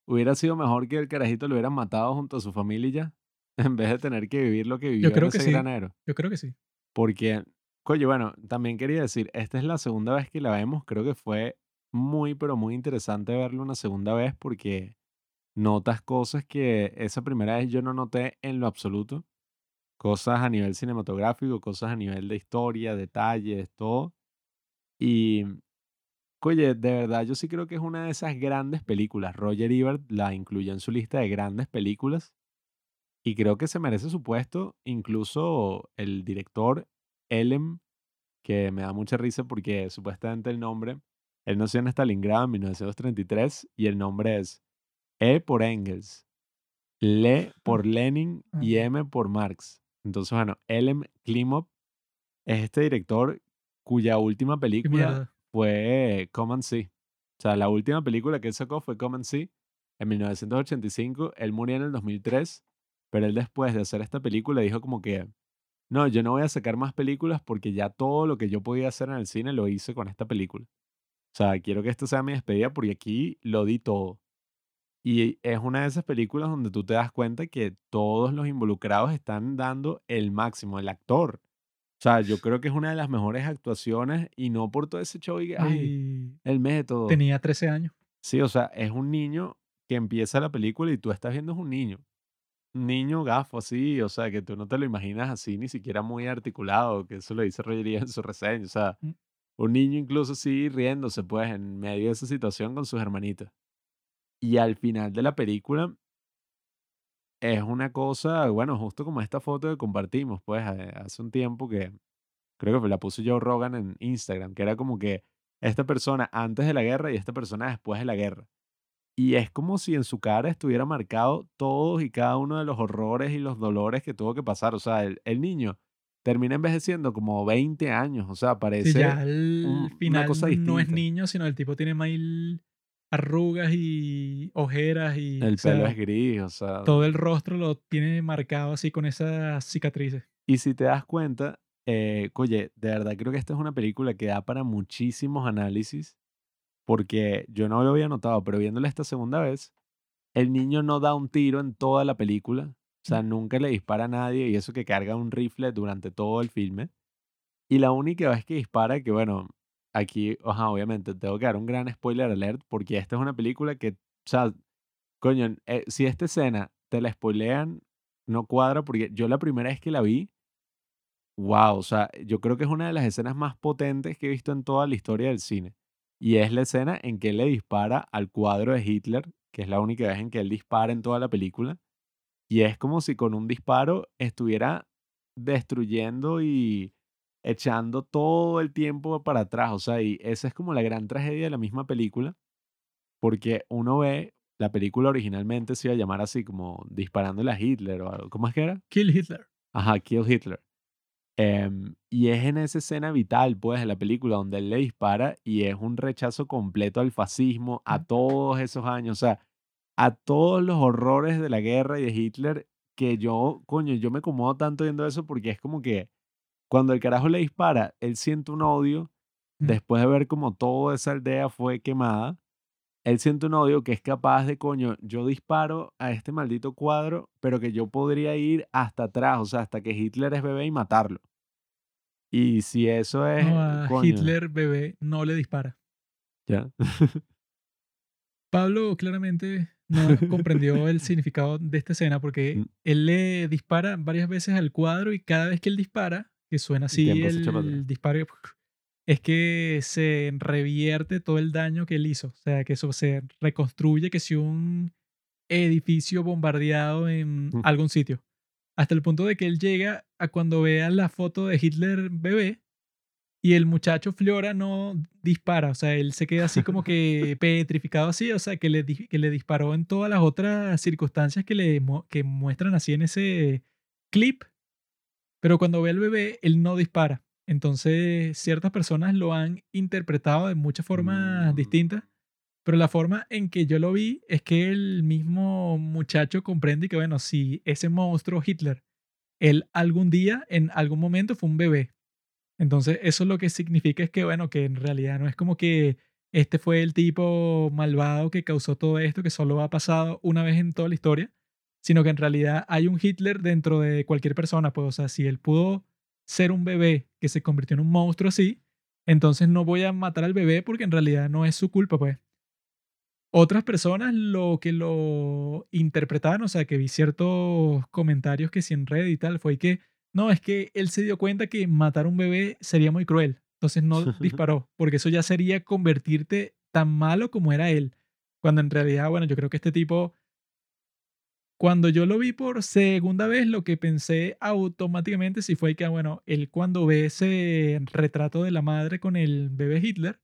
hubiera sido mejor que el carajito lo hubieran matado junto a su familia y ya, en vez de tener que vivir lo que vivió
Yo creo
en
que
ese
sí.
granero.
Yo creo que sí.
Porque, coño, bueno, también quería decir, esta es la segunda vez que la vemos, creo que fue muy, pero muy interesante verlo una segunda vez porque notas cosas que esa primera vez yo no noté en lo absoluto. Cosas a nivel cinematográfico, cosas a nivel de historia, detalles, todo. Y, oye, de verdad, yo sí creo que es una de esas grandes películas. Roger Ebert la incluyó en su lista de grandes películas. Y creo que se merece su puesto. Incluso el director, Ellen, que me da mucha risa porque supuestamente el nombre, él nació en Stalingrado en 1933 y el nombre es E por Engels, Le por Lenin y
Ah.
M por Marx. Entonces, bueno, Ellen Klimov es este director cuya última película. Fue Come and See. O sea, la última película que él sacó fue Come and See en 1985. Él murió en el 2003, pero él después de hacer esta película dijo como que, no, yo no voy a sacar más películas porque ya todo lo que yo podía hacer en el cine lo hice con esta película. O sea, quiero que esto sea mi despedida porque aquí lo di todo. Y es una de esas películas donde tú te das cuenta que todos los involucrados están dando el máximo, el actor. O sea, yo creo que es una de las mejores actuaciones y no por todo ese show y que, ay, el método.
tenía 13 años.
Sí, o sea, es un niño que empieza la película y tú estás viendo es un niño. niño gafo así, o sea, que tú no te lo imaginas así, ni siquiera muy articulado, que eso lo dice Rogería en su reseña, o sea,
Mm.
un niño incluso así riéndose, pues, en medio de esa situación con sus hermanitos. Y al final de la película es una cosa, bueno, justo como esta foto que compartimos, pues, eh, hace un tiempo que creo que la puso Joe Rogan en Instagram, que era como que esta persona antes de la guerra y esta persona después de la guerra. Y es como si en su cara estuviera marcado todos y cada uno de los horrores y los dolores que tuvo que pasar. O sea, el, el niño termina envejeciendo como 20 años. O sea,
Sí,
parece
ya al
un- una
final
cosa
no es
distinta.
niño, sino el tipo tiene mil arrugas y ojeras y
El
o sea,
pelo es gris, o sea.
todo el rostro lo tiene marcado así con esas cicatrices.
Y si te das cuenta, eh, oye, de verdad creo que esta es una película que da para muchísimos análisis, porque yo no lo había notado, pero viéndola esta segunda vez, el niño no da un tiro en toda la película, o sea, nunca le dispara a nadie y eso que carga un rifle durante todo el filme. Y la única vez que dispara, que bueno, aquí, ajá, obviamente, tengo que dar un gran spoiler alert, porque esta es una película que, o sea, coño, eh, si esta escena te la spoilean, no cuadra, porque yo la primera vez que la vi, wow, o sea, yo creo que es una de las escenas más potentes que he visto en toda la historia del cine. Y es la escena en que él le dispara al cuadro de Hitler, que es la única vez en que él dispara en toda la película. Y es como si con un disparo estuviera destruyendo y echando todo el tiempo para atrás. O sea, y esa es como la gran tragedia de la misma película, porque uno ve, la película originalmente se iba a llamar así como disparándole a Hitler o algo. ¿Cómo es que era?
Kill Hitler.
Ajá, Kill Hitler. Em, y es en esa escena vital, pues, de la película donde él le dispara y es un rechazo completo al fascismo, a todos esos años, o sea, a todos los horrores de la guerra y de Hitler, que yo, coño, yo me acomodo tanto viendo eso porque es como que cuando el carajo le dispara, él siente un odio
Mm.
después de ver como toda esa aldea fue quemada. Él siente un odio que es capaz de, coño, yo disparo a este maldito cuadro, pero que yo podría ir hasta atrás, o sea, hasta que Hitler es bebé y matarlo. Y si eso es,
No, a
coño,
Hitler bebé no le dispara.
ya.
Pablo claramente no comprendió el significado de esta escena porque
Mm.
él le dispara varias veces al cuadro y cada vez que él dispara, que suena así el disparo, es que se revierte todo el daño que él hizo. O sea, que eso se reconstruye que si un edificio bombardeado en algún sitio. Hasta el punto de que él llega a cuando vea la foto de Hitler bebé y el muchacho Flora no dispara, o sea, él se queda así como que petrificado así, o sea, que le, que le disparó en todas las otras circunstancias que le que muestran así en ese clip, pero cuando ve al bebé, él no dispara. Entonces, ciertas personas lo han interpretado de muchas formas
Mm.
distintas, pero la forma en que yo lo vi es que el mismo muchacho comprende que, bueno, si ese monstruo Hitler, él algún día, en algún momento fue un bebé. Entonces, eso lo que significa es que, bueno, que en realidad no es como que este fue el tipo malvado que causó todo esto, que solo ha pasado una vez en toda la historia, sino que en realidad hay un Hitler dentro de cualquier persona. Pues, o sea, si él pudo ser un bebé que se convirtió en un monstruo así, entonces no voy a matar al bebé porque en realidad no es su culpa, pues. Otras personas lo que lo interpretaron, o sea, que vi ciertos comentarios que si en red y tal, fue que no, es que él se dio cuenta que matar a un bebé sería muy cruel. Entonces no disparó, porque eso ya sería convertirte tan malo como era él. Cuando en realidad, bueno, yo creo que este tipo, cuando yo lo vi por segunda vez, lo que pensé automáticamente sí fue que, ah, bueno, él cuando ve ese retrato de la madre con el bebé Hitler,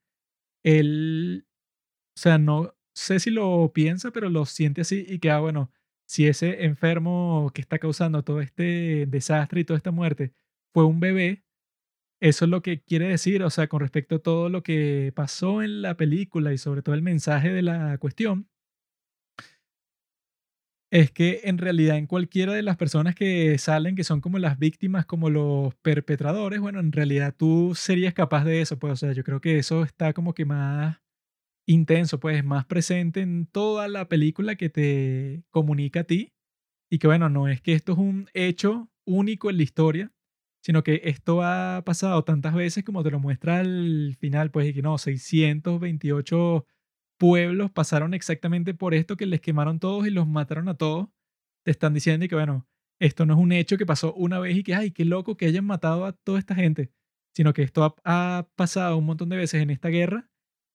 él, o sea, no sé si lo piensa, pero lo siente así y que, ah, bueno, si ese enfermo que está causando todo este desastre y toda esta muerte fue un bebé, eso es lo que quiere decir, o sea, con respecto a todo lo que pasó en la película y sobre todo el mensaje de la cuestión, es que en realidad en cualquiera de las personas que salen, que son como las víctimas, como los perpetradores, bueno, en realidad tú serías capaz de eso, pues, o sea, yo creo que eso está como que más intenso, pues, más presente en toda la película que te comunica a ti. Y que, bueno, no es que esto es un hecho único en la historia, sino que esto ha pasado tantas veces como te lo muestra al final, pues, y que no, 628 pueblos pasaron exactamente por esto, que les quemaron todos y los mataron a todos. te están diciendo que, bueno, esto no es un hecho que pasó una vez y que, ay, qué loco que hayan matado a toda esta gente, sino que esto ha, ha pasado un montón de veces en esta guerra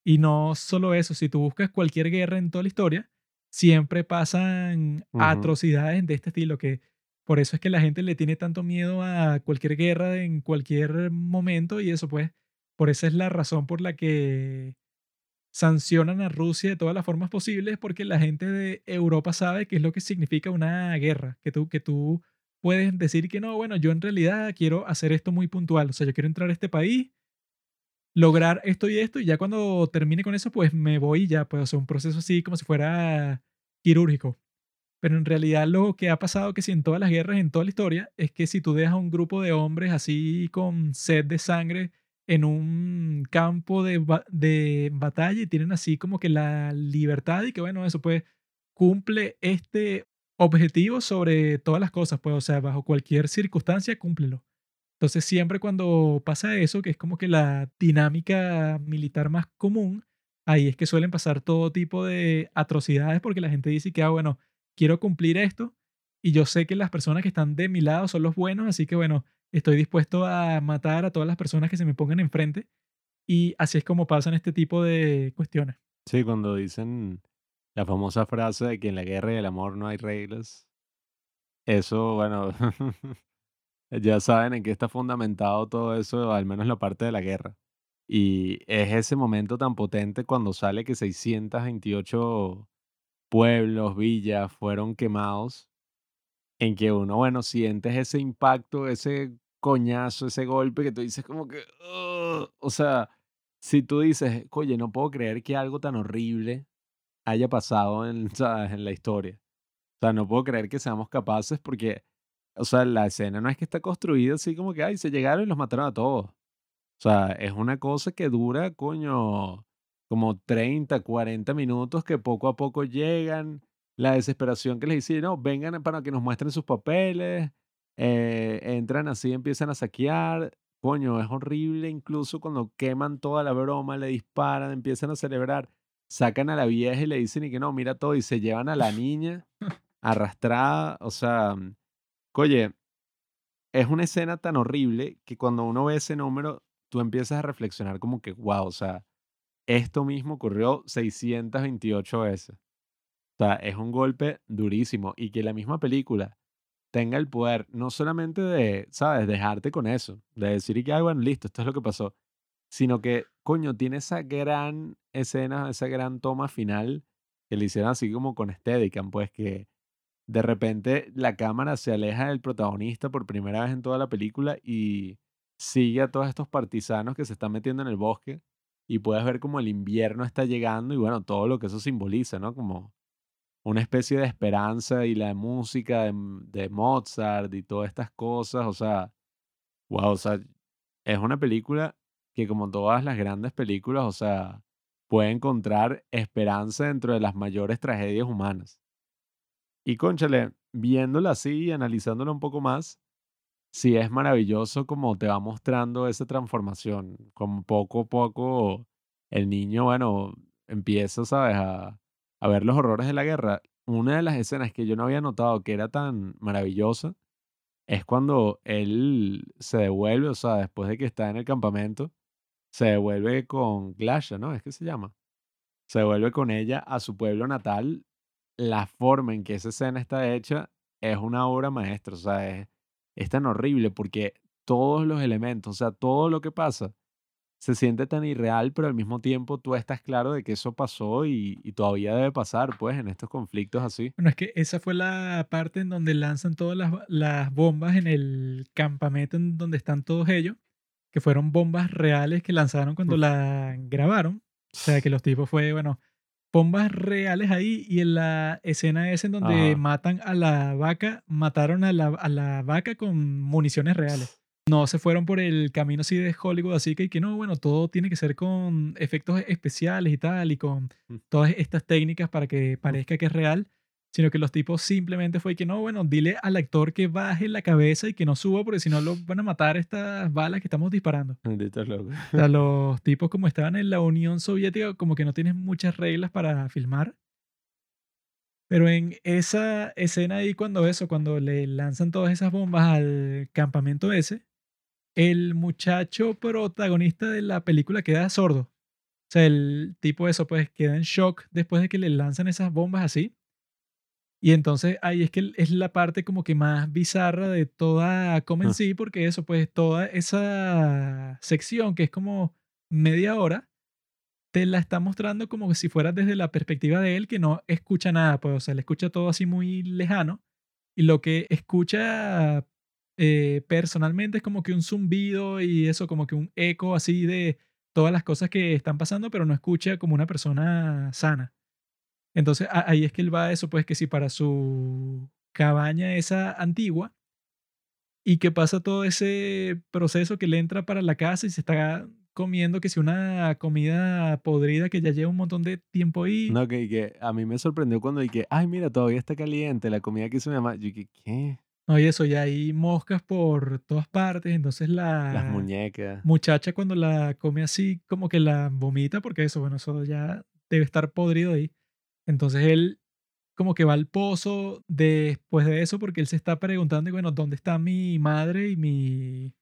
y no solo eso, si tú buscas cualquier guerra en toda la historia, siempre pasan atrocidades de este estilo, que por eso es que la gente le tiene tanto miedo a cualquier guerra en cualquier momento y eso pues, por esa es la razón por la que sancionan a Rusia de todas las formas posibles, porque la gente de Europa sabe qué es lo que significa una guerra, que tú, que tú puedes decir que no, bueno, yo en realidad quiero hacer esto muy puntual, o sea, yo quiero entrar a este país, lograr esto y esto, y ya cuando termine con eso, pues me voy y ya puedo hacer un proceso así como si fuera quirúrgico. Pero en realidad lo que ha pasado que si en todas las guerras, en toda la historia, es que si tú dejas a un grupo de hombres así con sed de sangre en un campo de, ba- de batalla y tienen así como que la libertad y que bueno, eso pues cumple este objetivo sobre todas las cosas, pues o sea, bajo cualquier circunstancia, cúmplelo. Entonces siempre cuando pasa eso, que es como que la dinámica militar más común, ahí es que suelen pasar todo tipo de atrocidades porque la gente dice que, ah, bueno, quiero cumplir esto y yo sé que las personas que están de mi lado son los buenos, así que bueno, estoy dispuesto a matar a todas las personas que se me pongan enfrente y así es como pasan este tipo de cuestiones.
Sí, cuando dicen la famosa frase de que en la guerra y el amor no hay reglas, eso, bueno, ya saben en qué está fundamentado todo eso, al menos la parte de la guerra. Y es ese momento tan potente cuando sale que 628 pueblos, villas fueron quemados, en que uno, bueno, sientes ese impacto, ese coñazo, ese golpe que tú dices como que, o sea, si tú dices, oye, no puedo creer que algo tan horrible haya pasado en, en la historia. O sea, no puedo creer que seamos capaces porque, o sea, la escena no es que está construida así como que, ay, se llegaron y los mataron a todos. O sea, es una cosa que dura, coño, como 30, 40 minutos que poco a poco llegan. La desesperación que les dice, no, vengan para que nos muestren sus papeles. eh, entran así, empiezan a saquear. Coño, es horrible incluso cuando queman toda la broma, le disparan, empiezan a celebrar. Sacan a la vieja y le dicen y que no, mira todo, y se llevan a la niña arrastrada. O sea, oye, es una escena tan horrible que cuando uno ve ese número, tú empiezas a reflexionar como que, wow, o sea, esto mismo ocurrió 628 veces. O sea, es un golpe durísimo y que la misma película tenga el poder no solamente de, ¿sabes?, dejarte con eso, de decir y que, ay, bueno, listo, esto es lo que pasó, sino que, coño, tiene esa gran escena, esa gran toma final que le hicieron así como con Steadicam, pues que de repente la cámara se aleja del protagonista por primera vez en toda la película y sigue a todos estos partisanos que se están metiendo en el bosque y puedes ver como el invierno está llegando y bueno, todo lo que eso simboliza, ¿no? Como una especie de esperanza y la música de, M- de Mozart y todas estas cosas, o sea, wow, o sea, es una película que como todas las grandes películas, o sea, puede encontrar esperanza dentro de las mayores tragedias humanas. Y cónchale, viéndola así y analizándola un poco más, sí es maravilloso como te va mostrando esa transformación, como poco a poco el niño, bueno, empieza, ¿sabes?, a, a ver los horrores de la guerra. Una de las escenas que yo no había notado que era tan maravillosa es cuando él se devuelve, o sea, después de que está en el campamento, se devuelve con Glasha, ¿no? Es que se llama. Se devuelve con ella a su pueblo natal. La forma en que esa escena está hecha es una obra maestra, o sea, es, es tan horrible porque todos los elementos, o sea, todo lo que pasa, se siente tan irreal, pero al mismo tiempo tú estás claro de que eso pasó y, y todavía debe pasar, pues, en estos conflictos así.
Bueno, es que esa fue la parte en donde lanzan todas las, ba- las bombas en el campamento en donde están todos ellos, que fueron bombas reales que lanzaron cuando
Uf.
la grabaron. O sea, que los tipos fue, bueno, bombas reales ahí y en la escena esa en donde
Ajá.
matan a la vaca, mataron a la, a la vaca con municiones reales. No se fueron por el camino así de Hollywood, así que, que no, bueno, todo tiene que ser con efectos especiales y tal, y con
Mm.
todas estas técnicas para que parezca que es real, sino que los tipos simplemente fue que no, bueno, dile al actor que baje la cabeza y que no suba, porque si no lo van a matar estas balas que estamos disparando. O sea, los tipos como estaban en la Unión Soviética, como que no tienen muchas reglas para filmar. Pero en esa escena ahí, cuando eso, cuando le lanzan todas esas bombas al campamento ese, el muchacho protagonista de la película queda sordo. O sea, el tipo eso, pues queda en shock después de que le lanzan esas bombas así. Y entonces ahí es que es la parte como que más bizarra de toda Come en
Ah.
sí, porque eso, pues toda esa sección que es como media hora, te la está mostrando como si fuera desde la perspectiva de él que no escucha nada, pues, o sea, le escucha todo así muy lejano. Y lo que escucha eh, personalmente es como que un zumbido y eso, como que un eco así de todas las cosas que están pasando, pero no escucha como una persona sana. Entonces ahí es que él va a eso, pues que si para su cabaña esa antigua y que pasa todo ese proceso que le entra para la casa y se está comiendo que si una comida podrida que ya lleva un montón de tiempo ahí.
No, que, que a mí me sorprendió cuando dije, ay, mira, todavía está caliente la comida que hizo mi mamá. Yo dije, ¿qué?
No, y eso, ya hay moscas por todas partes, entonces
Las
la
muñecas.
muchacha cuando la come así como que la vomita porque eso, bueno, eso ya debe estar podrido ahí. Entonces él como que va al pozo después de eso porque él se está preguntando, bueno, ¿dónde está mi madre y mi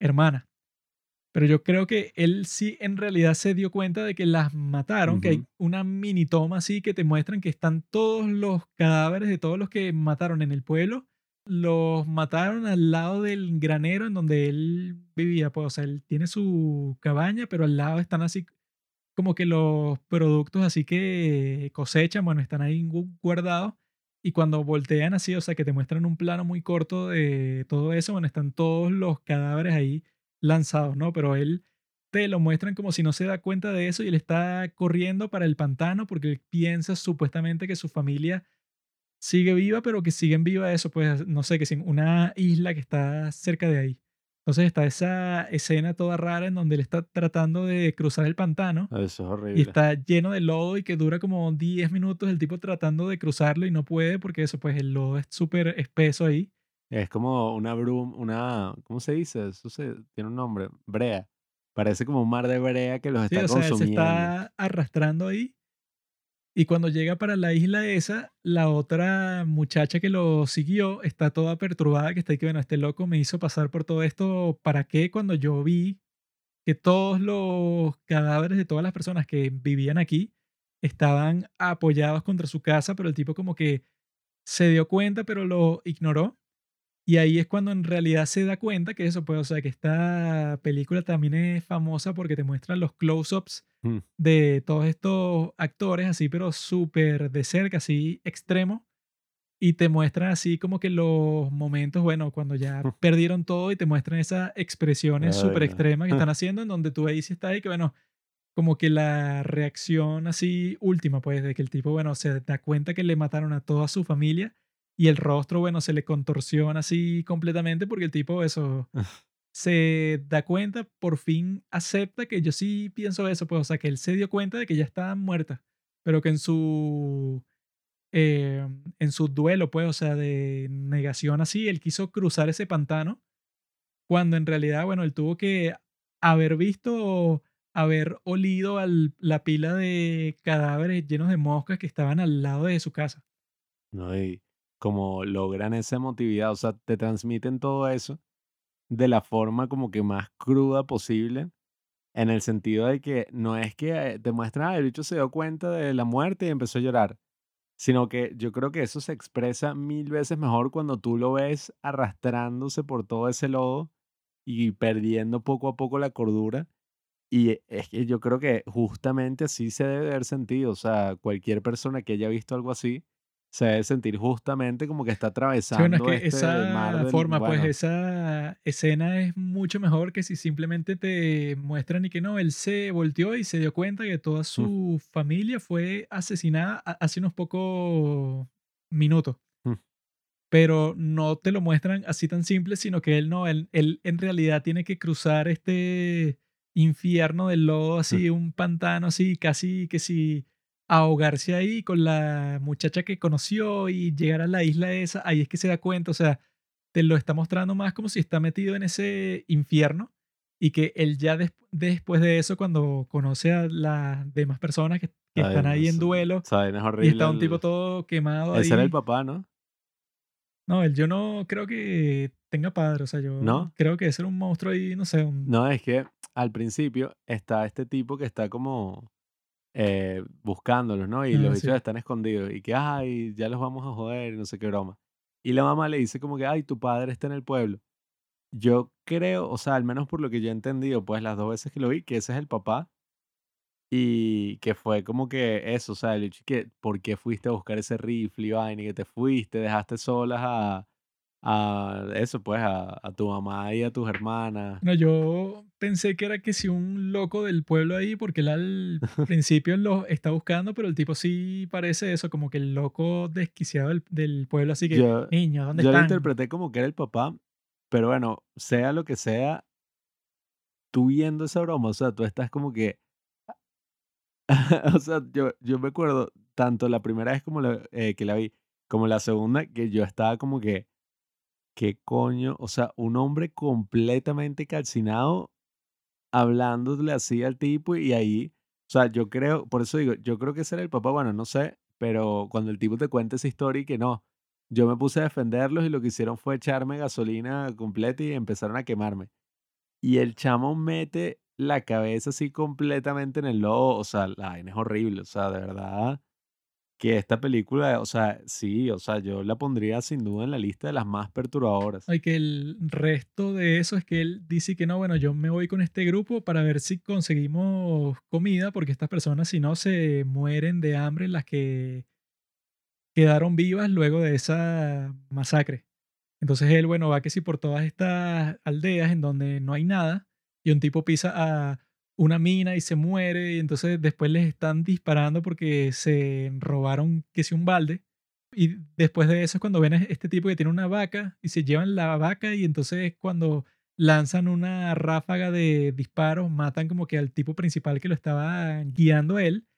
hermana? Pero yo creo que él sí en realidad se dio cuenta de que las mataron, que hay una mini toma así que te muestran que están todos los cadáveres de todos los que mataron en el pueblo. Los mataron al lado del granero en donde él vivía. Pues, o sea, él tiene su cabaña, pero al lado están así como que los productos así que cosechan, bueno, están ahí gu- guardados. Y cuando voltean así, o sea, que te muestran un plano muy corto de todo eso, bueno, están todos los cadáveres ahí lanzados, ¿no? Pero él te lo muestran como si no se da cuenta de eso y él está corriendo para el pantano porque él piensa supuestamente que su familia sigue viva, pero que siguen viva eso, pues no sé, que sin una isla que está cerca de ahí. Entonces está esa escena toda rara en donde él está tratando de cruzar el pantano
Eso es
y
horrible.
está lleno de lodo y que dura como 10 minutos el tipo tratando de cruzarlo y no puede porque eso, pues el lodo es súper espeso ahí.
Es como una bruma, una, ¿cómo se dice? Eso se, tiene un nombre, brea. Parece como un mar de brea que los
Sí,
está
o sea, él se
consumiendo.
está arrastrando ahí. Y cuando llega para la isla esa, la otra muchacha que lo siguió está toda perturbada, que está ahí que, bueno, este loco me hizo pasar por todo esto. ¿Para qué? Cuando yo vi que todos los cadáveres de todas las personas que vivían aquí estaban apoyados contra su casa, pero el tipo como que se dio cuenta, pero lo ignoró. Y ahí es cuando en realidad se da cuenta que eso, pues, o sea, que esta película también es famosa porque te muestran los close-ups
Mm.
de todos estos actores, así, pero súper de cerca, así extremo. Y te muestran así como que los momentos, bueno, cuando ya perdieron todo y te muestran esas expresiones
Ay,
súper extremas que están haciendo, en donde tú ahí sí estás y que, bueno, como que la reacción así última, pues, de que el tipo, bueno, se da cuenta que le mataron a toda su familia y el rostro, bueno, se le contorsiona así completamente porque el tipo, eso, se da cuenta, por fin acepta que yo sí pienso eso, pues, o sea, que él se dio cuenta de que ya estaba muerta, pero que en su, eh, en su duelo, pues, o sea, de negación así, él quiso cruzar ese pantano, cuando en realidad, bueno, él tuvo que haber visto, haber olido al- la pila de cadáveres llenos de moscas que estaban al lado de su casa.
¿no? Y como logran esa emotividad, o sea, te transmiten todo eso de la forma como que más cruda posible, en el sentido de que no es que eh, te muestran, ah, el bicho se dio cuenta de la muerte y empezó a llorar, sino que yo creo que eso se expresa mil veces mejor cuando tú lo ves arrastrándose por todo ese lodo y perdiendo poco a poco la cordura. Y es que yo creo que justamente así se debe haber sentido. O sea, cualquier persona que haya visto algo así se debe sentir justamente como que está
Sí, bueno, es
atravesando
que
este mar
esa
del...
forma, pues
Bueno,
esa escena es mucho mejor que si simplemente te muestran y que no, él se volteó y se dio cuenta que toda su familia fue asesinada hace unos pocos minutos.
Mm.
Pero no te lo muestran así tan simple, sino que él no, él, él en realidad tiene que cruzar este infierno del lodo, así, un pantano, así, casi que si ahogarse ahí con la muchacha que conoció y llegar a la isla esa, ahí es que se da cuenta, o sea, te lo está mostrando más como si está metido en ese infierno y que él ya des- después de eso, cuando conoce a las demás personas que, están ahí en duelo
vaina es
y está un
el-
tipo todo quemado ahí.
Ese era el papá, ¿no?
No, él yo no creo que tenga padre, o sea, yo
¿No?
creo que ese era un monstruo ahí, no sé, un...
No, es que al principio está este tipo que está como eh, buscándolos, ¿no? Y
Ah,
los
sí.
bichos están escondidos y que, ay, ya los vamos a joder no sé qué broma. Y la mamá le dice como que, ay, tu padre está en el pueblo. Yo creo, o sea, al menos por lo que yo he entendido, pues las dos veces que lo vi, que ese es el papá y que fue como que eso, o sea, el que, ¿por qué fuiste a buscar ese rifle y vaina y que te fuiste, dejaste solas a, a eso, pues, a, a tu mamá y a tus hermanas?
No, yo pensé que era que si un loco del pueblo ahí, porque él al principio lo está buscando, pero el tipo sí parece eso, como que el loco desquiciado del, del pueblo, así que,
Yo,
niños, ¿dónde
yo lo
están?
interpreté como que era el papá, pero bueno, sea lo que sea, tú viendo esa broma, o sea, tú estás como que, o sea, yo, yo me acuerdo tanto la primera vez como la, eh, que la vi, como la segunda, que yo estaba como que, ¿qué coño? O sea, un hombre completamente calcinado hablándole así al tipo y ahí, o sea, yo creo, por eso digo, yo creo que ese era el papá, bueno, no sé, pero cuando el tipo te cuenta esa historia y que no, yo me puse a defenderlos y lo que hicieron fue echarme gasolina completa y empezaron a quemarme. Y el chamo mete la cabeza así completamente en el lodo, o sea, la vaina es horrible, o sea, de verdad que esta película, o sea, sí, o sea, yo la pondría sin duda en la lista de las más perturbadoras.
Ay, que el resto de eso es que él dice que no, bueno, yo me voy con este grupo para ver si conseguimos comida, porque estas personas si no se mueren de hambre las que quedaron vivas luego de esa masacre. Entonces él, bueno, va que si por todas estas aldeas en donde no hay nada y un tipo pisa a una mina y se muere y entonces después les están disparando porque se robaron que si un balde y después de eso es cuando ven este tipo que tiene una vaca y se llevan la vaca y entonces cuando lanzan una ráfaga de disparos matan como que al tipo principal que lo estaba guiando a él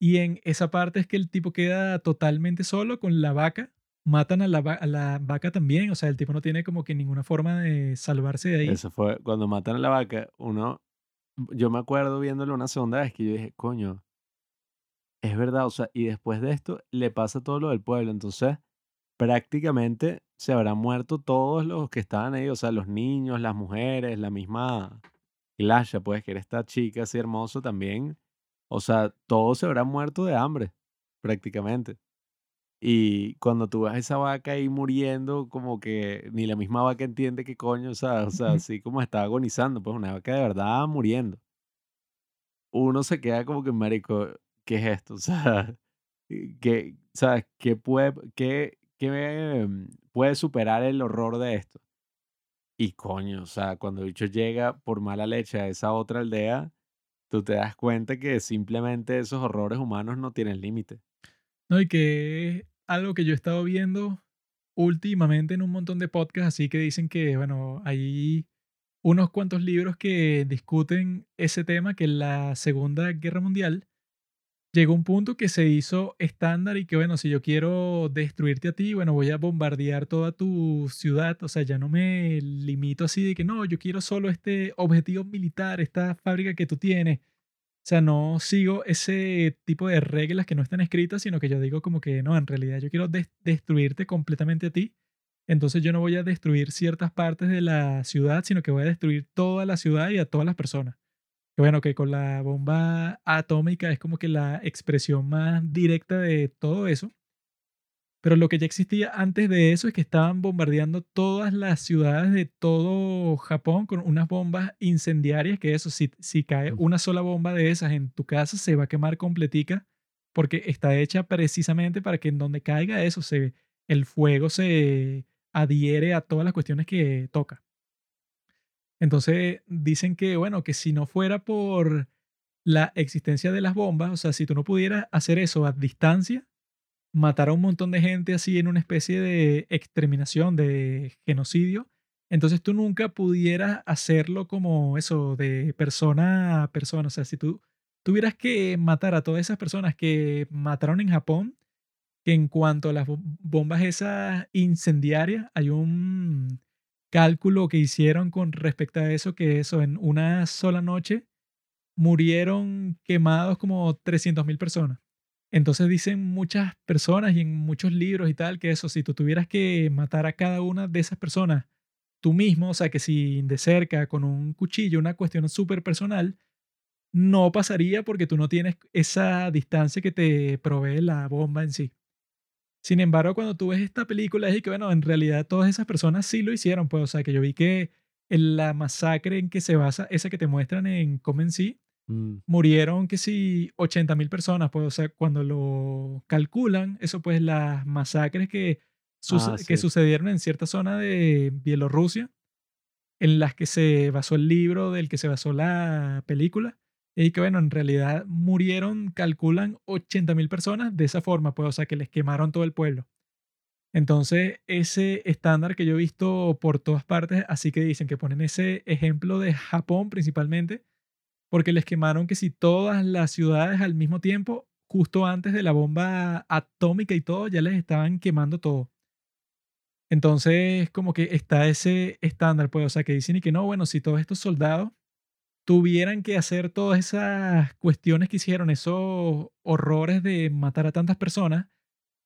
y en esa parte es que el tipo queda totalmente solo con la vaca matan a la, a la vaca también o sea el tipo no tiene como que ninguna forma de salvarse de ahí.
Eso fue cuando matan a la vaca, uno, yo me acuerdo viéndolo una segunda vez que yo dije, coño, es verdad, o sea, y después de esto le pasa todo lo del pueblo, entonces prácticamente se habrán muerto todos los que estaban ahí, o sea, los niños, las mujeres, la misma Glasha, pues, que esta chica así hermosa también, o sea, todos se habrán muerto de hambre, prácticamente. Y cuando tú ves a esa vaca ahí muriendo, como que ni la misma vaca entiende qué coño, o sea, o sea, así como está agonizando, pues una vaca de verdad muriendo. Uno se queda como que, marico, ¿qué es esto? O sea, ¿qué, sabes, qué puede, qué, qué, em, puede superar el horror de esto? Y coño, o sea, cuando el bicho llega por mala leche a esa otra aldea, tú te das cuenta que simplemente esos horrores humanos no tienen límite.
No, y que es algo que yo he estado viendo últimamente en un montón de podcasts, así que dicen que, bueno, hay unos cuantos libros que discuten ese tema, que la Segunda Guerra Mundial llegó un punto que se hizo estándar y que, bueno, si yo quiero destruirte a ti, bueno, voy a bombardear toda tu ciudad, o sea, ya no me limito así de que, no, yo quiero solo este objetivo militar, esta fábrica que tú tienes. O sea, no sigo ese tipo de reglas que no están escritas, sino que yo digo como que no, en realidad yo quiero des- destruirte completamente a ti. Entonces yo no voy a destruir ciertas partes de la ciudad, sino que voy a destruir toda la ciudad y a todas las personas. Que bueno, que con la bomba atómica es como que la expresión más directa de todo eso. Pero lo que ya existía antes de eso es que estaban bombardeando todas las ciudades de todo Japón con unas bombas incendiarias, que eso, si, si cae una sola bomba de esas en tu casa, se va a quemar completica, porque está hecha precisamente para que en donde caiga eso, se, el fuego se adhiere a todas las cuestiones que toca. Entonces dicen que, bueno, que si no fuera por la existencia de las bombas, o sea, si tú no pudieras hacer eso a distancia, matar a un montón de gente así en una especie de exterminación, de genocidio, entonces tú nunca pudieras hacerlo como eso, de persona a persona. O sea, si tú tuvieras que matar a todas esas personas que mataron en Japón, que en cuanto a las bom- bombas esas incendiarias, hay un cálculo que hicieron con respecto a eso, que eso en una sola noche murieron quemados como 300.000 personas. Entonces dicen muchas personas y en muchos libros y tal que eso, si tú tuvieras que matar a cada una de esas personas tú mismo, o sea, que si de cerca con un cuchillo, una cuestión súper personal, no pasaría porque tú no tienes esa distancia que te provee la bomba en sí. Sin embargo, cuando tú ves esta película, es que, bueno, en realidad todas esas personas sí lo hicieron, pues, o sea, que yo vi que en la masacre en que se basa, esa que te muestran en Comen sí,
Mm,
murieron que sí 80 mil personas, pues, o sea, cuando lo calculan, eso pues las masacres que,
Ah,
que
sí.
sucedieron en cierta zona de Bielorrusia, en las que se basó el libro del que se basó la película, y que bueno, en realidad murieron, calculan 80 mil personas de esa forma, pues, o sea, que les quemaron todo el pueblo. Entonces, ese estándar que yo he visto por todas partes, así que dicen que ponen ese ejemplo de Japón principalmente, porque les quemaron que si todas las ciudades al mismo tiempo, justo antes de la bomba atómica y todo, ya les estaban quemando todo. Entonces, como que está ese estándar, pues, o sea, que dicen y que no, bueno, si todos estos soldados tuvieran que hacer todas esas cuestiones que hicieron, esos horrores de matar a tantas personas,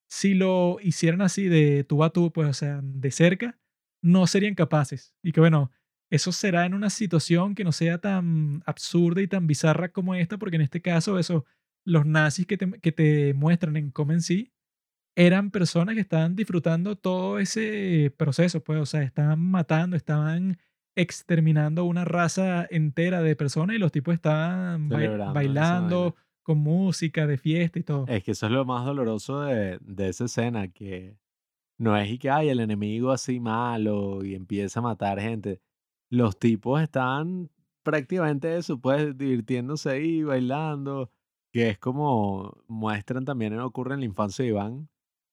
si lo hicieran así de tú a tú, pues, o sea, de cerca, no serían capaces. Y que bueno, eso será en una situación que no sea tan absurda y tan bizarra como esta, porque en este caso, eso, los nazis que te, que te muestran en Comen sí eran personas que estaban disfrutando todo ese proceso, pues, o sea, estaban matando, estaban exterminando una raza entera de personas y los tipos estaban bailando con música de fiesta y todo.
Es que eso es lo más doloroso de, de esa escena, que no es y que hay el enemigo así malo y empieza a matar gente. Los tipos están prácticamente eso, pues divirtiéndose ahí, bailando, que es como muestran también, ocurre en la infancia de Iván,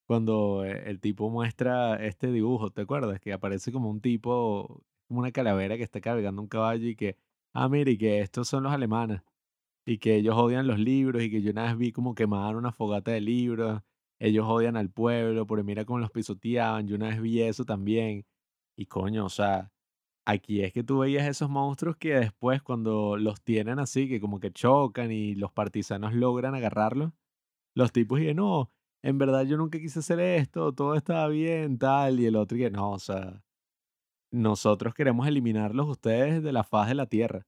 cuando eh, el tipo muestra este dibujo, ¿te acuerdas? Que aparece como un tipo, como una calavera que está cargando un caballo y que, ah, mire, y que estos son los alemanes y que ellos odian los libros y que yo una vez vi como quemaban una fogata de libros, ellos odian al pueblo, porque mira cómo los pisoteaban, yo una vez vi eso también. Y coño, o sea, aquí es que tú veías esos monstruos que después cuando los tienen así, que como que chocan y los partisanos logran agarrarlos, los tipos dicen, no, en verdad yo nunca quise hacer esto, todo estaba bien, tal, y el otro que no, o sea, nosotros queremos eliminarlos ustedes de la faz de la tierra.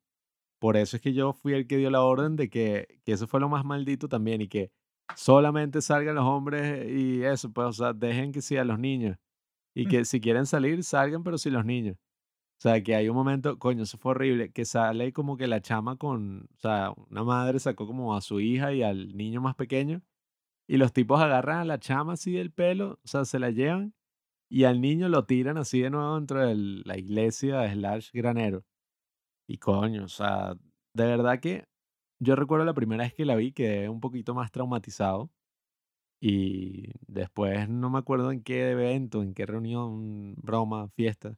Por eso es que yo fui el que dio la orden de que, que eso fue lo más maldito también y que solamente salgan los hombres y eso, pues, o sea, dejen que sea los niños. Y
Mm.
que si quieren salir, salgan, pero sin los niños. O sea, que hay un momento, coño, eso fue horrible, que sale como que la chama con, o sea, una madre sacó como a su hija y al niño más pequeño y los tipos agarran a la chama así del pelo, o sea, se la llevan y al niño lo tiran así de nuevo dentro de la iglesia slash granero. Y coño, o sea, de verdad que yo recuerdo la primera vez que la vi quedé un poquito más traumatizado y después no me acuerdo en qué evento, en qué reunión, broma, fiesta.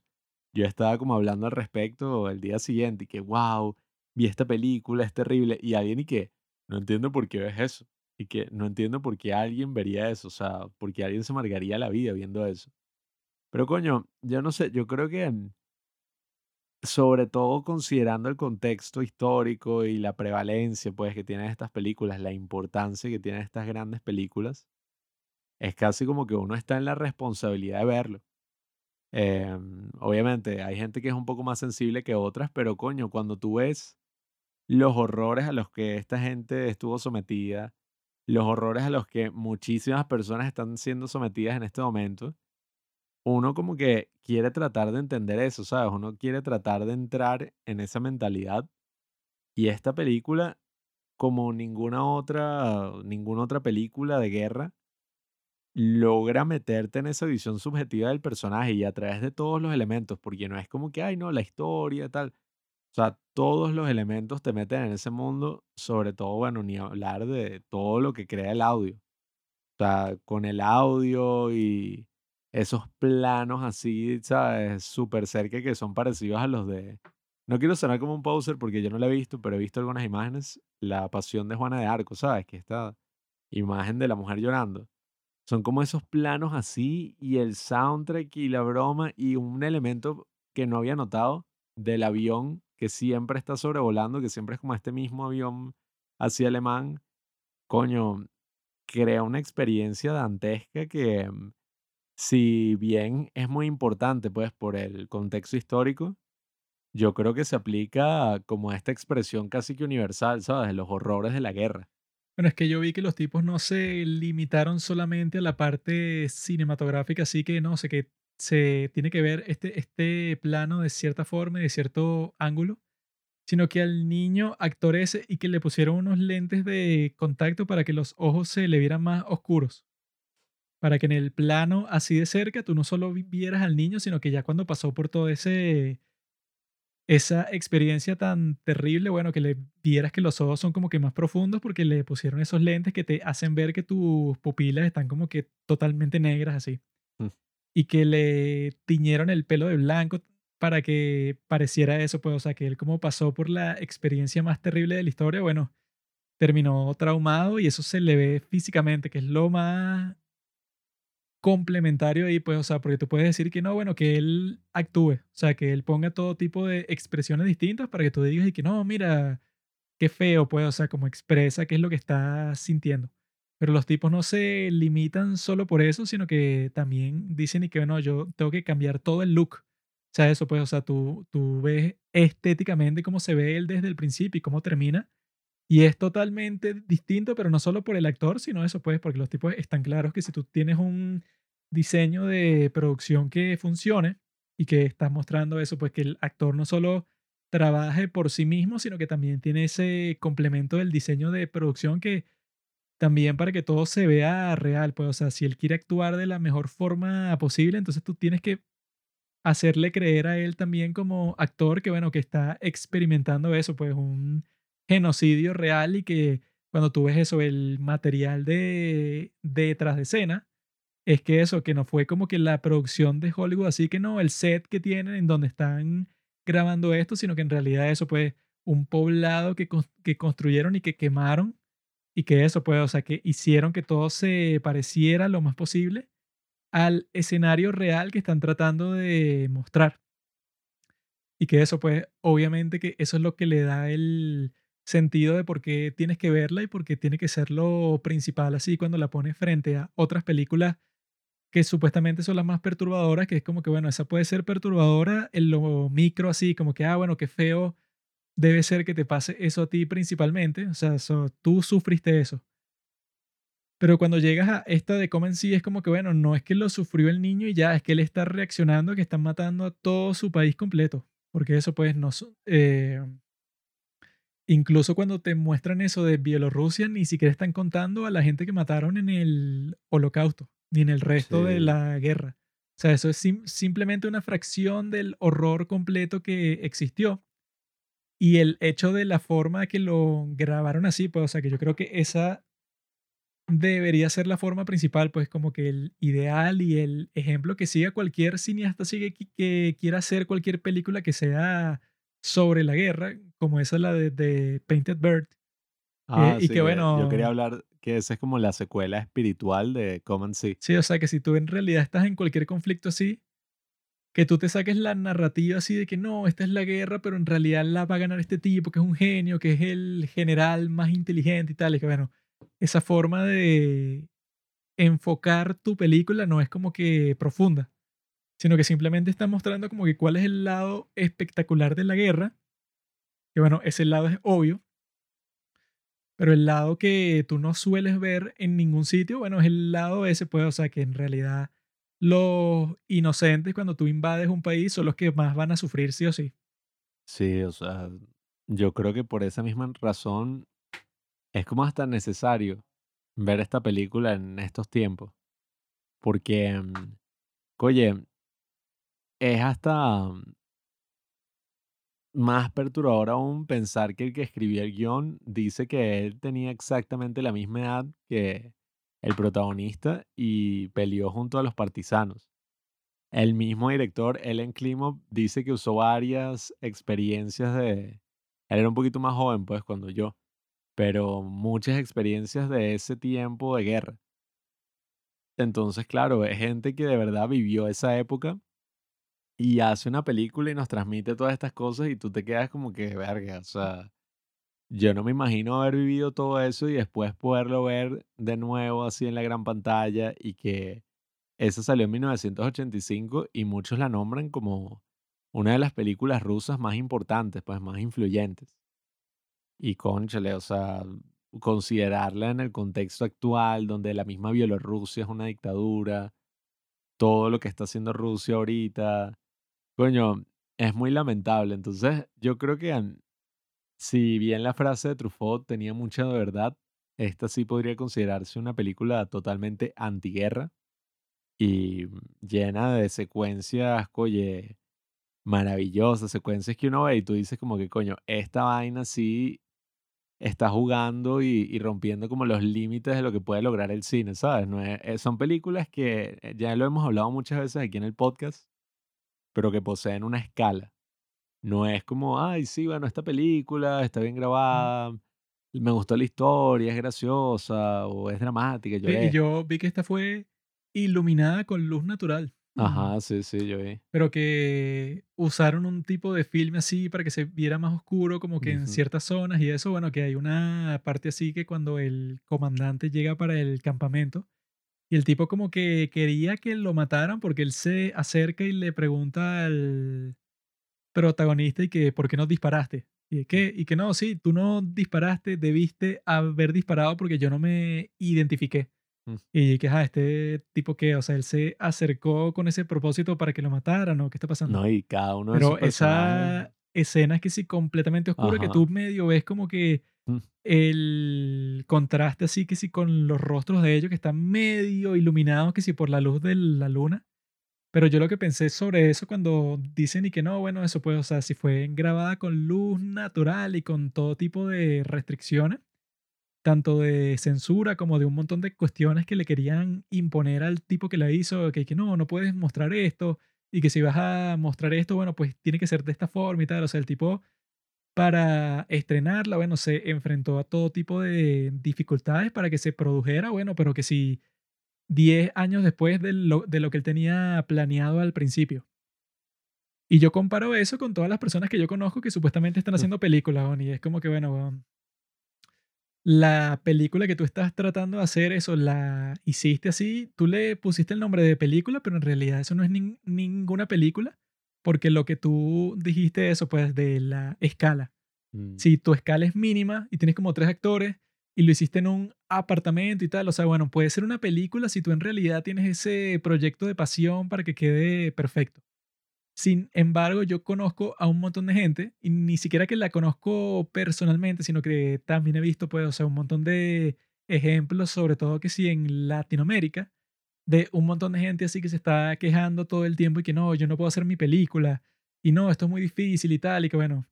Yo estaba como hablando al respecto el día siguiente y que, wow, vi esta película, es terrible. Y alguien y que, no entiendo por qué ves eso. Y que no entiendo por qué alguien vería eso. O sea, por qué alguien se amargaría la vida viendo eso. Pero coño, yo no sé, yo creo que mm, sobre todo considerando el contexto histórico y la prevalencia pues que tienen estas películas, la importancia que tienen estas grandes películas, es casi como que uno está en la responsabilidad de verlo. Em, obviamente hay gente que es un poco más sensible que otras, pero coño, cuando tú ves los horrores a los que esta gente estuvo sometida, los horrores a los que muchísimas personas están siendo sometidas en este momento, uno como que quiere tratar de entender eso, ¿sabes? Uno quiere tratar de entrar en esa mentalidad y esta película, como ninguna otra, ninguna otra película de guerra, logra meterte en esa visión subjetiva del personaje y a través de todos los elementos, porque no es como que, ay, no, la historia, tal. O sea, todos los elementos te meten en ese mundo, sobre todo, bueno, ni hablar de todo lo que crea el audio. O sea, con el audio y esos planos así, ¿sabes? Súper cerca que son parecidos a los de... No quiero sonar como un poser porque yo no la he visto, pero he visto algunas imágenes. La pasión de Juana de Arco, ¿sabes? Que esta imagen de la mujer llorando. Son como esos planos así y el soundtrack y la broma y un elemento que no había notado del avión que siempre está sobrevolando, que siempre es como este mismo avión así alemán, coño, crea una experiencia dantesca que, mm, si bien es muy importante, pues, por el contexto histórico, yo creo que se aplica como a esta expresión casi que universal, ¿sabes? Los horrores de la guerra.
Bueno, es que yo vi que los tipos no se limitaron solamente a la parte cinematográfica, así que no sé, que se tiene que ver este, este plano de cierta forma, y de cierto ángulo, sino que al niño actor ese y que le pusieron unos lentes de contacto para que los ojos se le vieran más oscuros. Para que en el plano así de cerca tú no solo vi- vieras al niño, sino que ya cuando pasó por todo ese esa experiencia tan terrible, bueno, que le vieras que los ojos son como que más profundos porque le pusieron esos lentes que te hacen ver que tus pupilas están como que totalmente negras así.
Mm.
Y que le tiñeron el pelo de blanco para que pareciera eso, pues, o sea, que él como pasó por la experiencia más terrible de la historia, bueno, terminó traumado y eso se le ve físicamente, que es lo más complementario ahí, pues, o sea, porque tú puedes decir que no, bueno, que él actúe, o sea, que él ponga todo tipo de expresiones distintas para que tú digas y que no, mira, qué feo, pues, o sea, como expresa qué es lo que está sintiendo. Pero los tipos no se limitan solo por eso, sino que también dicen y que, bueno, yo tengo que cambiar todo el look. O sea, eso, pues, o sea, tú, tú ves estéticamente cómo se ve él desde el principio y cómo termina. Y es totalmente distinto, pero no solo por el actor, sino eso, pues, porque los tipos están claros que si tú tienes un diseño de producción que funcione y que estás mostrando eso, pues que el actor no solo trabaje por sí mismo, sino que también tiene ese complemento del diseño de producción que también para que todo se vea real, pues, o sea, si él quiere actuar de la mejor forma posible, entonces tú tienes que hacerle creer a él también como actor que, bueno, que está experimentando eso, pues un genocidio real y que cuando tú ves eso, el material de detrás de escena, es que eso, que no fue como que la producción de Hollywood, así que no, el set que tienen en donde están grabando esto, sino que en realidad eso pues un poblado que, que construyeron y que quemaron y que eso pues, o sea, que hicieron que todo se pareciera lo más posible al escenario real que están tratando de mostrar. Y que eso, pues, obviamente que eso es lo que le da el sentido de por qué tienes que verla y por qué tiene que ser lo principal así cuando la pones frente a otras películas que supuestamente son las más perturbadoras, que es como que, bueno, esa puede ser perturbadora en lo micro así, como que, ah, bueno, qué feo debe ser que te pase eso a ti principalmente, o sea, tú sufriste eso. Pero cuando llegas a esta de Come en sí, es como que, bueno, no es que lo sufrió el niño y ya, es que él está reaccionando, que están matando a todo su país completo. Porque eso, pues, no. eh, incluso cuando te muestran eso de Bielorrusia, ni siquiera están contando a la gente que mataron en el Holocausto, ni en el resto de la guerra. O sea, eso es sim- simplemente una fracción del horror completo que existió. Y el hecho de la forma que lo grabaron así, pues, o sea, que yo creo que esa debería ser la forma principal, pues como que el ideal y el ejemplo que siga cualquier cineasta sigue que quiera hacer cualquier película que sea sobre la guerra, como esa la de, de Painted Bird.
Ah,
y
sí,
que
Yo
bueno,
quería hablar que esa es como la secuela espiritual de Come and See.
sí, o sea que si tú en realidad estás en cualquier conflicto así, que tú te saques la narrativa así de que no, esta es la guerra, pero en realidad la va a ganar este tipo que es un genio, que es el general más inteligente y tal, y que bueno, esa forma de enfocar tu película no es como que profunda, sino que simplemente está mostrando como que cuál es el lado espectacular de la guerra, que bueno, ese lado es obvio, pero el lado que tú no sueles ver en ningún sitio, bueno, es el lado ese, pues, o sea, que en realidad los inocentes cuando tú invades un país son los que más van a sufrir sí o sí.
Sí, o sea, yo creo que por esa misma razón es como hasta necesario ver esta película en estos tiempos. Porque, mm, oye, es hasta mm, más perturbador aún pensar que el que escribió el guion dice que él tenía exactamente la misma edad que el protagonista y peleó junto a los partisanos. El mismo director, Ellen Klimov, dice que usó varias experiencias de... Él era un poquito más joven, pues, cuando yo, pero muchas experiencias de ese tiempo de guerra. Entonces, claro, es gente que de verdad vivió esa época y hace una película y nos transmite todas estas cosas y tú te quedas como que, verga, o sea, yo no me imagino haber vivido todo eso y después poderlo ver de nuevo así en la gran pantalla y que esa salió en 1985 y muchos la nombran como una de las películas rusas más importantes, pues más influyentes. Y conchale, o sea, considerarla en el contexto actual, donde la misma Bielorrusia es una dictadura, todo lo que está haciendo Rusia ahorita, coño, es muy lamentable. Entonces, yo creo que si bien la frase de Truffaut tenía mucha de verdad, esta sí podría considerarse una película totalmente antiguerra y llena de secuencias, oye, maravillosas, secuencias que uno ve y tú dices como que, coño, esta vaina sí está jugando y, rompiendo como los límites de lo que puede lograr el cine, ¿sabes? No eh, son películas que eh, ya lo hemos hablado muchas veces aquí en el podcast, pero que poseen una escala. No es como, ay, sí, bueno, esta película está bien
Mm.
grabada, me gustó la historia, es graciosa o es dramática,
Sí, y
lloré.
yo vi que esta fue iluminada con luz natural. Mm.
Ajá, sí, sí, yo vi.
Pero que usaron un tipo de filme así para que se viera más oscuro, como que en ciertas zonas y eso, bueno, que hay una parte así que cuando el comandante llega para el campamento y el tipo como que quería que lo mataran porque él se acerca y le pregunta al protagonista y que ¿por qué no disparaste? Y que, y que no, sí, tú no disparaste, debiste haber disparado porque yo no me identifiqué.
Mm.
Y que, ah, este tipo que, o sea, él se acercó con ese propósito para que lo mataran o qué está pasando.
No, y cada uno de
Pero
personajes.
esa escena es que sí completamente oscura, que tú medio ves como que
Mm.
el contraste así que sí con los rostros de ellos que están medio iluminados que sí por la luz de la luna. Pero yo lo que pensé sobre eso cuando dicen y que no, bueno, eso puede, o sea, si fue grabada con luz natural y con todo tipo de restricciones, tanto de censura como de un montón de cuestiones que le querían imponer al tipo que la hizo, que, que no, no puedes mostrar esto, y que si vas a mostrar esto, bueno, pues tiene que ser de esta forma y tal. O sea, el tipo para estrenarla, bueno, se enfrentó a todo tipo de dificultades para que se produjera, bueno, pero que si 10 años después de lo, de lo que él tenía planeado al principio. Y yo comparo eso con todas las personas que yo conozco que supuestamente están haciendo películas, y es como que, bueno, la película que tú estás tratando de hacer, eso la hiciste así, tú le pusiste el nombre de película, pero en realidad eso no es nin- ninguna película, porque lo que tú dijiste eso, pues, de la escala.
Mm.
Si tu escala es mínima y tienes como tres actores y lo hiciste en un apartamento y tal, o sea, bueno, puede ser una película si tú en realidad tienes ese proyecto de pasión para que quede perfecto. Sin embargo, yo conozco a un montón de gente, y ni siquiera que la conozco personalmente, sino que también he visto, pues, o sea, un montón de ejemplos, sobre todo que sí en Latinoamérica, de un montón de gente así que se está quejando todo el tiempo y que no, yo no puedo hacer mi película, y no, esto es muy difícil y tal, y que bueno,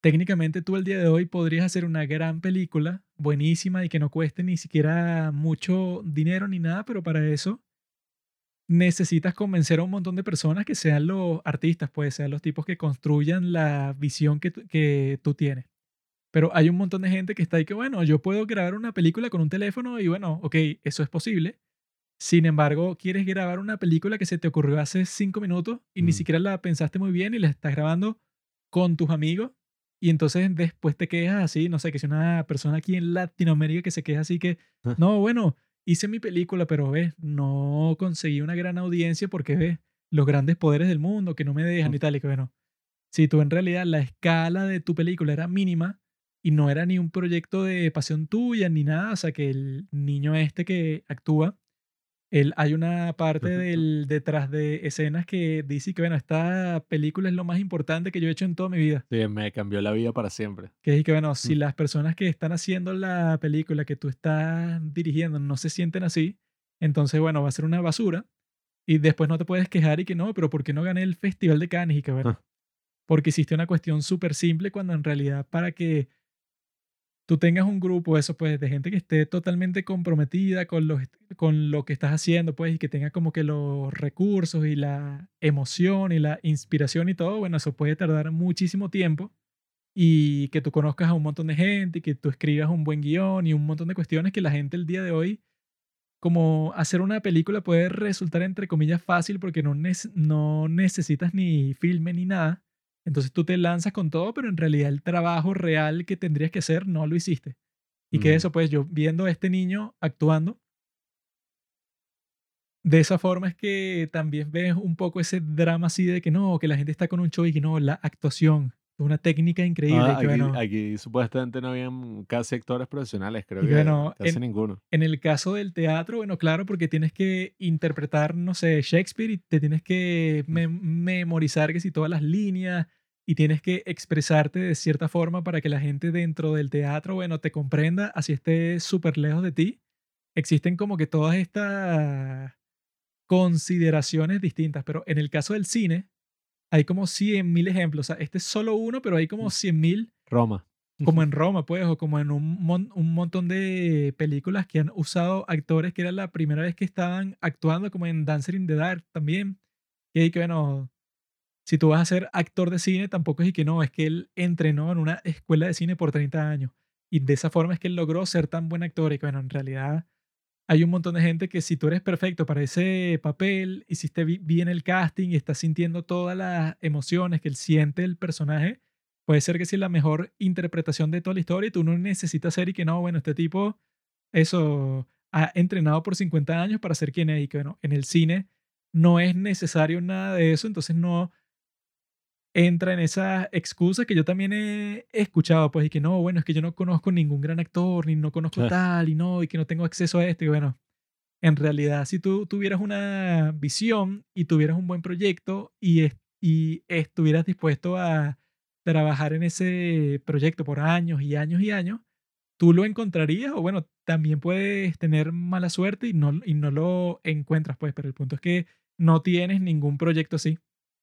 técnicamente tú el día de hoy podrías hacer una gran película, buenísima y que no cueste ni siquiera mucho dinero ni nada, pero para eso necesitas convencer a un montón de personas que sean los artistas, pues sean los tipos que construyan la visión que, que tú tienes. Pero hay un montón de gente que está ahí que, bueno, yo puedo grabar una película con un teléfono y bueno, ok, eso es posible. Sin embargo, quieres grabar una película que se te ocurrió hace cinco minutos y ni
Mm.
siquiera la pensaste muy bien y la estás grabando con tus amigos y entonces después te quejas así, no sé, que si una persona aquí en Latinoamérica que se queja así que, no, bueno, hice mi película, pero ves, no conseguí una gran audiencia porque ves los grandes poderes del mundo que no me dejan y tal, y que bueno, si tú en realidad la escala de tu película era mínima y no era ni un proyecto de pasión tuya ni nada, o sea, que el niño este que actúa, él, hay una parte del detrás de escenas que dice que, bueno, esta película es lo más importante que yo he hecho en toda mi vida.
Sí, me cambió la vida para siempre.
Que es que, bueno, si
Mm.
las personas que están haciendo la película que tú estás dirigiendo no se sienten así, entonces, bueno, va a ser una basura. Y después no te puedes quejar y que no, pero ¿por qué no gané el Festival de Cannes? Y que, bueno,
Ah.
porque hiciste una cuestión súper simple cuando en realidad para que tú tengas un grupo, eso pues, de gente que esté totalmente comprometida con, los, con lo que estás haciendo, pues, y que tenga como que los recursos y la emoción y la inspiración y todo, bueno, eso puede tardar muchísimo tiempo y que tú conozcas a un montón de gente y que tú escribas un buen guion y un montón de cuestiones que la gente el día de hoy como hacer una película puede resultar entre comillas fácil porque no, nece- no necesitas ni filme ni nada. Entonces tú te lanzas con todo, pero en realidad el trabajo real que tendrías que hacer no lo hiciste. Y que
Ujú.
eso, pues yo viendo a este niño actuando, de esa forma es que también ves un poco ese drama así de que no, que la gente está con un show y que no, la actuación es una técnica increíble.
Ah,
que
aquí,
bueno,
aquí supuestamente no habían casi actores profesionales, creo que
bueno,
casi
en-
ninguno.
En el caso del teatro, bueno, claro, porque tienes que interpretar, no sé, Shakespeare y te tienes que me- memorizar que si todas las líneas y tienes que expresarte de cierta forma para que la gente dentro del teatro, bueno, te comprenda, así esté súper lejos de ti. Existen como que todas estas consideraciones distintas, pero en el caso del cine hay como 100.000 ejemplos. O sea, este es solo uno, pero hay como 100.000
Roma.
como en Roma, pues, o como en un, mon- un montón de películas que han usado actores que era la primera vez que estaban actuando, como en Dancer in the Dark también. Y ahí que, bueno, si tú vas a ser actor de cine, tampoco es y que no, es que él entrenó en una escuela de cine por 30 años. Y de esa forma es que él logró ser tan buen actor. Y bueno, en realidad hay un montón de gente que si tú eres perfecto para ese papel, hiciste bi- bien el casting y estás sintiendo todas las emociones que él siente el personaje, puede ser que sea la mejor interpretación de toda la historia y tú no necesitas ser y que no, bueno, este tipo, eso, ha entrenado por 50 años para ser quien es y que, bueno, en el cine no es necesario nada de eso, entonces no entra en esas excusas que yo también he escuchado, pues, y que no, bueno, es que yo no conozco ningún gran actor, ni no conozco tal, y no, y que no tengo acceso a esto, y bueno, en realidad, si tú tuvieras una visión y tuvieras un buen proyecto y, es- y estuvieras dispuesto a trabajar en ese proyecto por años y años y años, tú lo encontrarías o bueno, también puedes tener mala suerte y no, y no lo encuentras, pues, pero el punto es que no tienes ningún proyecto así.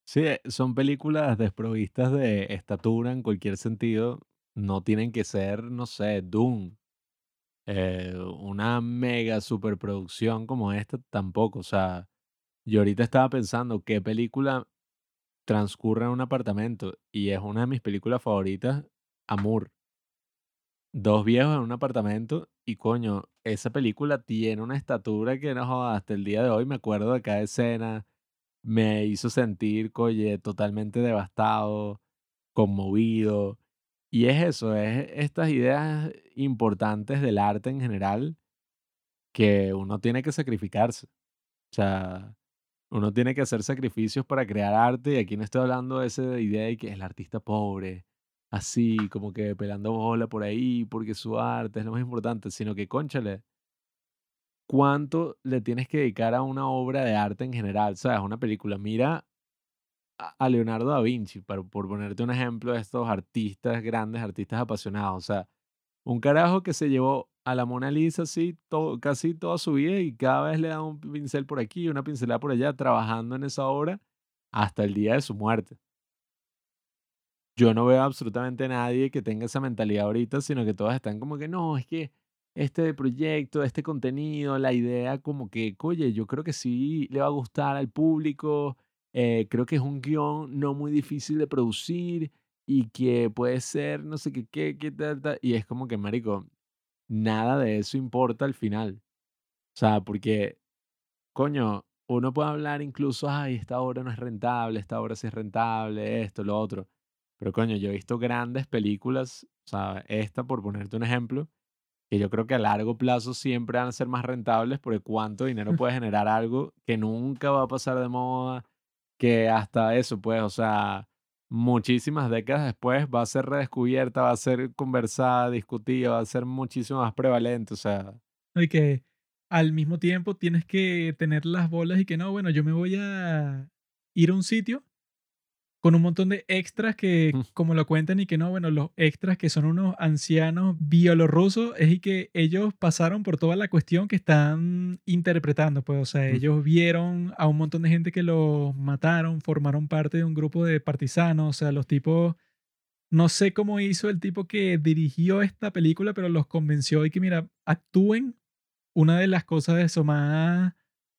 Sí, eh, son películas desprovistas de estatura en cualquier sentido. No tienen que ser, no sé, Doom. eh, una mega superproducción como esta tampoco. O sea, yo ahorita estaba pensando qué película transcurre en un apartamento y es una de mis películas favoritas, Amour. Dos viejos en un apartamento y coño, esa película tiene una estatura que no hasta el día de hoy me acuerdo de cada escena, me hizo sentir, coye, totalmente devastado, conmovido. Y es eso, es estas ideas importantes del arte en general que uno tiene que sacrificarse. O sea, uno tiene que hacer sacrificios para crear arte y aquí no estoy hablando de esa idea de que el artista pobre, así como que pelando bola por ahí porque su arte es lo más importante, sino que, cónchale, ¿cuánto le tienes que dedicar a una obra de arte en general? ¿Sabes? Una película. Mira a Leonardo da Vinci, para- por ponerte un ejemplo de estos artistas grandes, artistas apasionados. O sea, un carajo que se llevó a la Mona Lisa así casi toda su vida y cada vez le da un pincel por aquí, una pincelada por allá, trabajando en esa obra hasta el día de su muerte. Yo no veo absolutamente nadie que tenga esa mentalidad ahorita, sino que todos están como que no, es que este proyecto, este contenido, la idea como que, oye, yo creo que sí le va a gustar al público, eh, creo que es un guion no muy difícil de producir y que puede ser no sé qué, qué, qué tal, tal. Y es como que, marico, nada de eso importa al final. O sea, porque, coño, uno puede hablar incluso, ay, esta obra no es rentable, esta obra sí es rentable, esto, lo otro. Pero, coño, yo he visto grandes películas, o sea, esta por ponerte un ejemplo, que yo creo que a largo plazo siempre van a ser más rentables porque cuánto dinero puede generar algo que nunca va a pasar de moda, que hasta eso, pues, o sea, muchísimas décadas después va a ser redescubierta, va a ser conversada, discutida, va a ser muchísimo más prevalente, o sea.
Y que al mismo tiempo tienes que tener las bolas y que no, bueno, yo me voy a ir a un sitio con un montón de extras que,
Mm.
como lo cuentan, y que no, bueno, los extras que son unos ancianos bielorrusos, es y que ellos pasaron por toda la cuestión que están interpretando, pues, o sea,
Mm.
ellos vieron a un montón de gente que los mataron, formaron parte de un grupo de partisanos, o sea, los tipos, no sé cómo hizo el tipo que dirigió esta película, pero los convenció y que, mira, actúen una de las cosas de eso más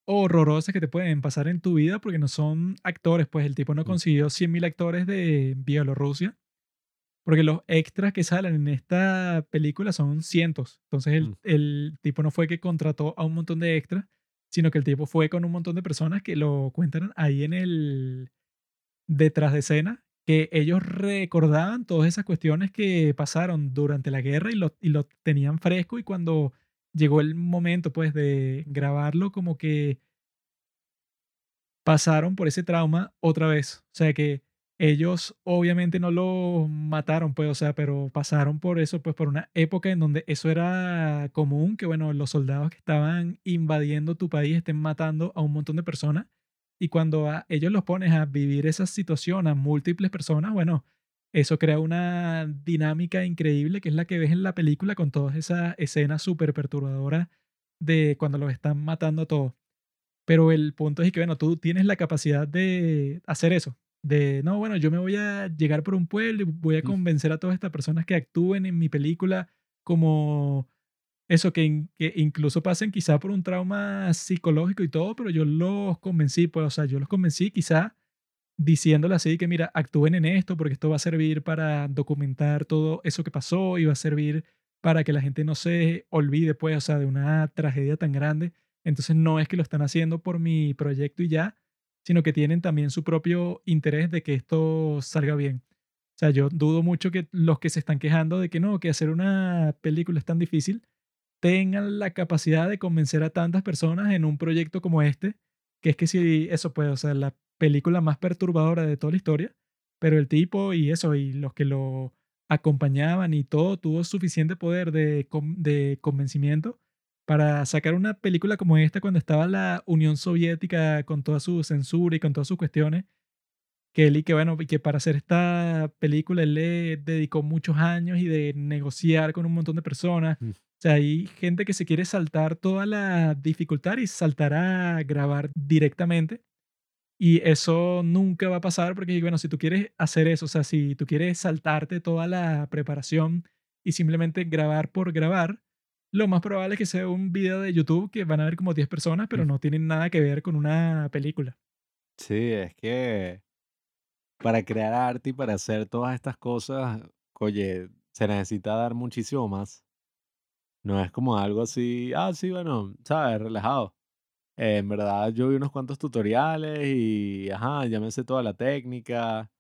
horrorosas que te pueden pasar en tu vida porque no son actores, pues el tipo no consiguió 100.000 actores de Bielorrusia Porque los extras que salen en esta película son cientos. Entonces el,
Mm.
el tipo no fue que contrató a un montón de extras, sino que el tipo fue con un montón de personas que lo cuentan ahí en el detrás de escena, que ellos recordaban todas esas cuestiones que pasaron durante la guerra y lo, y lo tenían fresco y cuando llegó el momento pues de grabarlo como que pasaron por ese trauma otra vez. O sea que ellos obviamente no lo mataron, pues, o sea, pero pasaron por eso, pues, por una época en donde eso era común, que bueno, los soldados que estaban invadiendo tu país estén matando a un montón de personas. Y cuando a ellos los pones a vivir esa situación a múltiples personas, bueno, eso crea una dinámica increíble que es la que ves en la película con todas esas escenas súper perturbadoras de cuando los están matando a todos. Pero el punto es que, bueno, tú tienes la capacidad de hacer eso. De, no, bueno, yo me voy a llegar por un pueblo y voy a convencer a todas estas personas que actúen en mi película como eso, que, in- que incluso pasen quizá por un trauma psicológico y todo, pero yo los convencí, pues, o sea, yo los convencí quizá diciéndole así que, mira, actúen en esto porque esto va a servir para documentar todo eso que pasó y va a servir para que la gente no se olvide, pues, o sea, de una tragedia tan grande. Entonces no es que lo están haciendo por mi proyecto y ya, sino que tienen también su propio interés de que esto salga bien. O sea, yo dudo mucho que los que se están quejando de que no, que hacer una película es tan difícil, tengan la capacidad de convencer a tantas personas en un proyecto como este, que es que si eso puede, o sea, la película más perturbadora de toda la historia, pero el tipo y eso, y los que lo acompañaban y todo, tuvo suficiente poder de, de convencimiento para sacar una película como esta cuando estaba la Unión Soviética con toda su censura y con todas sus cuestiones, que él y que bueno, y que para hacer esta película él le dedicó muchos años y de negociar con un montón de personas.
Mm.
O sea, hay gente que se quiere saltar toda la dificultad y saltar a grabar directamente. Y eso nunca va a pasar porque, bueno, si tú quieres hacer eso, o sea, si tú quieres saltarte toda la preparación y simplemente grabar por grabar, lo más probable es que sea un video de YouTube que van a ver como 10 personas, pero no tienen nada que ver con una película.
Sí, es que para crear arte y para hacer todas estas cosas, oye, se necesita dar muchísimo más. No es como algo así, ah, sí, bueno, sabes, relajado. Eh, en verdad, yo vi unos cuantos tutoriales y, ajá, ya toda la técnica,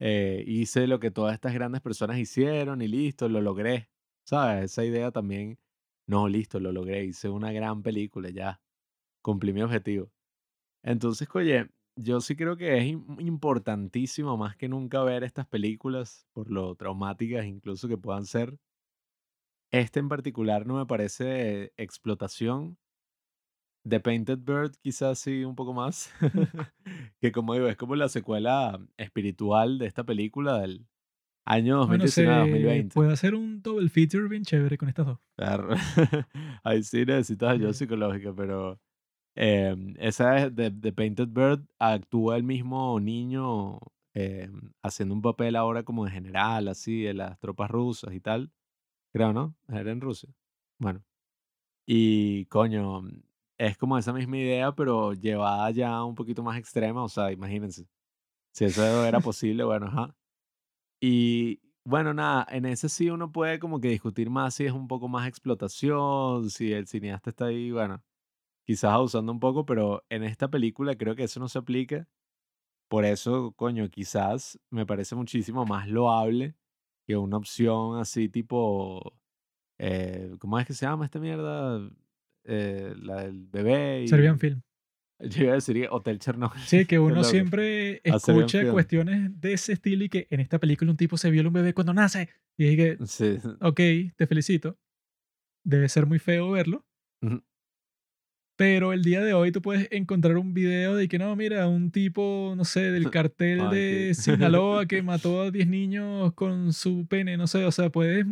eh, hice lo que todas estas grandes personas hicieron y listo, lo logré. ¿Sabes? Esa idea también, no, listo, lo logré, hice una gran película, ya, cumplí mi objetivo. Entonces, oye, yo sí creo que es im- importantísimo más que nunca ver estas películas, por lo traumáticas incluso que puedan ser. Este en particular no me parece explotación. The Painted Bird quizás sí un poco más. que como digo, es como la secuela espiritual de esta película del año
Bueno, se
2019-2020.
puede hacer un double feature bien chévere con estas dos.
Claro. Ahí sí necesitas ayuda
Sí.
psicológica, pero em, esa es de, de Painted Bird, actúa el mismo niño em, haciendo un papel ahora como de general, así, de las tropas rusas y tal. Creo, ¿no? Era en Rusia. Bueno, y coño, es como esa misma idea, pero llevada ya un poquito más extrema, o sea, imagínense, si eso era posible, bueno, ajá. Y bueno, nada, en ese sí uno puede como que discutir más si es un poco más explotación, si el cineasta está ahí, bueno, quizás abusando un poco, pero en esta película creo que eso no se aplica. Por eso, coño, quizás me parece muchísimo más loable que una opción así tipo, eh, ¿cómo es que se llama esta mierda? Eh, la del bebé
Serbian
y...
Film.
Yo iba a decir Hotel Chernobyl.
Sí, que uno siempre
A Serbian
escucha cuestiones de ese estilo y que en esta película un tipo se viola un bebé cuando nace. Y dije,
Sí.
ok, te felicito. Debe ser muy feo verlo.
Ujú.
Pero el día de hoy tú puedes encontrar un video de que no, mira, un tipo, no sé, del cartel
Ay,
de
qué-
Sinaloa que mató a 10 niños con su pene, no sé, o sea, puedes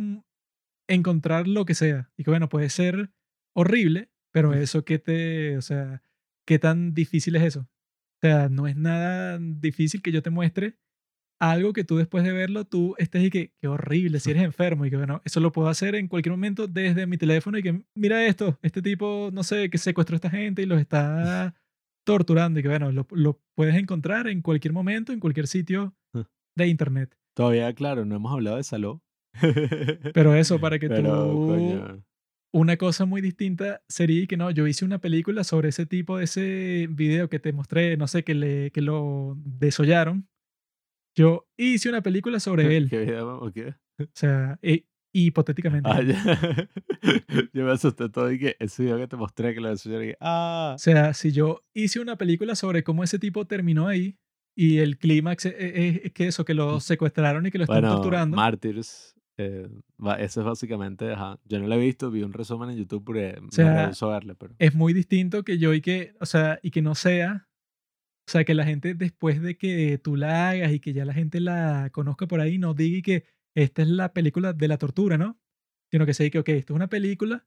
encontrar lo que sea. Y que bueno, puede ser horrible, pero eso que te, o sea, qué tan difícil es eso. O sea, no es nada difícil que yo te muestre algo que tú después de verlo, tú estés y que, qué horrible, si eres enfermo y que bueno, eso lo puedo hacer en cualquier momento desde mi teléfono y que mira esto, este tipo, no sé, que secuestró a esta gente y los está torturando y que bueno, lo, lo puedes encontrar en cualquier momento, en cualquier sitio de internet.
Todavía, claro, no hemos hablado de Saló.
Pero eso, para que
Pero,
tú...
coño.
Una cosa muy distinta sería que no, yo hice una película sobre ese tipo de ese video que te mostré, no sé, que, le, que lo desollaron. Yo hice una película sobre él.
¿Qué video? ¿O qué?
O sea, e- hipotéticamente.
Ah, ya. Yo me asusté todo y que ese video que te mostré que lo de y que, ah.
O sea, si yo hice una película sobre cómo ese tipo terminó ahí y el clímax es, es- es que eso, que lo secuestraron y que lo están
Bueno,
torturando.
Martyrs. Eh, eso es básicamente, ajá. Yo no lo he visto, vi un resumen en YouTube porque me
sea,
rehuso a verle, pero.
es muy distinto que yo y que, o sea, y que no sea, o sea, que la gente después de que tú la hagas y que ya la gente la conozca por ahí, no diga que esta es la película de la tortura, ¿no? Sino que se diga que, ok, esto es una película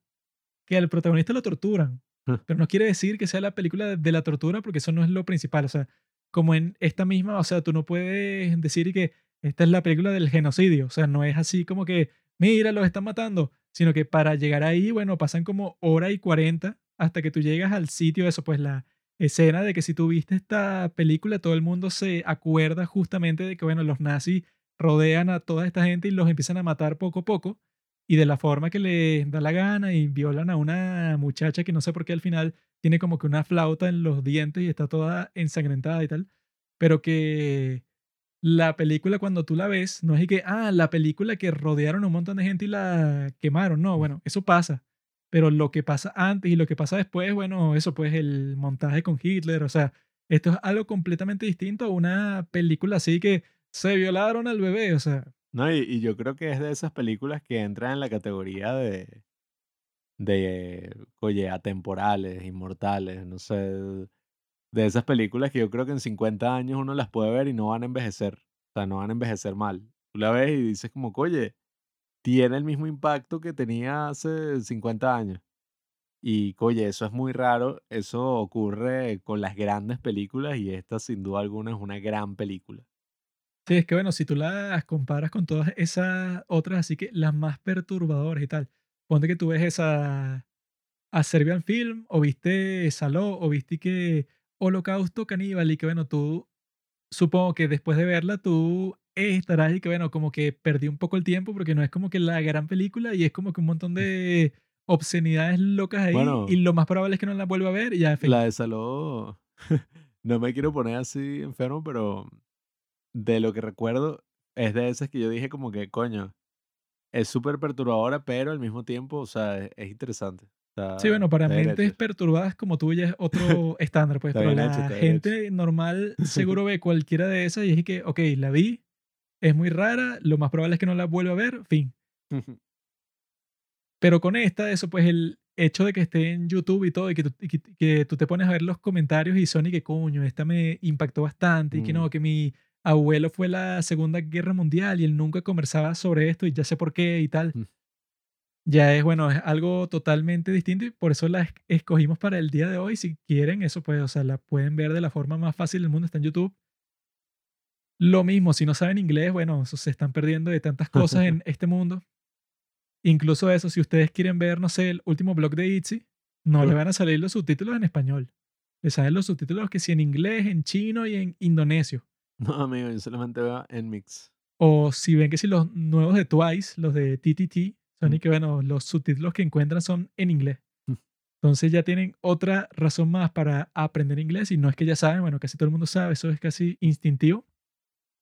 que al protagonista lo torturan, pero no quiere decir que sea la película de la tortura porque eso no es lo principal, o sea, como en esta misma, o sea, tú no puedes decir que esta es la película del genocidio, o sea, no es así como que, mira, los están matando, sino que para llegar ahí, bueno, pasan como hora y cuarenta hasta que tú llegas al sitio, eso, pues la escena de que si tú viste esta película, todo el mundo se acuerda justamente de que, bueno, los nazis rodean a toda esta gente y los empiezan a matar poco a poco y de la forma que les da la gana y violan a una muchacha que no sé por qué al final tiene como que una flauta en los dientes y está toda ensangrentada y tal, pero que la película cuando tú la ves no es que, ah, la película que rodearon a un montón de gente y la quemaron, no, bueno, eso pasa, pero lo que pasa antes y lo que pasa después, bueno, eso pues el montaje con Hitler, o sea, esto es algo completamente distinto a una película así que se violaron al bebé, o sea,
No, y, y yo creo que es de esas películas que entran en la categoría de, de, oye, atemporales, inmortales, no sé, de esas películas que yo creo que en 50 años uno las puede ver y no van a envejecer, o sea, no van a envejecer mal. Tú la ves y dices como, oye, tiene el mismo impacto que tenía hace 50 años. Y, oye, eso es muy raro, eso ocurre con las grandes películas y esta sin duda alguna es una gran película.
Sí, es que bueno, si tú las comparas con todas esas otras, así que las más perturbadoras y tal, ponte que tú ves esa a Serbian Film, o viste Saló, o viste que Holocausto Caníbal, y que bueno, tú supongo que después de verla tú estarás y que bueno, como que perdí un poco el tiempo porque no es como que la gran película y es como que un montón de obscenidades locas ahí
Bueno.
y lo más probable es que no la vuelva a ver y ya, fin.
La de Saló, no me quiero poner así enfermo, pero de lo que recuerdo es de esas que yo dije como que, coño, es súper perturbadora, pero al mismo tiempo, o sea, es, es interesante. Está-
Sí, bueno, para mentes perturbadas como tú ya es otro estándar, pues, pero la gente normal seguro ve cualquiera de esas y es que, ok, la vi, es muy rara, lo más probable es que no la vuelva a ver, fin. Pero con esta, eso pues el hecho de que esté en YouTube y todo y que tú, y que, que tú te pones a ver los comentarios y son y que coño, esta me impactó bastante y que
Mm.
no, que mi abuelo fue la Segunda Guerra Mundial y él nunca conversaba sobre esto y ya sé por qué y tal.
Mm.
Ya es, bueno, es algo totalmente distinto y por eso la es- escogimos para el día de hoy. Si quieren, eso pues, o sea, la pueden ver de la forma más fácil del mundo, está en YouTube. Lo mismo, si no saben inglés, bueno, eso se están perdiendo de tantas cosas en este mundo. Incluso eso, si ustedes quieren ver, no sé, el último blog de Itzy, no le
Ah.
van a salir los subtítulos en español. Les salen los subtítulos que si en inglés, en chino y en indonesio.
No, amigo, yo solamente veo en mix.
O si ven que si los nuevos de Twice, los de TTT, son y
Mm.
que, bueno, los subtítulos que encuentran son en inglés.
Mm.
Entonces ya tienen otra razón más para aprender inglés y no es que ya saben, bueno, casi todo el mundo sabe, eso es casi instintivo.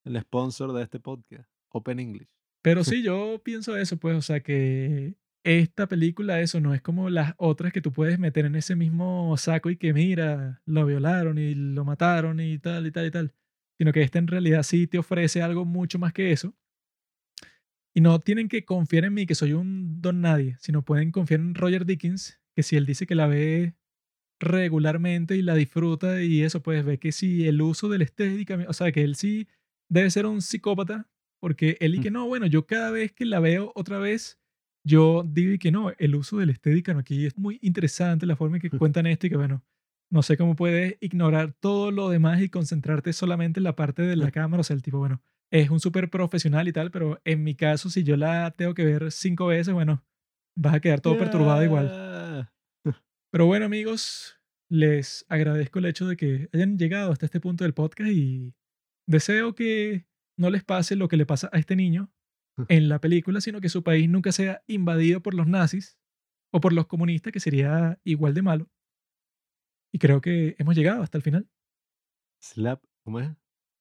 El sponsor de este podcast, Open English.
Pero sí, yo pienso eso, pues, o sea, que esta película, eso no es como las otras que tú puedes meter en ese mismo saco y que mira, lo violaron y lo mataron y tal y tal y tal, sino que esta en realidad sí te ofrece algo mucho más que eso. Y no tienen que confiar en mí, que soy un don nadie, sino pueden confiar en Roger Dickens, que si él dice que la ve regularmente y la disfruta y eso, pues ve que si el uso de la estética, o sea, que él sí debe ser un psicópata, porque él y que no, bueno, yo cada vez que la veo otra vez, yo digo y que no, el uso del Steadicam aquí es muy interesante la forma en que cuentan esto y que bueno, no sé cómo puedes ignorar todo lo demás y concentrarte solamente en la parte de la cámara, o sea, el tipo, bueno, es un súper profesional y tal, pero en mi caso, si yo la tengo que ver cinco veces, bueno, vas a quedar todo perturbado igual. Pero bueno, amigos, les agradezco el hecho de que hayan llegado hasta este punto del podcast y deseo que no les pase lo que le pasa a este niño en la película, sino que su país nunca sea invadido por los nazis o por los comunistas, que sería igual de malo. Y creo que hemos llegado hasta el final.
Slap, ¿cómo es?